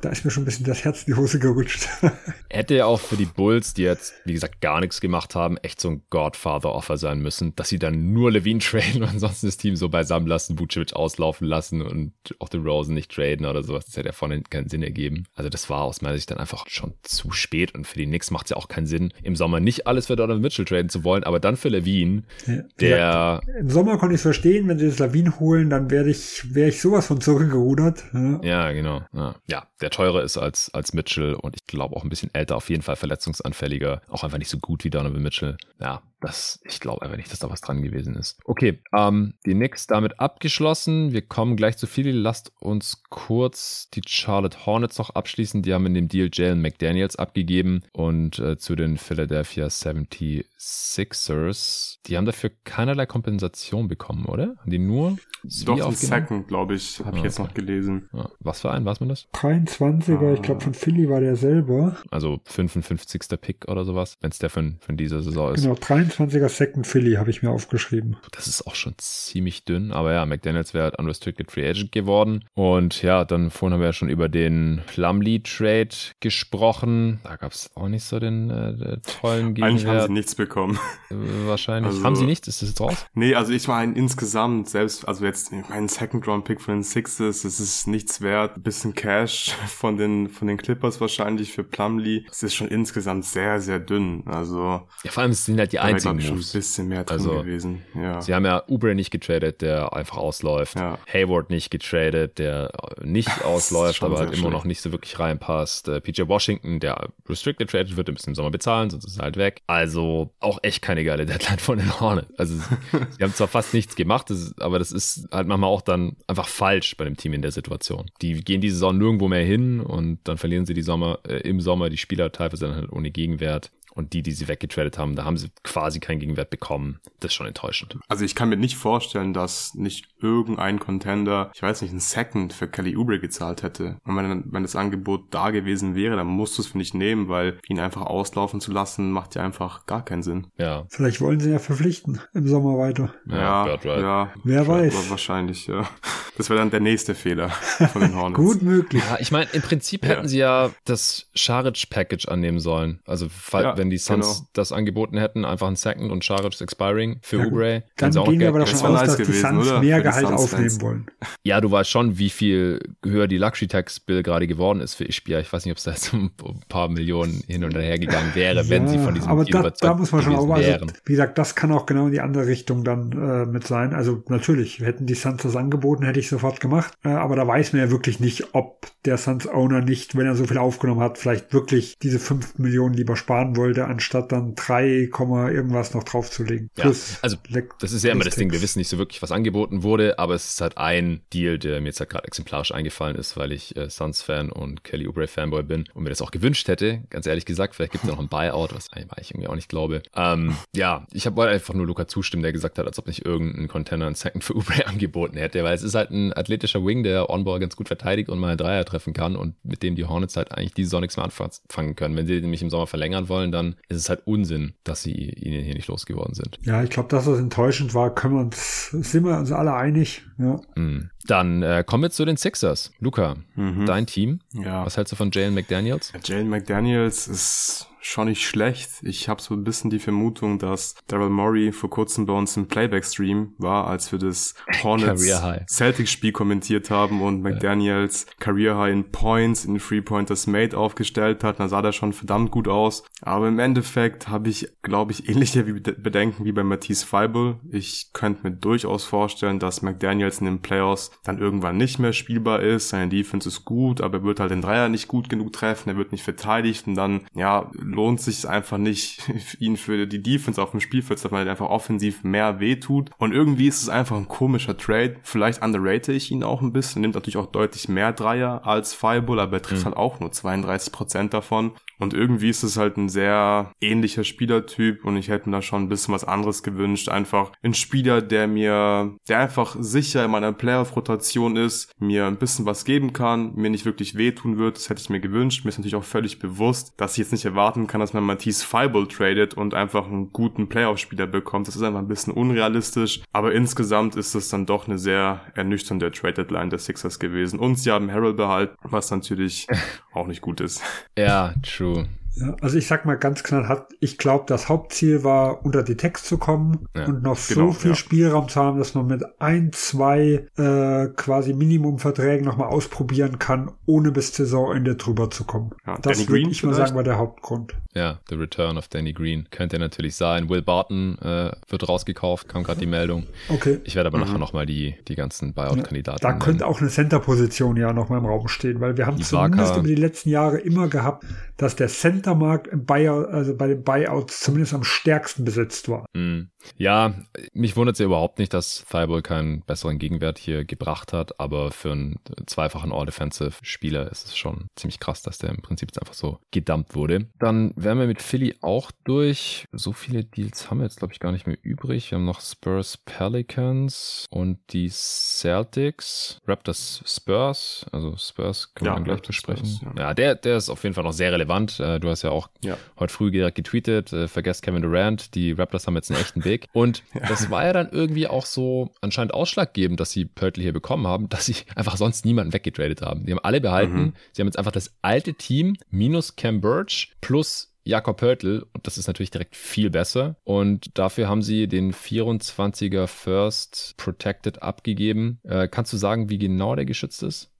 da ist mir schon ein bisschen das Herz in die Hose gerutscht. Hätte ja auch für die Bulls, die jetzt, wie gesagt, gar nichts gemacht haben, echt so ein Godfather-Offer sein müssen, dass sie dann nur Levine traden und ansonsten das Team so beisammen lassen, Vucevic auslaufen lassen und auch den Rosen nicht traden oder sowas. Das hätte ja vorne keinen Sinn ergeben. Also das war aus meiner Sicht dann einfach schon zu spät und für die Knicks macht es ja auch keinen Sinn, im Sommer nicht alles für Donovan Mitchell traden zu wollen, aber dann für Levine, ja, der... Ja, Im Sommer konnte ich es verstehen, wenn sie das Lawin holen, dann werde ich, wäre ich sowas von zurückgerudert. Ja, ja genau. Ja. ja. der teurer ist als, als Mitchell und ich glaube auch ein bisschen älter, auf jeden Fall verletzungsanfälliger, auch einfach nicht so gut wie Donovan Mitchell. Ja, das, ich glaube einfach nicht, dass da was dran gewesen ist. Okay, ähm, die Knicks damit abgeschlossen. Wir kommen gleich zu Philly. Lasst uns kurz die Charlotte Hornets noch abschließen. Die haben in dem Deal Jalen McDaniels abgegeben und äh, zu den Philadelphia 76ers. Die haben dafür keinerlei Kompensation bekommen, oder? Haben die nur Doch, ein Second, glaube ich, habe ich jetzt noch gelesen. Was für ein, weiß man das? 23er, ah. ich glaube von Philly war der selber. Also 55. Pick oder sowas, wenn es der von, von dieser Saison ist. Genau, 23 23er Second Philly habe ich mir aufgeschrieben. Das ist auch schon ziemlich dünn, aber ja, McDaniels wäre halt Unrestricted Free Agent geworden. Und ja, dann vorhin haben wir ja schon über den Plumlee Trade gesprochen. Da gab es auch nicht so den äh, tollen Gegenwert. Eigentlich haben sie nichts bekommen. Äh, wahrscheinlich. Also, haben sie nichts? Ist das jetzt raus? Nee, also ich meine insgesamt, selbst, also jetzt mein Second Round Pick von den Sixers, das ist nichts wert. Ein bisschen Cash von den, von den Clippers wahrscheinlich für Plumlee. Das ist schon insgesamt sehr, sehr dünn. Also. Ja, vor allem sind halt die einzigen schon ein bisschen mehr drin also, gewesen. Ja. Sie haben ja Ubre nicht getradet, der einfach ausläuft. Ja. Hayward nicht getradet, der nicht ausläuft, aber halt immer noch nicht so wirklich reinpasst. Äh, PJ Washington, der restricted traded wird, ein bisschen im Sommer bezahlen, sonst ist er halt weg. Also auch echt keine geile Deadline von den Hornets. Also sie haben zwar fast nichts gemacht, das aber das ist halt manchmal auch dann einfach falsch bei dem Team in der Situation. Die gehen diese Saison nirgendwo mehr hin und dann verlieren sie die Sommer, äh, im Sommer die Spieler teilweise dann halt ohne Gegenwert. Und die, die sie weggetradet haben, da haben sie quasi keinen Gegenwert bekommen. Das ist schon enttäuschend. Also ich kann mir nicht vorstellen, dass nicht irgendein Contender, ich weiß nicht, einen Second für Kelly Oubre gezahlt hätte. Und wenn, wenn das Angebot da gewesen wäre, dann musst du es, finde ich, nehmen, weil ihn einfach auslaufen zu lassen, macht ja einfach gar keinen Sinn. Ja. Vielleicht wollen sie ja verpflichten im Sommer weiter. Ja, ja, ja wer weiß. Wahrscheinlich, ja. Das wäre dann der nächste Fehler von den Hornets. Gut möglich. Ja, ich meine, im Prinzip hätten sie ja das Scharic-Package annehmen sollen. Also, fall, wenn die Suns genau. das angeboten hätten, einfach ein Second und Scharic Expiring für ja, Oubre. Dann gehen wir aber davon aus, nice dass gewesen, die Suns oder? mehr Gehalt aufnehmen wollen. Ja, du weißt schon, wie viel höher die Luxury Tax Bill gerade geworden ist für Ishbia. Ich weiß nicht, ob es da jetzt ein paar Millionen hin und her gegangen wäre, ja, wenn sie von diesem aber Deal da, da muss man schon auch, also, wie gesagt, das kann auch genau in die andere Richtung dann äh, mit sein. Also natürlich, hätten die Suns das angeboten, hätte ich sofort gemacht. Äh, aber da weiß man ja wirklich nicht, ob der Suns Owner nicht, wenn er so viel aufgenommen hat, vielleicht wirklich diese 5 Millionen lieber sparen wollte, anstatt dann 3, irgendwas noch draufzulegen. Ja, Plus also das ist ja immer das Ding. Wir wissen nicht so wirklich, was angeboten wurde, aber es ist halt ein Deal, der mir jetzt halt gerade exemplarisch eingefallen ist, weil ich äh, Suns-Fan und Kelly Oubre-Fanboy bin und mir das auch gewünscht hätte, ganz ehrlich gesagt. Vielleicht gibt es ja noch ein Buyout, was ich irgendwie auch nicht glaube. Ähm, ja, ich habe einfach nur Luca zustimmen, der gesagt hat, als ob nicht irgendein Container ein Second für Oubre angeboten hätte, weil es ist halt ein athletischer Wing, der On-Ball ganz gut verteidigt und mal einen Dreier treffen kann und mit dem die Hornets halt eigentlich diese Saison nichts mehr anfangen können. Wenn sie nämlich im Sommer verlängern wollen, dann ist es halt Unsinn, dass sie ihnen hier nicht losgeworden sind. Ja, ich glaube, dass das enttäuschend war, können wir uns, sind wir uns alle einig. Ja. Mm. Dann äh, kommen wir zu den Sixers. Luca, mhm. dein Team. Ja. Was hältst du von Jalen McDaniels? Jalen McDaniels ist schon nicht schlecht. Ich habe so ein bisschen die Vermutung, dass Daryl Morey vor kurzem bei uns im Playback-Stream war, als wir das Hornets-Celtics-Spiel kommentiert haben und McDaniels ja. Career High in Points in Three-Pointers Made aufgestellt hat. Da sah der schon verdammt gut aus. Aber im Endeffekt habe ich, glaube ich, ähnliche Bedenken wie bei Matisse Feibel. Ich könnte mir durchaus vorstellen, dass McDaniels in den Playoffs dann irgendwann nicht mehr spielbar ist. Seine Defense ist gut, aber er wird halt den Dreier nicht gut genug treffen. Er wird nicht verteidigt und dann, ja, lohnt sich einfach nicht, ihn für die Defense auf dem Spielfeld zu weil er einfach offensiv mehr wehtut. Und irgendwie ist es einfach ein komischer Trade. Vielleicht underrate ich ihn auch ein bisschen, nimmt natürlich auch deutlich mehr Dreier als Fireball, aber er trifft mhm. halt auch nur 32% davon. Und irgendwie ist es halt ein sehr ähnlicher Spielertyp und ich hätte mir da schon ein bisschen was anderes gewünscht. Einfach ein Spieler, der mir, der einfach sicher in meiner Playoff-Rotation ist, mir ein bisschen was geben kann, mir nicht wirklich wehtun wird. Das hätte ich mir gewünscht. Mir ist natürlich auch völlig bewusst, dass ich jetzt nicht erwarten kann, dass man Matisse Feibel tradet und einfach einen guten Playoff-Spieler bekommt. Das ist einfach ein bisschen unrealistisch. Aber insgesamt ist es dann doch eine sehr ernüchternde Trade-Deadline der Sixers gewesen. Und sie haben Harold behalten, was natürlich auch nicht gut ist. Ja, true. Ja, also ich sag mal ganz knallhart, ich glaube, das Hauptziel war, unter die Text zu kommen ja, und noch genau, so viel ja. Spielraum zu haben, dass man mit ein, zwei äh, quasi Minimumverträgen nochmal ausprobieren kann, ohne bis Saisonende drüber zu kommen. Ja, das würde ich mal sagen, war der Hauptgrund. Ja, The Return of Danny Green könnte natürlich sein. Will Barton äh, wird rausgekauft, kam gerade die Meldung. Okay. Ich werde aber mhm. nachher nochmal die, die ganzen Buyout-Kandidaten. da könnte auch eine Center-Position ja nochmal im Raum stehen, weil wir haben die zumindest über die letzten Jahre immer gehabt, dass der Centermarkt im Buyout, also bei den Buyouts zumindest am stärksten besetzt war. Mm. Ja, mich wundert es ja überhaupt nicht, dass Fireball keinen besseren Gegenwert hier gebracht hat, aber für einen zweifachen All-Defensive-Spieler ist es schon ziemlich krass, dass der im Prinzip jetzt einfach so gedumpt wurde. Dann wären wir mit Philly auch durch. So viele Deals haben wir jetzt, glaube ich, gar nicht mehr übrig. Wir haben noch Spurs Pelicans und die Celtics. Raptors Spurs. Also Spurs können ja, wir dann gleich besprechen. Spurs, ja. ja, der, der ist auf jeden Fall noch sehr relevant. Äh, du hast ja auch ja. heute früh getweetet, äh, vergesst Kevin Durant. Die Raptors haben jetzt einen echten Weg. Und ja. das war ja dann irgendwie auch so anscheinend ausschlaggebend, dass sie Pörtl hier bekommen haben, dass sie einfach sonst niemanden weggetradet haben. Die haben alle behalten. Mhm. Sie haben jetzt einfach das alte Team minus Cam Birch plus Jakob Pörtl und das ist natürlich direkt viel besser. Und dafür haben sie den 24er First Protected abgegeben. Äh, kannst du sagen, wie genau der geschützt ist?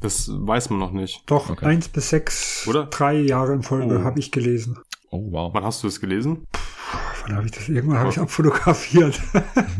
Das weiß man noch nicht. Doch, okay. 1 bis 6, Oder? drei Jahre in Folge oh. habe ich gelesen. Oh, wow. Wann hast du es gelesen? Wann habe ich das? Irgendwann habe ich abfotografiert.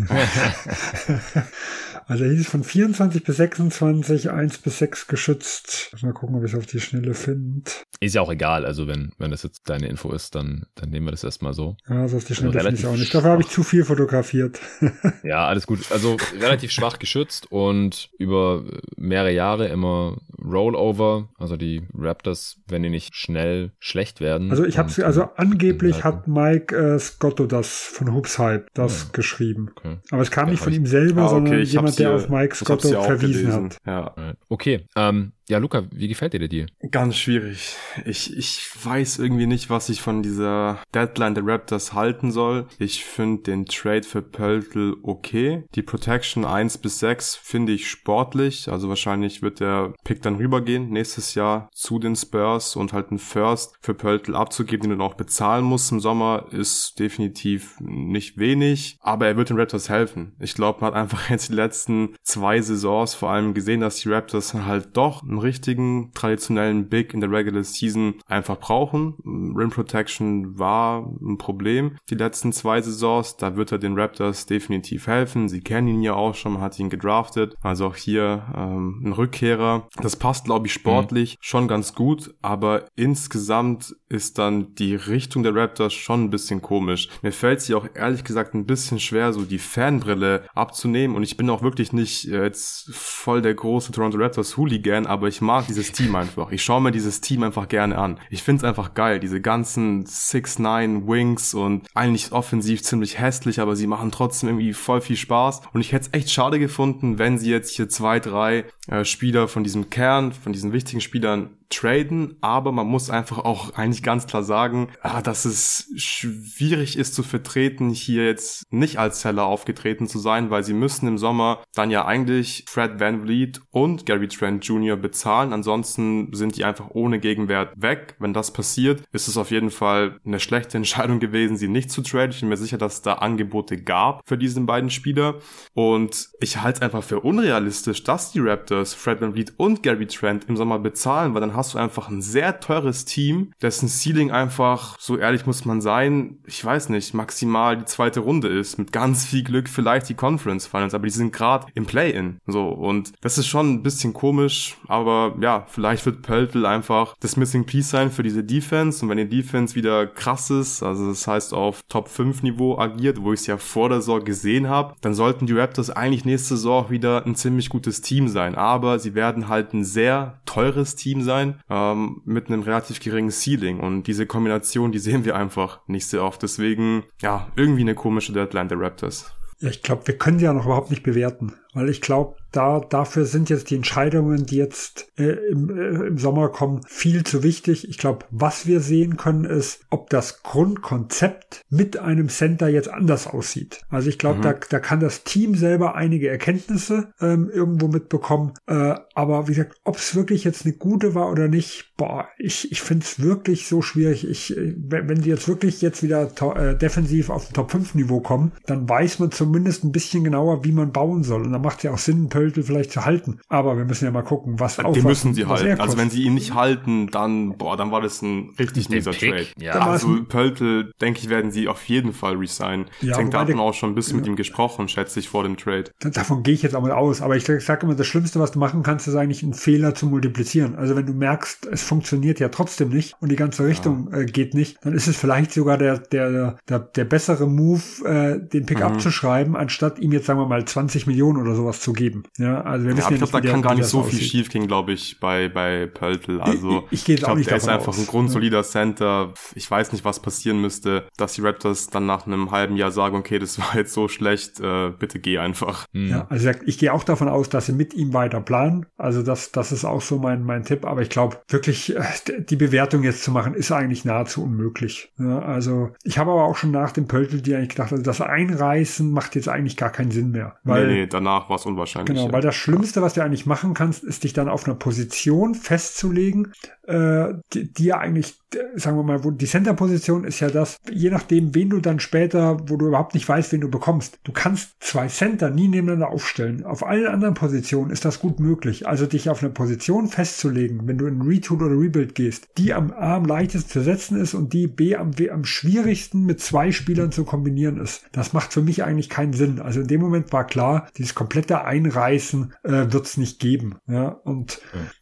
Also hieß von 24 bis 26, 1 bis 6 geschützt. Mal gucken, ob ich es auf die Schnelle finde. Ist ja auch egal, also wenn, wenn das jetzt deine Info ist, dann, dann nehmen wir das erstmal so. Ja, so auf die Schnelle also finde ich auch nicht. Dafür habe ich zu viel fotografiert. ja, alles gut. Also relativ schwach geschützt und über mehrere Jahre immer Rollover, also die Raptors, wenn die nicht schnell schlecht werden. Also ich habe also angeblich hat Mike äh, Scotto das von Hoops Hype das ja. geschrieben. Okay. Aber es kam ja, nicht von ihm selber, ah, okay. sondern jemand, der auf Mike Scotto verwiesen gelesen. hat. Ja. Okay, ähm, ja, Luca, wie gefällt dir der Deal? Ganz schwierig. Ich, ich weiß irgendwie nicht, was ich von dieser Deadline der Raptors halten soll. Ich finde den Trade für Pöltl okay. Die Protection 1 bis 6 finde ich sportlich. Also wahrscheinlich wird der Pick dann rübergehen nächstes Jahr zu den Spurs und halt einen First für Pöltl abzugeben, den du auch bezahlen musst im Sommer, ist definitiv nicht wenig. Aber er wird den Raptors helfen. Ich glaube, man hat einfach jetzt die letzten zwei Saisons vor allem gesehen, dass die Raptors halt doch ein richtigen traditionellen Big in der Regular Season einfach brauchen. Rim Protection war ein Problem die letzten zwei Saisons. Da wird er den Raptors definitiv helfen. Sie kennen ihn ja auch schon, man hat ihn gedraftet. Also auch hier ähm, ein Rückkehrer. Das passt, glaube ich, sportlich mhm. schon ganz gut, aber insgesamt ist dann die Richtung der Raptors schon ein bisschen komisch. Mir fällt sie auch ehrlich gesagt ein bisschen schwer, so die Fanbrille abzunehmen und ich bin auch wirklich nicht äh, jetzt voll der große Toronto Raptors Hooligan, aber ich mag dieses Team einfach. Ich schaue mir dieses Team einfach gerne an. Ich finde es einfach geil, diese ganzen 6-9 Wings und eigentlich offensiv ziemlich hässlich, aber sie machen trotzdem irgendwie voll viel Spaß. Und ich hätte es echt schade gefunden, wenn sie jetzt hier zwei, drei äh, Spieler von diesem Kern, von diesen wichtigen Spielern traden, aber man muss einfach auch eigentlich ganz klar sagen, ah, dass es schwierig ist zu vertreten, hier jetzt nicht als Seller aufgetreten zu sein, weil sie müssen im Sommer dann ja eigentlich Fred Van Vliet und Gary Trent Jr. bezahlen. Ansonsten sind die einfach ohne Gegenwert weg. Wenn das passiert, ist es auf jeden Fall eine schlechte Entscheidung gewesen, sie nicht zu traden. Ich bin mir sicher, dass da Angebote gab für diesen beiden Spieler. Und ich halte es einfach für unrealistisch, dass die Raptors Fred Van Vliet und Gary Trent im Sommer bezahlen, weil dann hast du einfach ein sehr teures Team, dessen Ceiling einfach, so ehrlich muss man sein, ich weiß nicht, maximal die zweite Runde ist. Mit ganz viel Glück vielleicht die Conference Finals, aber die sind gerade im Play-In. So, und das ist schon ein bisschen komisch, aber ja, vielleicht wird Pöltl einfach das Missing Piece sein für diese Defense. Und wenn die Defense wieder krass ist, also das heißt auf Top 5 Niveau agiert, wo ich es ja vor der Saison gesehen habe, dann sollten die Raptors eigentlich nächste Saison wieder ein ziemlich gutes Team sein. Aber sie werden halt ein sehr teures Team sein ähm, mit einem relativ geringen Ceiling. Und diese Kombination, die sehen wir einfach nicht sehr oft. Deswegen, ja, irgendwie eine komische Deadline der Raptors. Ja, ich glaube, wir können sie ja noch überhaupt nicht bewerten, weil ich glaube, da, dafür sind jetzt die Entscheidungen, die jetzt äh, im, äh, im Sommer kommen, viel zu wichtig. Ich glaube, was wir sehen können, ist, ob das Grundkonzept mit einem Center jetzt anders aussieht. Also ich glaube, mhm. da, da kann das Team selber einige Erkenntnisse ähm, irgendwo mitbekommen. Äh, aber wie gesagt, ob es wirklich jetzt eine gute war oder nicht, boah, ich, ich finde es wirklich so schwierig. Ich, äh, wenn sie jetzt wirklich jetzt wieder äh, defensiv auf ein Top-5-Niveau kommen, dann weiß man zumindest ein bisschen genauer, wie man bauen soll. Und macht es ja auch Sinn, Pöltl vielleicht zu halten. Aber wir müssen ja mal gucken, was auch. Die müssen sie halten. Also wenn sie ihn nicht halten, dann, boah, dann war das ein richtig mieser Trade. Ja. Also Pöltl, denke ich, werden sie auf jeden Fall resignen. Ja, ich denke, da hat man auch schon ein bisschen ja. mit ihm gesprochen, schätze ich, vor dem Trade. Davon gehe ich jetzt einmal aus. Aber ich sage immer, das Schlimmste, was du machen kannst, ist eigentlich einen Fehler zu multiplizieren. Also wenn du merkst, es funktioniert ja trotzdem nicht und die ganze Richtung ja. äh, geht nicht, dann ist es vielleicht sogar der, der, der, der bessere Move, äh, den Pick mhm. abzuschreiben, anstatt ihm jetzt, sagen wir mal, 20 Millionen oder sowas zu geben. Ja, also wir ja, ja ich glaube, da kann gar nicht so viel schief gehen, glaube ich, bei, bei Pöltl. Also ich, ich, ich glaube, der ist einfach aus. ein grundsolider Center. Ich weiß nicht, was passieren müsste, dass die Raptors dann nach einem halben Jahr sagen, okay, das war jetzt so schlecht, äh, bitte geh einfach. Ja, also ich gehe auch davon aus, dass sie mit ihm weiter planen. Also das, das ist auch so mein, mein Tipp. Aber ich glaube, wirklich äh, die Bewertung jetzt zu machen, ist eigentlich nahezu unmöglich. Ja, also ich habe aber auch schon nach dem Pöltl die eigentlich gedacht, also das Einreißen macht jetzt eigentlich gar keinen Sinn mehr. Weil, nee, nee, danach war es unwahrscheinlich. Genau, weil das Schlimmste, was du eigentlich machen kannst, ist dich dann auf einer Position festzulegen, äh, die, die ja eigentlich, sagen wir mal, wo die Center-Position ist ja das, je nachdem, wen du dann später, wo du überhaupt nicht weißt, wen du bekommst. Du kannst zwei Center nie nebeneinander aufstellen. Auf allen anderen Positionen ist das gut möglich. Also dich auf eine Position festzulegen, wenn du in Retool oder Rebuild gehst, die am A am leichtesten zu setzen ist und die B am, am schwierigsten mit zwei Spielern zu kombinieren ist. Das macht für mich eigentlich keinen Sinn. Also in dem Moment war klar, dieses komplette Einreißen äh, wird es nicht geben. Ja, und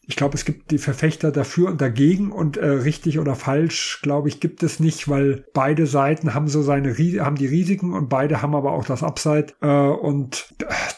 ich glaube, es gibt die Verfechter dafür und dagegen und äh, richtig oder falsch, glaube ich, gibt es nicht, weil beide Seiten haben so seine haben die Risiken und beide haben aber auch das Upside äh, und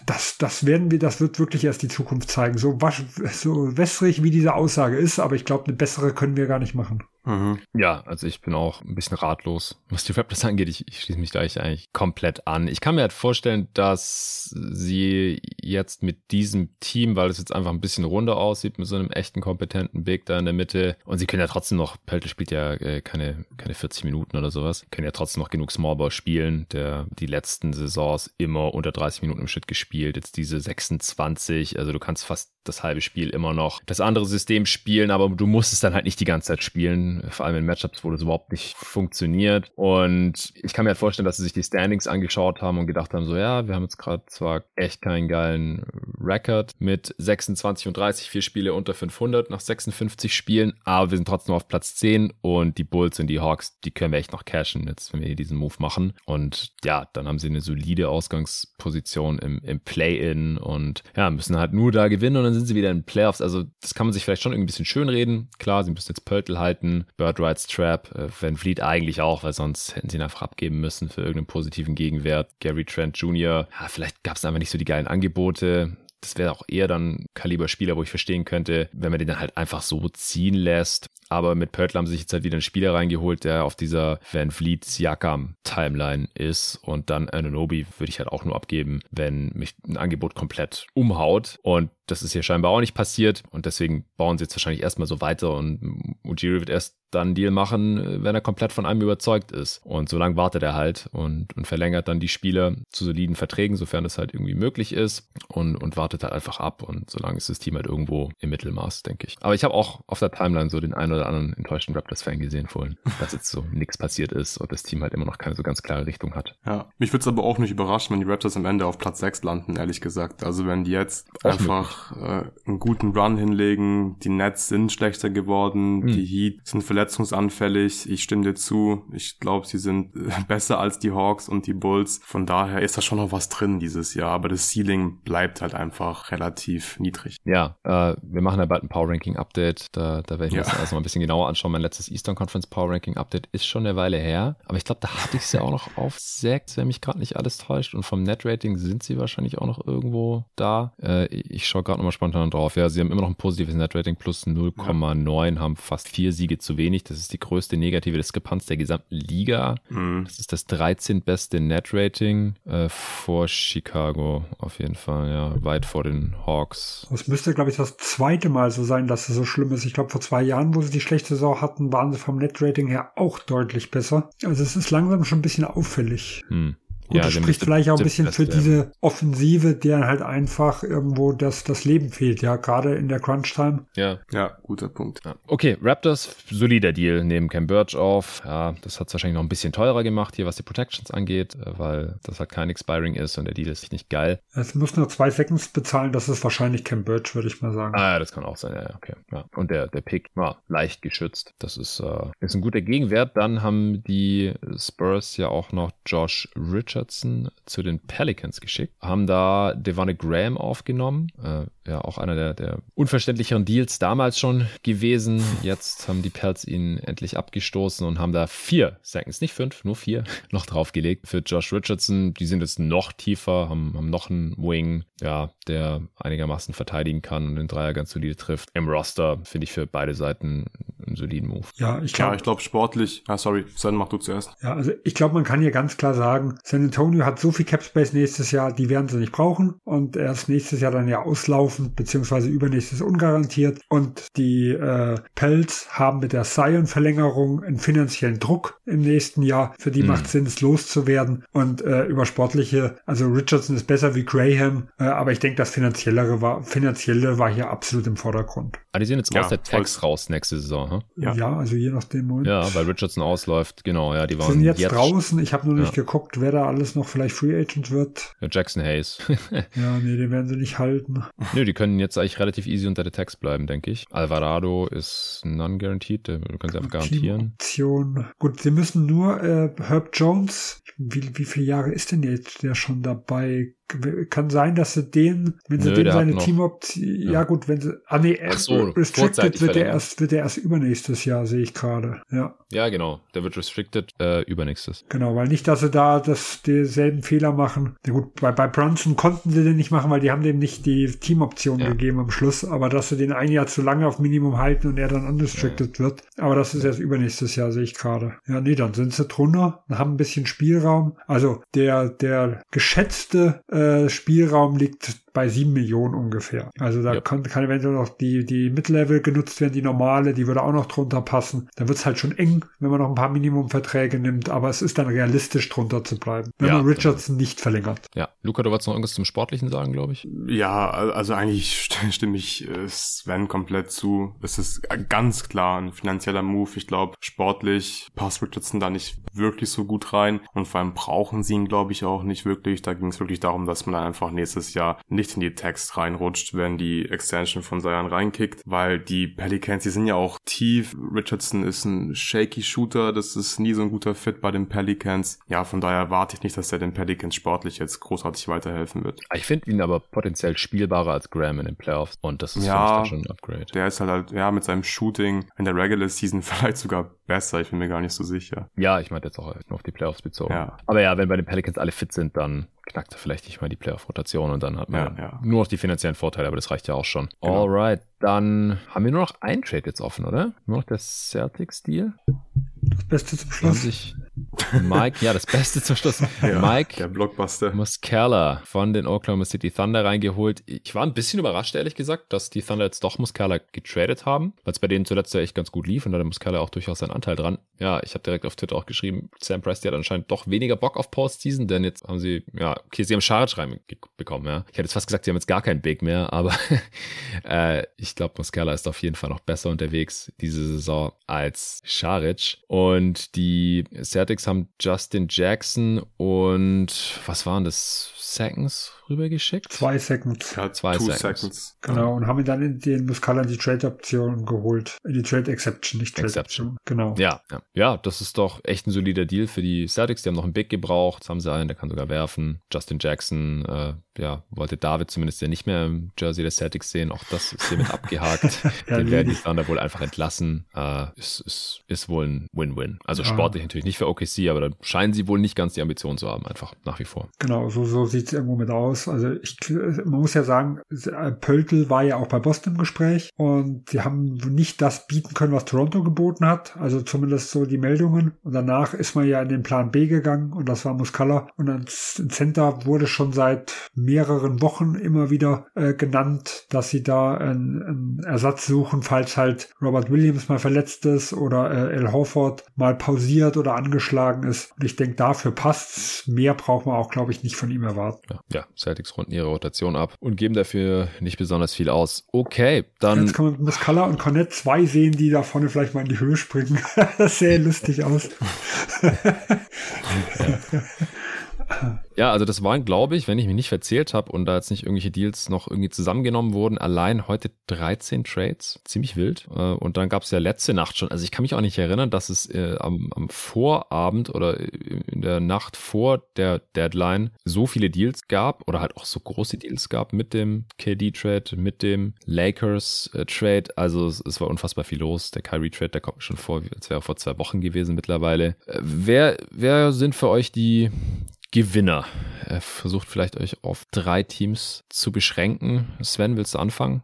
das das werden wir, das wird wirklich erst die Zukunft zeigen. So was so wässrig wie diese Aussage ist, aber ich glaube, eine bessere können wir gar nicht machen. Mhm. Ja, also ich bin auch ein bisschen ratlos, was die Raptors angeht. Ich, ich schließe mich da eigentlich komplett an. Ich kann mir halt vorstellen, dass sie jetzt mit diesem Team, weil es jetzt einfach ein bisschen runder aussieht, mit so einem echten kompetenten Big da in der Mitte und sie können ja trotzdem noch, Pelte spielt ja äh, keine, keine 40 Minuten oder sowas, können ja trotzdem noch genug Smallball spielen, der die letzten Saisons immer unter 30 Minuten im Schritt gespielt, jetzt diese 26, also du kannst fast das halbe Spiel immer noch das andere System spielen, aber du musst es dann halt nicht die ganze Zeit spielen, vor allem in Matchups, wo das überhaupt nicht funktioniert. Und ich kann mir halt vorstellen, dass sie sich die Standings angeschaut haben und gedacht haben, so ja, wir haben jetzt gerade zwar echt keinen geilen Record mit 26 und 30, vier Spiele unter 500 nach 56 Spielen, aber wir sind trotzdem auf Platz 10 und die Bulls und die Hawks, die können wir echt noch cashen jetzt, wenn wir diesen Move machen. Und ja, dann haben sie eine solide Ausgangsposition im, im Play-In und ja, müssen halt nur da gewinnen und dann sind sie wieder in Playoffs. Also das kann man sich vielleicht schon irgendwie ein bisschen schön reden. Klar, sie müssen jetzt Pöltl halten, Bird Rides Trap, äh, Van Fleet eigentlich auch, weil sonst hätten sie ihn einfach abgeben müssen für irgendeinen positiven Gegenwert. Gary Trent Jr., ja, vielleicht gab es einfach nicht so die geilen Angebote das wäre auch eher dann Kaliber-Spieler, wo ich verstehen könnte, wenn man den dann halt einfach so ziehen lässt. Aber mit Pörtl haben sie sich jetzt halt wieder einen Spieler reingeholt, der auf dieser Van Vliet Siakam Timeline ist. Und dann Ananobi würde ich halt auch nur abgeben, wenn mich ein Angebot komplett umhaut. Und das ist hier scheinbar auch nicht passiert. Und deswegen bauen sie jetzt wahrscheinlich erstmal so weiter. Und Ujiri wird erst dann einen Deal machen, wenn er komplett von einem überzeugt ist. Und so lange wartet er halt und, und verlängert dann die Spieler zu soliden Verträgen, sofern das halt irgendwie möglich ist und, und wartet halt einfach ab. Und solange ist das Team halt irgendwo im Mittelmaß, denke ich. Aber ich habe auch auf der Timeline so den einen oder anderen enttäuschten Raptors-Fan gesehen vorhin, dass jetzt so nichts passiert ist und das Team halt immer noch keine so ganz klare Richtung hat. Ja, mich würde es aber auch nicht überraschen, wenn die Raptors am Ende auf Platz 6 landen, ehrlich gesagt. Also wenn die jetzt auch einfach äh, einen guten Run hinlegen, die Nets sind schlechter geworden, hm. die Heat sind verletzungsanfällig, ich stimme dir zu, ich glaube, sie sind besser als die Hawks und die Bulls. Von daher ist da schon noch was drin dieses Jahr, aber das Ceiling bleibt halt einfach relativ niedrig. Ja, äh, wir machen ja bald ein Power Ranking Update, da, da werde ich ja. das erstmal ein bisschen genauer anschauen. Mein letztes Eastern Conference Power Ranking Update ist schon eine Weile her. Aber ich glaube, da hatte ich es ja auch noch auf 6, wenn mich gerade nicht alles täuscht. Und vom Net Rating sind sie wahrscheinlich auch noch irgendwo da. Äh, ich schaue gerade nochmal spontan drauf. Ja, sie haben immer noch ein positives Net Rating plus 0,9, ja. haben fast vier Siege zu wenig. Das ist die größte negative Diskrepanz der gesamten Liga. Mhm. Das ist das 13. beste Net Rating äh, vor Chicago auf jeden Fall. Ja, weit vor den Hawks. Das müsste, glaube ich, das zweite Mal so sein, dass es so schlimm ist. Ich glaube, vor zwei Jahren, wo sie die schlechte Saison hatten, waren sie vom Net-Rating her auch deutlich besser. Also es ist langsam schon ein bisschen auffällig. Hm. Gut, ja, das spricht vielleicht auch ein bisschen für diese Offensive, der halt einfach irgendwo das, das Leben fehlt, ja, gerade in der Crunch-Time. Ja. Ja, guter Punkt. Ja. Okay, Raptors, solider Deal, nehmen Cam Birch auf. Ja, das hat es wahrscheinlich noch ein bisschen teurer gemacht hier, was die Protections angeht, äh, weil das halt kein Expiring ist und der Deal ist nicht geil. Es muss nur zwei Seconds bezahlen, das ist wahrscheinlich Cam Birch, würde ich mal sagen. Ah, ja, das kann auch sein, ja, okay. Ja. Und der, der Pick war leicht geschützt. Das ist, äh, ist ein guter Gegenwert. Dann haben die Spurs ja auch noch Josh Richards Richardson zu den Pelicans geschickt, haben da Devonne Graham aufgenommen, äh, ja auch einer der, der unverständlicheren Deals damals schon gewesen. Jetzt haben die Pelts ihn endlich abgestoßen und haben da vier Seconds, nicht fünf, nur vier, noch draufgelegt für Josh Richardson. Die sind jetzt noch tiefer, haben, haben noch einen Wing, ja, der einigermaßen verteidigen kann und den Dreier ganz solide trifft. Im Roster finde ich für beide Seiten einen soliden Move. Ja, ich glaube, ja, ich glaube sportlich. Ah, sorry, Sven, mach du zuerst. Ja, also ich glaube, man kann hier ganz klar sagen, San Antonio hat so viel Cap Space nächstes Jahr, die werden sie nicht brauchen und erst nächstes Jahr dann ja auslaufen, beziehungsweise übernächstes ungarantiert und die äh, Pelts haben mit der Zion-Verlängerung einen finanziellen Druck im nächsten Jahr. Für die mhm. macht Sinn, es loszuwerden und äh, über sportliche, also Richardson ist besser wie Graham, äh, aber ich denke, das finanziellere war, finanzielle war hier absolut im Vordergrund. Ah, die sind jetzt ja, aus der Tax raus nächste Saison, hm? ja. ja, also je nachdem. Moment. Ja, weil Richardson ausläuft, genau, ja, die waren die sind jetzt, jetzt draußen. Ich habe nur nicht ja. geguckt, wer da alles noch vielleicht Free Agent wird. Ja, Jackson Hayes. ja, nee, den werden sie nicht halten. Nö, die können jetzt eigentlich relativ easy unter der Tax bleiben, denke ich. Alvarado ist non-guaranteed, den können sie einfach garantieren. Option. Gut, sie müssen nur äh, Herb Jones, wie, wie viele Jahre ist denn jetzt der schon dabei? Kann sein, dass sie den, wenn sie Nö, dem der seine Teamoption, ja. Ja. gut, wenn sie, ah nee, Ach so, restricted wird er verlängert. erst, wird er erst übernächstes Jahr, sehe ich gerade. Ja, Ja, genau. Der wird restricted äh, übernächstes. genau, weil nicht, dass sie da das denselben Fehler machen. Na gut, bei, bei Brunson konnten sie den nicht machen, weil die haben dem nicht die Teamoption Ja. gegeben am Schluss, aber dass sie den ein Jahr zu lange auf Minimum halten und er dann unrestricted wird. Aber das ist erst übernächstes Jahr, sehe ich gerade. Ja, nee, dann sind sie drunter, haben ein bisschen Spielraum. Also der, der geschätzte äh, Spielraum liegt bei sieben Millionen ungefähr. Also da Ja. kann, kann eventuell noch die, die Mid-Level genutzt werden, die normale, die würde auch noch drunter passen. Da wird's halt schon eng, wenn man noch ein paar Minimumverträge nimmt, aber es ist dann realistisch drunter zu bleiben, wenn Ja, man Richardson nicht verlängert. Ja. Luca, du wolltest noch irgendwas zum Sportlichen sagen, glaube ich. Ja, also eigentlich st- stimme ich äh, Sven komplett zu. Es ist ganz klar ein finanzieller Move. Ich glaube, sportlich passt Richardson da nicht wirklich so gut rein. Und vor allem brauchen sie ihn, glaube ich, auch nicht wirklich. Da ging es wirklich darum, dass man dann einfach nächstes Jahr nicht in die Text reinrutscht, wenn die Extension von Zion reinkickt. Weil die Pelicans, die sind ja auch tief. Richardson ist ein shaky Shooter. Das ist nie so ein guter Fit bei den Pelicans. Ja, von daher erwarte ich nicht, dass er den Pelicans sportlich jetzt großartig weiterhelfen wird. Ich finde ihn aber potenziell spielbarer als Graham in den Playoffs. Und das ist Ja. für mich dann schon ein Upgrade. Der ist halt, halt, ja, mit seinem Shooting in der Regular Season vielleicht sogar besser. Ich bin mir gar nicht so sicher. Ja, ich meinte jetzt auch nur auf die Playoffs bezogen. Ja. Aber ja, wenn bei den Pelicans alle fit sind, dann knackt er vielleicht nicht mal die Playoff-Rotation und dann hat man Ja, ja. nur noch die finanziellen Vorteile, aber das reicht ja auch schon. Genau. Alright, dann haben wir nur noch einen Trade jetzt offen, oder? Nur noch der Celtics-Deal? Das Beste zum Schluss. Mike, ja, das Beste zum Schluss. Ja, Mike Der Blockbuster. Muscala von den Oklahoma City Thunder reingeholt. Ich war ein bisschen überrascht, ehrlich gesagt, dass die Thunder jetzt doch Muscala getradet haben, weil es bei denen zuletzt ja echt ganz gut lief und da hat der Muscala auch durchaus seinen Anteil dran. Ja, ich habe direkt auf Twitter auch geschrieben, Sam Presti hat anscheinend doch weniger Bock auf Postseason, denn jetzt haben sie, ja, okay, sie haben Scharic reinbekommen, ja. Ich hätte jetzt fast gesagt, sie haben jetzt gar keinen Big mehr, aber äh, ich glaube, Muscala ist auf jeden Fall noch besser unterwegs diese Saison als Scharic. Und die Celtics haben Justin Jackson und was waren das? Seconds rübergeschickt? Zwei Seconds. Ja, Zwei two Seconds. seconds. Genau, und haben ihn dann in den Muscala in die Trade-Option geholt. In die Trade-Exception, nicht Exception. Trade-Option. Genau. Ja, ja, ja, das ist doch echt ein solider Deal für die Celtics. Die haben noch einen Big gebraucht. Jetzt haben sie einen, der kann sogar werfen. Justin Jackson, äh, ja, wollte David zumindest ja nicht mehr im Jersey der Celtics sehen. Auch das ist hiermit abgehakt. Den werden die. Thunder wohl einfach entlassen. Äh, ist, ist, ist wohl ein Win-Win. Also Ja. sportlich natürlich nicht für OKC, aber da scheinen sie wohl nicht ganz die Ambition zu haben, einfach nach wie vor. Genau, so, so sieht's irgendwo mit aus. Also ich, man muss ja sagen, Pöltl war ja auch bei Boston im Gespräch und sie haben nicht das bieten können, was Toronto geboten hat. Also zumindest so die Meldungen. Und danach ist man ja in den Plan B gegangen und das war Muscala. Und dann Center wurde schon seit mehreren Wochen immer wieder äh, genannt, dass sie da einen, einen Ersatz suchen, falls halt Robert Williams mal verletzt ist oder äh, Al Horford mal pausiert oder angeschlagen ist. Und ich denke, dafür passt's. Mehr braucht man auch, glaube ich, nicht von ihm erwarten. Ja, ja, Celtics runden ihre Rotation ab und geben dafür nicht besonders viel aus. Okay, dann Jetzt kann man Muscala und Cornette zwei sehen, die da vorne vielleicht mal in die Höhe springen. das sähe lustig aus. Ja, also das waren, glaube ich, wenn ich mich nicht verzählt habe und da jetzt nicht irgendwelche Deals noch irgendwie zusammengenommen wurden, allein heute 13 Trades. Ziemlich wild. Äh, Und dann gab es ja letzte Nacht schon, also ich kann mich auch nicht erinnern, dass es äh, am, am Vorabend oder in der Nacht vor der Deadline so viele Deals gab oder halt auch so große Deals gab mit dem KD-Trade, mit dem Lakers-Trade. Also es, es war unfassbar viel los. Der Kyrie-Trade, der kommt mir schon vor, als wäre er vor zwei Wochen gewesen mittlerweile. Äh, Wer, wer sind für euch die Gewinner. Er versucht vielleicht euch auf drei Teams zu beschränken. Sven, willst du anfangen?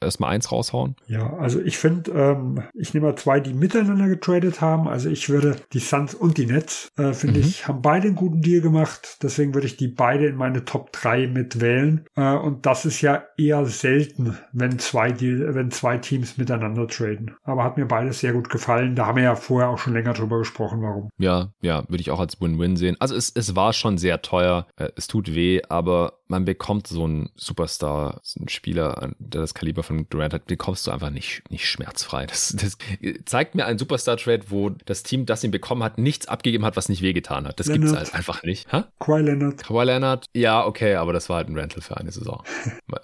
Erstmal eins raushauen. Ja, also ich finde, ähm, ich nehme mal zwei, die miteinander getradet haben. Also ich würde die Suns und die Nets, äh, finde Mhm. ich, haben beide einen guten Deal gemacht. Deswegen würde ich die beide in meine Top 3 mit wählen. Äh, und das ist ja eher selten, wenn zwei, Deal, wenn zwei Teams miteinander traden. Aber hat mir beides sehr gut gefallen. Da haben wir ja vorher auch schon länger drüber gesprochen, warum. Ja, ja, würde ich auch als Win-Win sehen. Also es, es war schon sehr teuer. Äh, Es tut weh, aber man bekommt so einen Superstar, so einen Spieler, der das Kaliber von Durant hat, bekommst du einfach nicht, nicht schmerzfrei. Das, das zeigt mir einen Superstar-Trade, wo das Team, das ihn bekommen hat, nichts abgegeben hat, was nicht wehgetan hat. Das gibt es halt einfach nicht. Ha? Kawhi Leonard. Kawhi Leonard, ja, okay, aber das war halt ein Rental für eine Saison.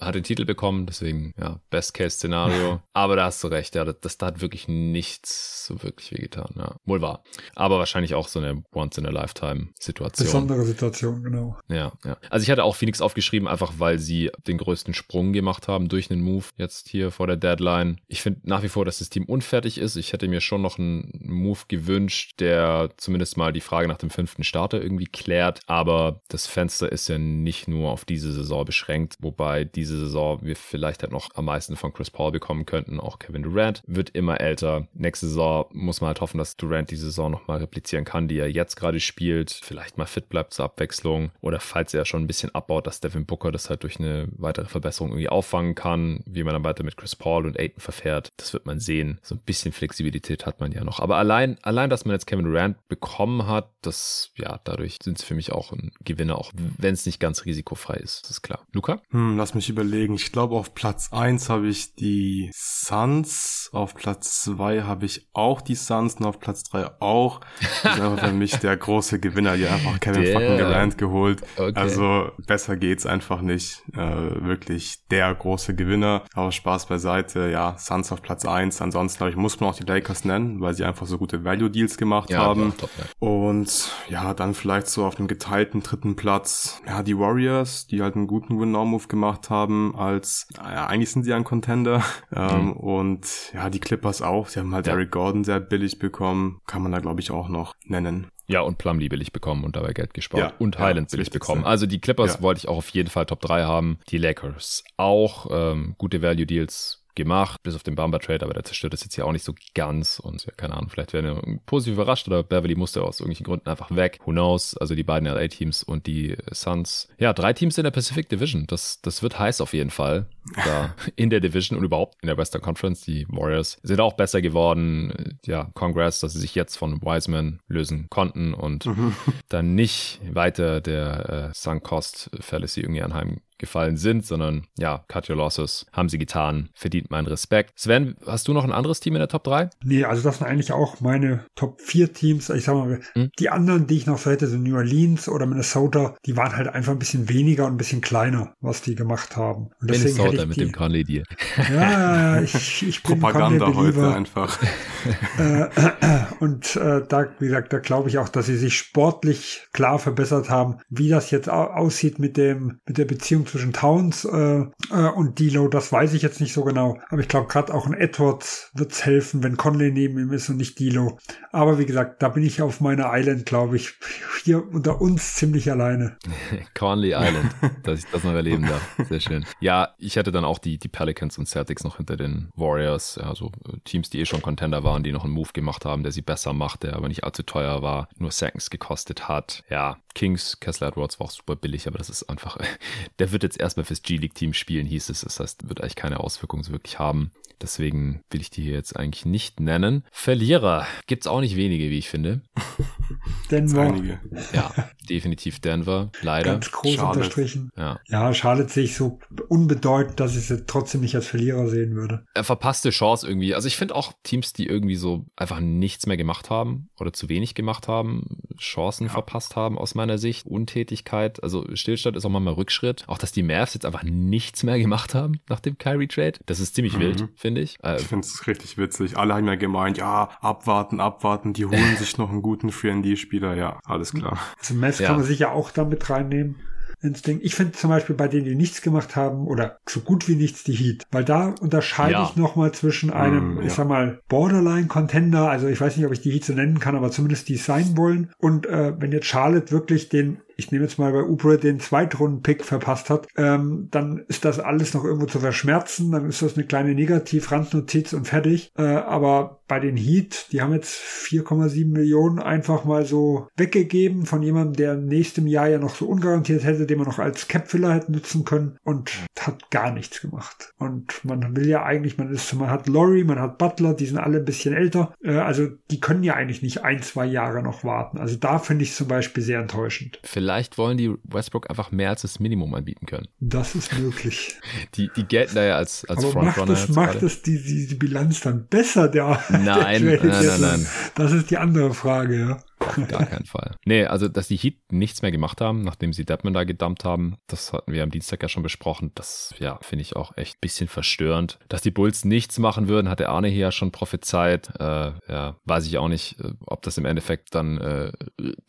hat den Titel bekommen, deswegen, ja, Best-Case-Szenario. aber da hast du recht, ja, das, das da hat wirklich nichts so wirklich wehgetan, ja. Wohl wahr. Aber wahrscheinlich auch so eine Once-in-a-Lifetime-Situation. Besondere Situation, genau. Ja, ja. Also ich hatte auch Phoenix aufgeschrieben, einfach weil sie den größten Sprung gemacht haben durch einen Move jetzt hier vor der Deadline. Ich finde nach wie vor, dass das Team unfertig ist. Ich hätte mir schon noch einen Move gewünscht, der zumindest mal die Frage nach dem fünften Starter irgendwie klärt. Aber das Fenster ist ja nicht nur auf diese Saison beschränkt, wobei diese Saison wir vielleicht halt noch am meisten von Chris Paul bekommen könnten. Auch Kevin Durant wird immer älter. Nächste Saison muss man halt hoffen, dass Durant die Saison nochmal replizieren kann, die er jetzt gerade spielt. Vielleicht mal fit bleibt zur Abwechslung. Oder falls er schon ein bisschen abbaut, dass Devin Booker das halt durch eine weitere Verbesserung irgendwie auffangen kann, wie man dann weiter mit Chris Paul und Aiton verfährt. Das wird man sehen. So ein bisschen Flexibilität hat man ja noch. Aber allein, allein, dass man jetzt Kevin Durant bekommen hat, das, ja, dadurch sind sie für mich auch ein Gewinner, auch wenn es nicht ganz risikofrei ist. Das ist klar. Luca? Hm, lass mich überlegen. Ich glaube, auf Platz 1 habe ich die Suns, auf Platz 2 habe ich auch die Suns und auf Platz 3 auch. Das ist einfach für mich der große Gewinner, die einfach Kevin der. fucking Durant geholt. Okay. Also besser geht's einfach nicht. Äh, wirklich der große Gewinner. Aber Spaß beiseite. Ja, Suns auf Platz 1. Ansonsten, glaube ich, muss man auch die Lakers nennen, weil sie einfach so gute Value-Deals gemacht ja, haben. Top, ja. Und ja, dann vielleicht so auf dem geteilten dritten Platz. Ja, die Warriors, die halt einen guten Win-Now-Move gemacht haben als, ja, eigentlich sind sie ein Contender. Ähm, mhm. Und ja, die Clippers auch. Sie haben halt ja. Eric Gordon sehr billig bekommen. Kann man da, glaube ich, auch noch nennen. Ja, und Plumlee billig bekommen und dabei Geld gespart. Ja, und Highland ja, billig bekommen. Also die Clippers ja. wollte ich auch auf jeden Fall Top 3 haben. Die Lakers auch. Ähm, gute Value Deals gemacht, bis auf den Bamba Trade, aber der zerstört das jetzt ja auch nicht so ganz und ja, keine Ahnung, vielleicht werden wir positiv überrascht oder Beverly musste aus irgendwelchen Gründen einfach weg. Who knows? Also die beiden LA-Teams und die Suns. Ja, drei Teams in der Pacific Division. Das, das wird heiß auf jeden Fall. Da in der Division und überhaupt in der Western Conference. Die Warriors sind auch besser geworden. Ja, Congrats, dass sie sich jetzt von Wiseman lösen konnten und mhm. dann nicht weiter der äh, Sunk Cost Fallacy irgendwie anheim gefallen sind, sondern ja, cut your losses, haben sie getan, verdient meinen Respekt. Sven, hast du noch ein anderes Team in der Top 3? Nee, also das sind eigentlich auch meine Top 4 Teams. Ich sag mal, hm? die anderen, die ich noch so hätte, so New Orleans oder Minnesota, die waren halt einfach ein bisschen weniger und ein bisschen kleiner, was die gemacht haben. Und deswegen Minnesota mit die, dem Conley Deal. Ja, ich, ich bin Propaganda heute einfach. Äh, und äh, da, wie gesagt, da glaube ich auch, dass sie sich sportlich klar verbessert haben. Wie das jetzt aussieht mit dem, mit der Beziehung zwischen Towns äh, äh, und Dilo, das weiß ich jetzt nicht so genau. Aber ich glaube, gerade auch ein Edwards wird's helfen, wenn Conley neben ihm ist und nicht Dilo. Aber wie gesagt, da bin ich auf meiner Island, glaube ich, hier unter uns ziemlich alleine. Conley Island, dass ich das noch erleben darf. Sehr schön. Ja, ich hätte dann auch die, die Pelicans und Celtics noch hinter den Warriors, also Teams, die eh schon Contender waren, die noch einen Move gemacht haben, der sie besser macht, der aber nicht allzu teuer war, nur Seconds gekostet hat. Ja, Kings, Kessler Edwards war auch super billig, aber das ist einfach, der wird jetzt erstmal fürs G-League-Team spielen, hieß es. Das heißt, wird eigentlich keine Auswirkungen so wirklich haben. Deswegen will ich die hier jetzt eigentlich nicht nennen. Verlierer gibt es auch nicht wenige, wie ich finde. Denver. Ja, definitiv Denver. Leider. Ganz groß Charlotte. unterstrichen. Ja. ja, Charlotte sehe ich so unbedeutend, dass ich sie trotzdem nicht als Verlierer sehen würde. Er verpasste Chance irgendwie. Also ich finde auch Teams, die irgendwie so einfach nichts mehr gemacht haben oder zu wenig gemacht haben, Chancen ja. verpasst haben aus meiner Sicht. Untätigkeit, also Stillstand ist auch mal Rückschritt. Auch, dass die Mavs jetzt einfach nichts mehr gemacht haben nach dem Kyrie-Trade. Das ist ziemlich mhm. wild, finde ich. Äh, ich finde es richtig witzig. Alle haben ja gemeint, ja, abwarten, abwarten, die holen sich noch einen guten 3D-Spieler. Ja, alles klar. Also Mavs ja. kann man sicher auch damit reinnehmen ins Ding. Ich finde zum Beispiel bei denen, die nichts gemacht haben oder so gut wie nichts die Heat, weil da unterscheide ja. ich nochmal zwischen einem, mm, ja. ich sag mal, Borderline-Contender, also ich weiß nicht, ob ich die Heat so nennen kann, aber zumindest die sein wollen. Und äh, wenn jetzt Charlotte wirklich den ich nehme jetzt mal bei Ubre den Zweitrunden-Pick verpasst hat, ähm, dann ist das alles noch irgendwo zu verschmerzen, dann ist das eine kleine Negativ-Randnotiz und fertig. Äh, aber bei den Heat, die haben jetzt 4,7 Millionen einfach mal so weggegeben von jemandem, der nächstem Jahr ja noch so ungarantiert hätte, den man noch als Capfiller hätte nutzen können und hat gar nichts gemacht. Und man will ja eigentlich, man ist, man hat Laurie, man hat Butler, die sind alle ein bisschen älter, äh, also die können ja eigentlich nicht ein, zwei Jahre noch warten. Also da finde ich zum Beispiel sehr enttäuschend. Vielleicht vielleicht wollen die Westbrook einfach mehr als das Minimum anbieten können. Das ist möglich. Die, die gelten da ja als, als Aber macht Frontrunner. es, macht es die, die, die Bilanz dann besser, der, Nein, der nein, nein, nein. Das ist die andere Frage, ja. Gar keinen Fall. Nee, also, dass die Heat nichts mehr gemacht haben, nachdem sie Deadman da gedumpt haben, das hatten wir am Dienstag ja schon besprochen. Das, ja, finde ich auch echt ein bisschen verstörend. Dass die Bulls nichts machen würden, hat der Arne hier ja schon prophezeit. Äh, ja, weiß ich auch nicht, äh, ob das im Endeffekt dann äh,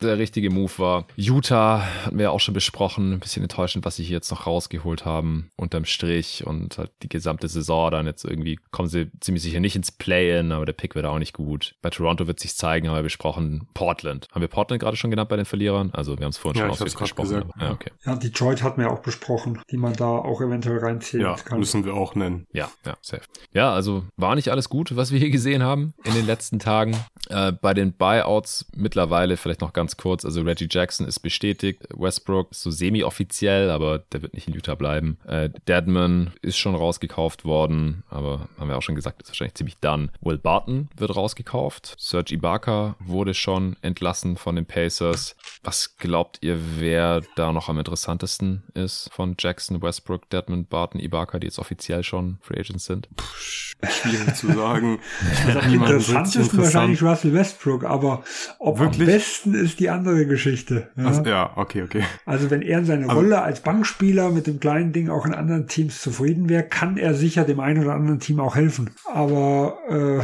der richtige Move war. Utah hatten wir ja auch schon besprochen. Ein bisschen enttäuschend, was sie hier jetzt noch rausgeholt haben, unterm Strich und halt die gesamte Saison dann jetzt irgendwie kommen sie ziemlich sicher nicht ins Play-In, aber der Pick wird auch nicht gut. Bei Toronto wird sich zeigen, haben wir besprochen. Portland. Haben wir Portland gerade schon genannt bei den Verlierern? Also wir haben es vorhin Ja, schon ausführlich gesprochen. Ja, okay. Ja, Detroit hatten wir auch besprochen, die man da auch eventuell reinzählen Ja, kann. müssen wir auch nennen. Ja, ja, safe. Ja, also war nicht alles gut, was wir hier gesehen haben in den letzten Tagen. Äh, bei den Buyouts mittlerweile vielleicht noch ganz kurz. Also Reggie Jackson ist bestätigt. Westbrook ist so semi-offiziell, aber der wird nicht in Utah bleiben. Äh, Deadman ist schon rausgekauft worden, aber haben wir auch schon gesagt, ist wahrscheinlich ziemlich done. Will Barton wird rausgekauft. Serge Ibaka wurde schon entlassen von den Pacers. Was glaubt ihr, wer da noch am interessantesten ist von Jackson, Westbrook, Deadman, Barton, Ibaka, die jetzt offiziell schon Free Agents sind? Schwierig zu sagen. Ich Am interessantesten wahrscheinlich Russell Westbrook, aber ob Wirklich? am besten ist die andere Geschichte. Ja? Also, ja, okay, okay. Also wenn er in seiner Aber- Rolle als Bankspieler mit dem kleinen Ding auch in anderen Teams zufrieden wäre, kann er sicher dem einen oder anderen Team auch helfen. Aber äh,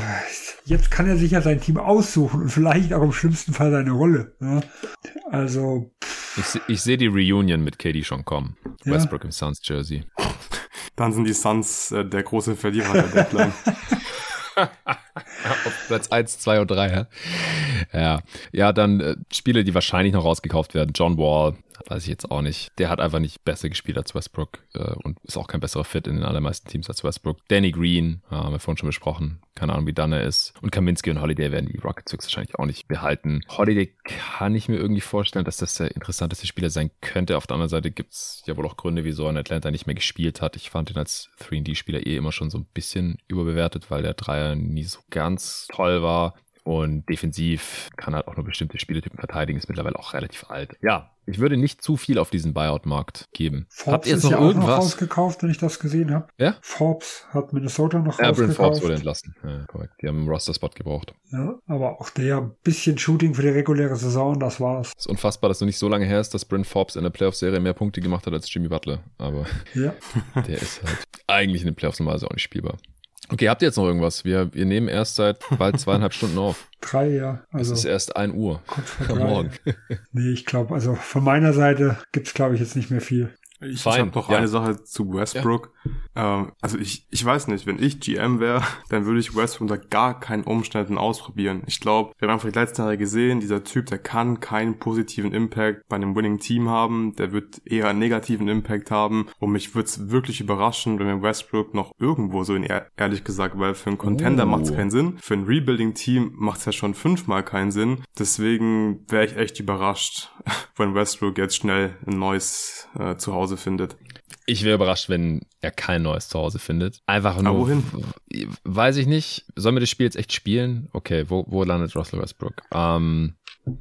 jetzt kann er sich ja sein Team aussuchen und vielleicht auch im schlimmsten Fall seine Rolle. Ja? Also Ich, ich sehe die Reunion mit KD schon kommen. Ja. Westbrook im Suns Jersey. Dann sind die Suns äh, der große Verlierer der Deadline. Auf Platz 1, 2 und 3, ja. Ja, ja dann äh, Spiele, die wahrscheinlich noch rausgekauft werden. John Wall, weiß ich jetzt auch nicht. Der hat einfach nicht besser gespielt als Westbrook äh, und ist auch kein besserer Fit in den allermeisten Teams als Westbrook. Danny Green, ja, haben wir vorhin schon besprochen. Keine Ahnung, wie dann er ist. Und Kaminski und Holiday werden die Rockets höchstwahrscheinlich auch nicht behalten. Holiday kann ich mir irgendwie vorstellen, dass das der interessanteste Spieler sein könnte. Auf der anderen Seite gibt's ja wohl auch Gründe, wieso er in Atlanta nicht mehr gespielt hat. Ich fand ihn als 3D-Spieler eh immer schon so ein bisschen überbewertet, weil der Dreier nie so ganz toll war. Und defensiv kann halt auch nur bestimmte Spieltypen verteidigen, ist mittlerweile auch relativ alt. Ja, ich würde nicht zu viel auf diesen Buyout-Markt geben. Forbes Habt ihr jetzt ist noch ja auch noch irgendwas? rausgekauft, wenn ich das gesehen habe. Ja? Forbes hat Minnesota noch Ja, Bryn Forbes rausgekauft. wurde entlassen. Ja, korrekt. Die haben einen Roster-Spot gebraucht. Ja, aber auch der ein bisschen Shooting für die reguläre Saison, das war's. Es ist unfassbar, dass es noch nicht so lange her ist, dass Bryn Forbes in der Playoff-Serie mehr Punkte gemacht hat als Jimmy Butler. Aber Ja. der ist halt eigentlich in den Playoffs normalerweise auch nicht spielbar. Okay, habt ihr jetzt noch irgendwas? Wir, wir nehmen erst seit bald zweieinhalb Stunden auf. Drei, ja. Es Also ist erst 1 Uhr kurz vor am drei. Morgen. Nee, ich glaube, also von meiner Seite gibt's glaube ich, jetzt nicht mehr viel. Ich, ich habe noch ja. eine Sache zu Westbrook. Ähm, also ich, ich weiß nicht, wenn ich GM wäre, dann würde ich Westbrook unter gar keinen Umständen ausprobieren. Ich glaube, wir haben einfach die letzten Jahre gesehen, dieser Typ, der kann keinen positiven Impact bei einem Winning Team haben, der wird eher einen negativen Impact haben und mich würde es wirklich überraschen, wenn wir Westbrook noch irgendwo so in, ehr- ehrlich gesagt, weil für einen Contender Oh. macht es keinen Sinn, für ein Rebuilding-Team macht es ja schon fünfmal keinen Sinn. Deswegen wäre ich echt überrascht, wenn Westbrook jetzt schnell ein neues äh, Zuhause findet. Ich wäre überrascht, wenn er kein neues Zuhause findet. Einfach nur. Aber wohin? Weiß ich nicht. Sollen wir das Spiel jetzt echt spielen? Okay, wo, wo landet Russell Westbrook? Ähm,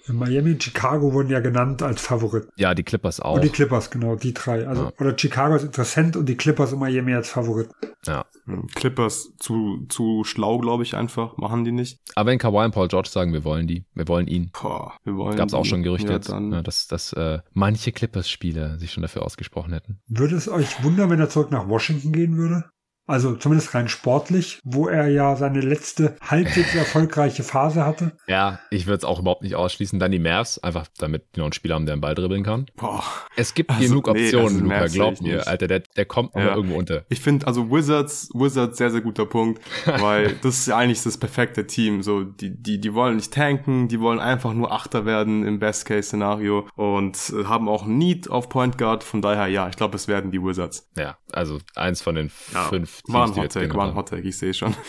Miami und Chicago wurden ja genannt als Favorit. ja, die Clippers auch. Und die Clippers, genau, die drei. Also, Ja. oder Chicago als Interessent und die Clippers und Miami als Favorit. Ja. Hm, Clippers zu, zu schlau, glaube ich, einfach. Machen die nicht. Aber wenn Kawhi und Paul George sagen, wir wollen die, wir wollen ihn. Boah, wir wollen. Gab es auch schon Gerüchte ja, jetzt, Dann, ja, dass, dass äh, manche Clippers-Spieler sich schon dafür ausgesprochen hätten. Würde es euch wundern, wenn er zurück nach Washington gehen würde? Also zumindest rein sportlich, wo er ja seine letzte halbwegs erfolgreiche Phase hatte. Ja, ich würde es auch überhaupt nicht ausschließen. Dann die Mavs, einfach damit die noch einen Spieler haben, der einen Ball dribbeln kann. boah. Es gibt Also, genug nee, Optionen, also Luca, glaub mir. nicht. Alter, der, der kommt noch Ja. irgendwo unter. Ich finde, also Wizards, Wizards sehr, sehr guter Punkt, weil das ist ja eigentlich das perfekte Team. So, die, die, die wollen nicht tanken, die wollen einfach nur Achter werden im Best-Case-Szenario und haben auch Need auf Point Guard. Von daher, ja, ich glaube, es werden die Wizards. Ja, also eins von den Ja, fünf war ein die wir Hot jetzt Take, genannt war ein haben. Hot Take, ich sehe schon.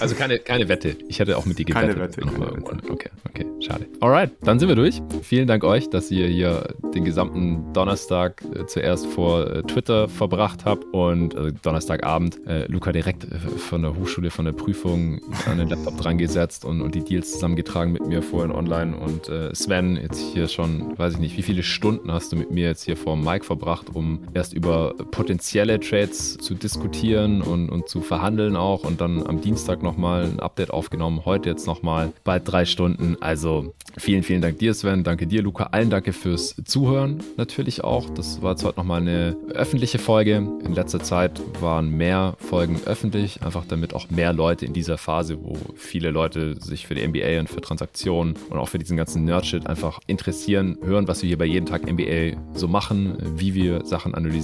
Also keine, keine Wette. Ich hätte auch mit dir Keine gewettet. Wette, keine irgendwann. Okay, okay. Schade. Alright, dann sind wir durch. Vielen Dank euch, dass ihr hier den gesamten Donnerstag äh, zuerst vor äh, Twitter verbracht habt und äh, Donnerstagabend äh, Luca direkt äh, von der Hochschule, von der Prüfung an den Laptop dran gesetzt und, und die Deals zusammengetragen mit mir vorhin online. Und äh, Sven, jetzt hier schon, weiß ich nicht, wie viele Stunden hast du mit mir jetzt hier vor dem Mic verbracht, um erst über potenzielle Trades zu diskutieren und, und zu verhandeln auch und dann am Dienstag nochmal ein Update aufgenommen, heute jetzt nochmal bald drei Stunden. Also vielen, vielen Dank dir, Sven. Danke dir, Luca. Allen danke fürs Zuhören natürlich auch. Das war jetzt heute nochmal eine öffentliche Folge. In letzter Zeit waren mehr Folgen öffentlich, einfach damit auch mehr Leute in dieser Phase, wo viele Leute sich für die NBA und für Transaktionen und auch für diesen ganzen Nerdshit einfach interessieren, hören, was wir hier bei jeden Tag NBA so machen, wie wir Sachen analysieren,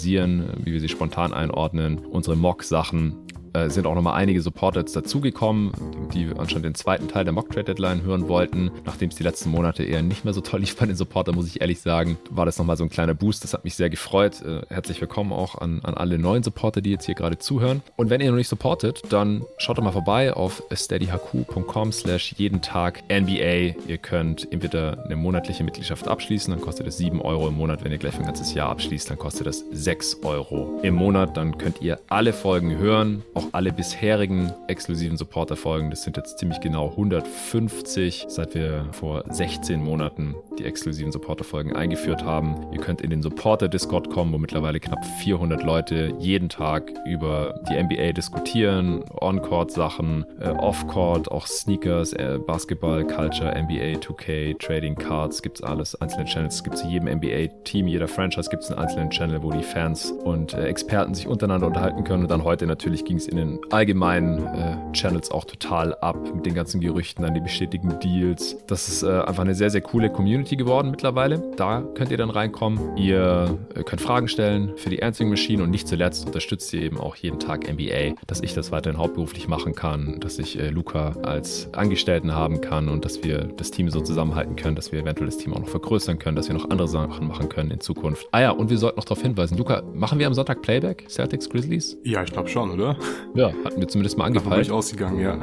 wie wir sie spontan einordnen, unsere Mock-Sachen äh, sind auch nochmal einige Supporter jetzt dazugekommen, die anscheinend den zweiten Teil der Mock Trade Deadline hören wollten. Nachdem es die letzten Monate eher nicht mehr so toll lief bei den Supportern, muss ich ehrlich sagen, war das nochmal so ein kleiner Boost. Das hat mich sehr gefreut. Äh, herzlich willkommen auch an, an alle neuen Supporter, die jetzt hier gerade zuhören. Und wenn ihr noch nicht supportet, dann schaut doch mal vorbei auf steadyhq.com slash jeden Tag NBA. Ihr könnt entweder eine monatliche Mitgliedschaft abschließen, dann kostet es 7 Euro im Monat. Wenn ihr gleich ein ganzes Jahr abschließt, dann kostet das 6 Euro im Monat. Dann könnt ihr alle Folgen hören, auch alle bisherigen exklusiven Supporter-Folgen. Das sind jetzt ziemlich genau 150, seit wir vor 16 Monaten die exklusiven Supporter-Folgen eingeführt haben. Ihr könnt in den Supporter-Discord kommen, wo mittlerweile knapp 400 Leute jeden Tag über die NBA diskutieren, On-Court-Sachen, äh, Off-Court, auch Sneakers, äh, Basketball, Culture, NBA, 2K, Trading Cards, gibt's alles, einzelne Channels, gibt es jedem NBA-Team, jeder Franchise gibt es einen einzelnen Channel, wo die Fans und äh, Experten sich untereinander unterhalten können. Und dann heute natürlich ging es in den allgemeinen äh, Channels auch total ab mit den ganzen Gerüchten an die bestätigten Deals. Das ist äh, einfach eine sehr, sehr coole Community geworden mittlerweile. Da könnt ihr dann reinkommen. Ihr äh, könnt Fragen stellen für die Answering Machine und nicht zuletzt unterstützt ihr eben auch jeden Tag NBA, dass ich das weiterhin hauptberuflich machen kann, dass ich äh, Luca als Angestellten haben kann und dass wir das Team so zusammenhalten können, dass wir eventuell das Team auch noch vergrößern können, dass wir noch andere Sachen machen können in Zukunft. Ah ja, und wir sollten noch darauf hinweisen, Luca, machen wir am Sonntag Playback? Celtics Grizzlies? Ja, ich glaube schon, oder? Ja, hatten wir zumindest mal angepeilt. Davon bin ich ausgegangen, ja.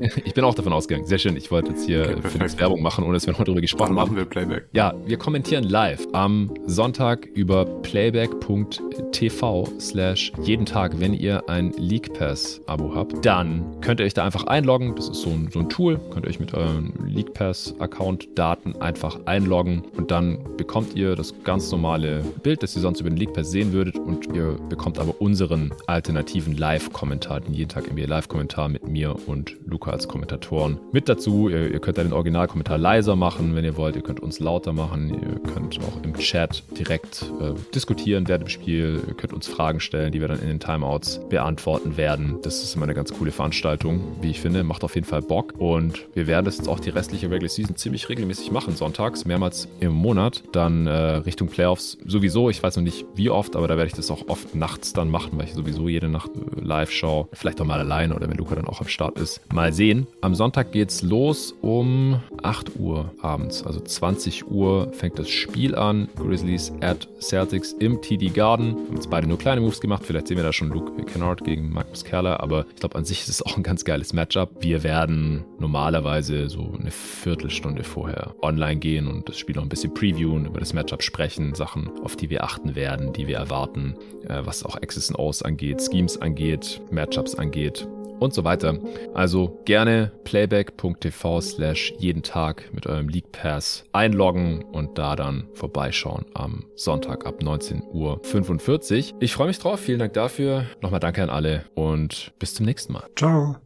ich bin auch davon ausgegangen. Sehr schön. Ich wollte jetzt hier okay, für Werbung machen, ohne dass wir noch darüber gesprochen Dann haben. machen wir Playback. Ja, wir kommentieren live am Sonntag über playback.tv slash jeden Tag, wenn ihr ein League Pass Abo habt. Dann könnt ihr euch da einfach einloggen. Das ist so ein, so ein Tool. Könnt ihr euch mit euren League Pass Account Daten einfach einloggen und dann bekommt ihr das ganz normale Bild, das ihr sonst über den League Pass sehen würdet und ihr bekommt aber unseren alternativen Live Live-Kommentar, den jeden Tag NBA Live-Kommentar mit mir und Luca als Kommentatoren mit dazu. Ihr, ihr könnt da den Originalkommentar leiser machen, wenn ihr wollt. Ihr könnt uns lauter machen. Ihr könnt auch im Chat direkt äh, diskutieren während dem Spiel. Ihr könnt uns Fragen stellen, die wir dann in den Timeouts beantworten werden. Das ist immer eine ganz coole Veranstaltung, wie ich finde. Macht auf jeden Fall Bock. Und wir werden das jetzt auch die restliche Regular Season ziemlich regelmäßig machen. Sonntags, mehrmals im Monat. Dann äh, Richtung Playoffs sowieso. Ich weiß noch nicht wie oft, aber da werde ich das auch oft nachts dann machen, weil ich sowieso jede Nacht äh, live Live-Show. Vielleicht auch mal allein oder wenn Luca dann auch am Start ist. Mal sehen. Am Sonntag geht's los um 8 Uhr abends. Also 20 Uhr fängt das Spiel an. Grizzlies at Celtics im TD Garden. Wir haben jetzt beide nur kleine Moves gemacht. Vielleicht sehen wir da schon Luke Kennard gegen Magnus Kerler. Aber ich glaube, an sich ist es auch ein ganz geiles Matchup. Wir werden normalerweise so eine Viertelstunde vorher online gehen und das Spiel noch ein bisschen previewen, über das Matchup sprechen, Sachen, auf die wir achten werden, die wir erwarten, äh, was auch X's und O's angeht, Schemes angeht, Matchups angeht und so weiter. Also gerne playback.tv slash jeden Tag mit eurem League Pass einloggen und da dann vorbeischauen am Sonntag ab 19.45 Uhr. Ich freue mich drauf. Vielen Dank dafür. Nochmal danke an alle und bis zum nächsten Mal. Ciao.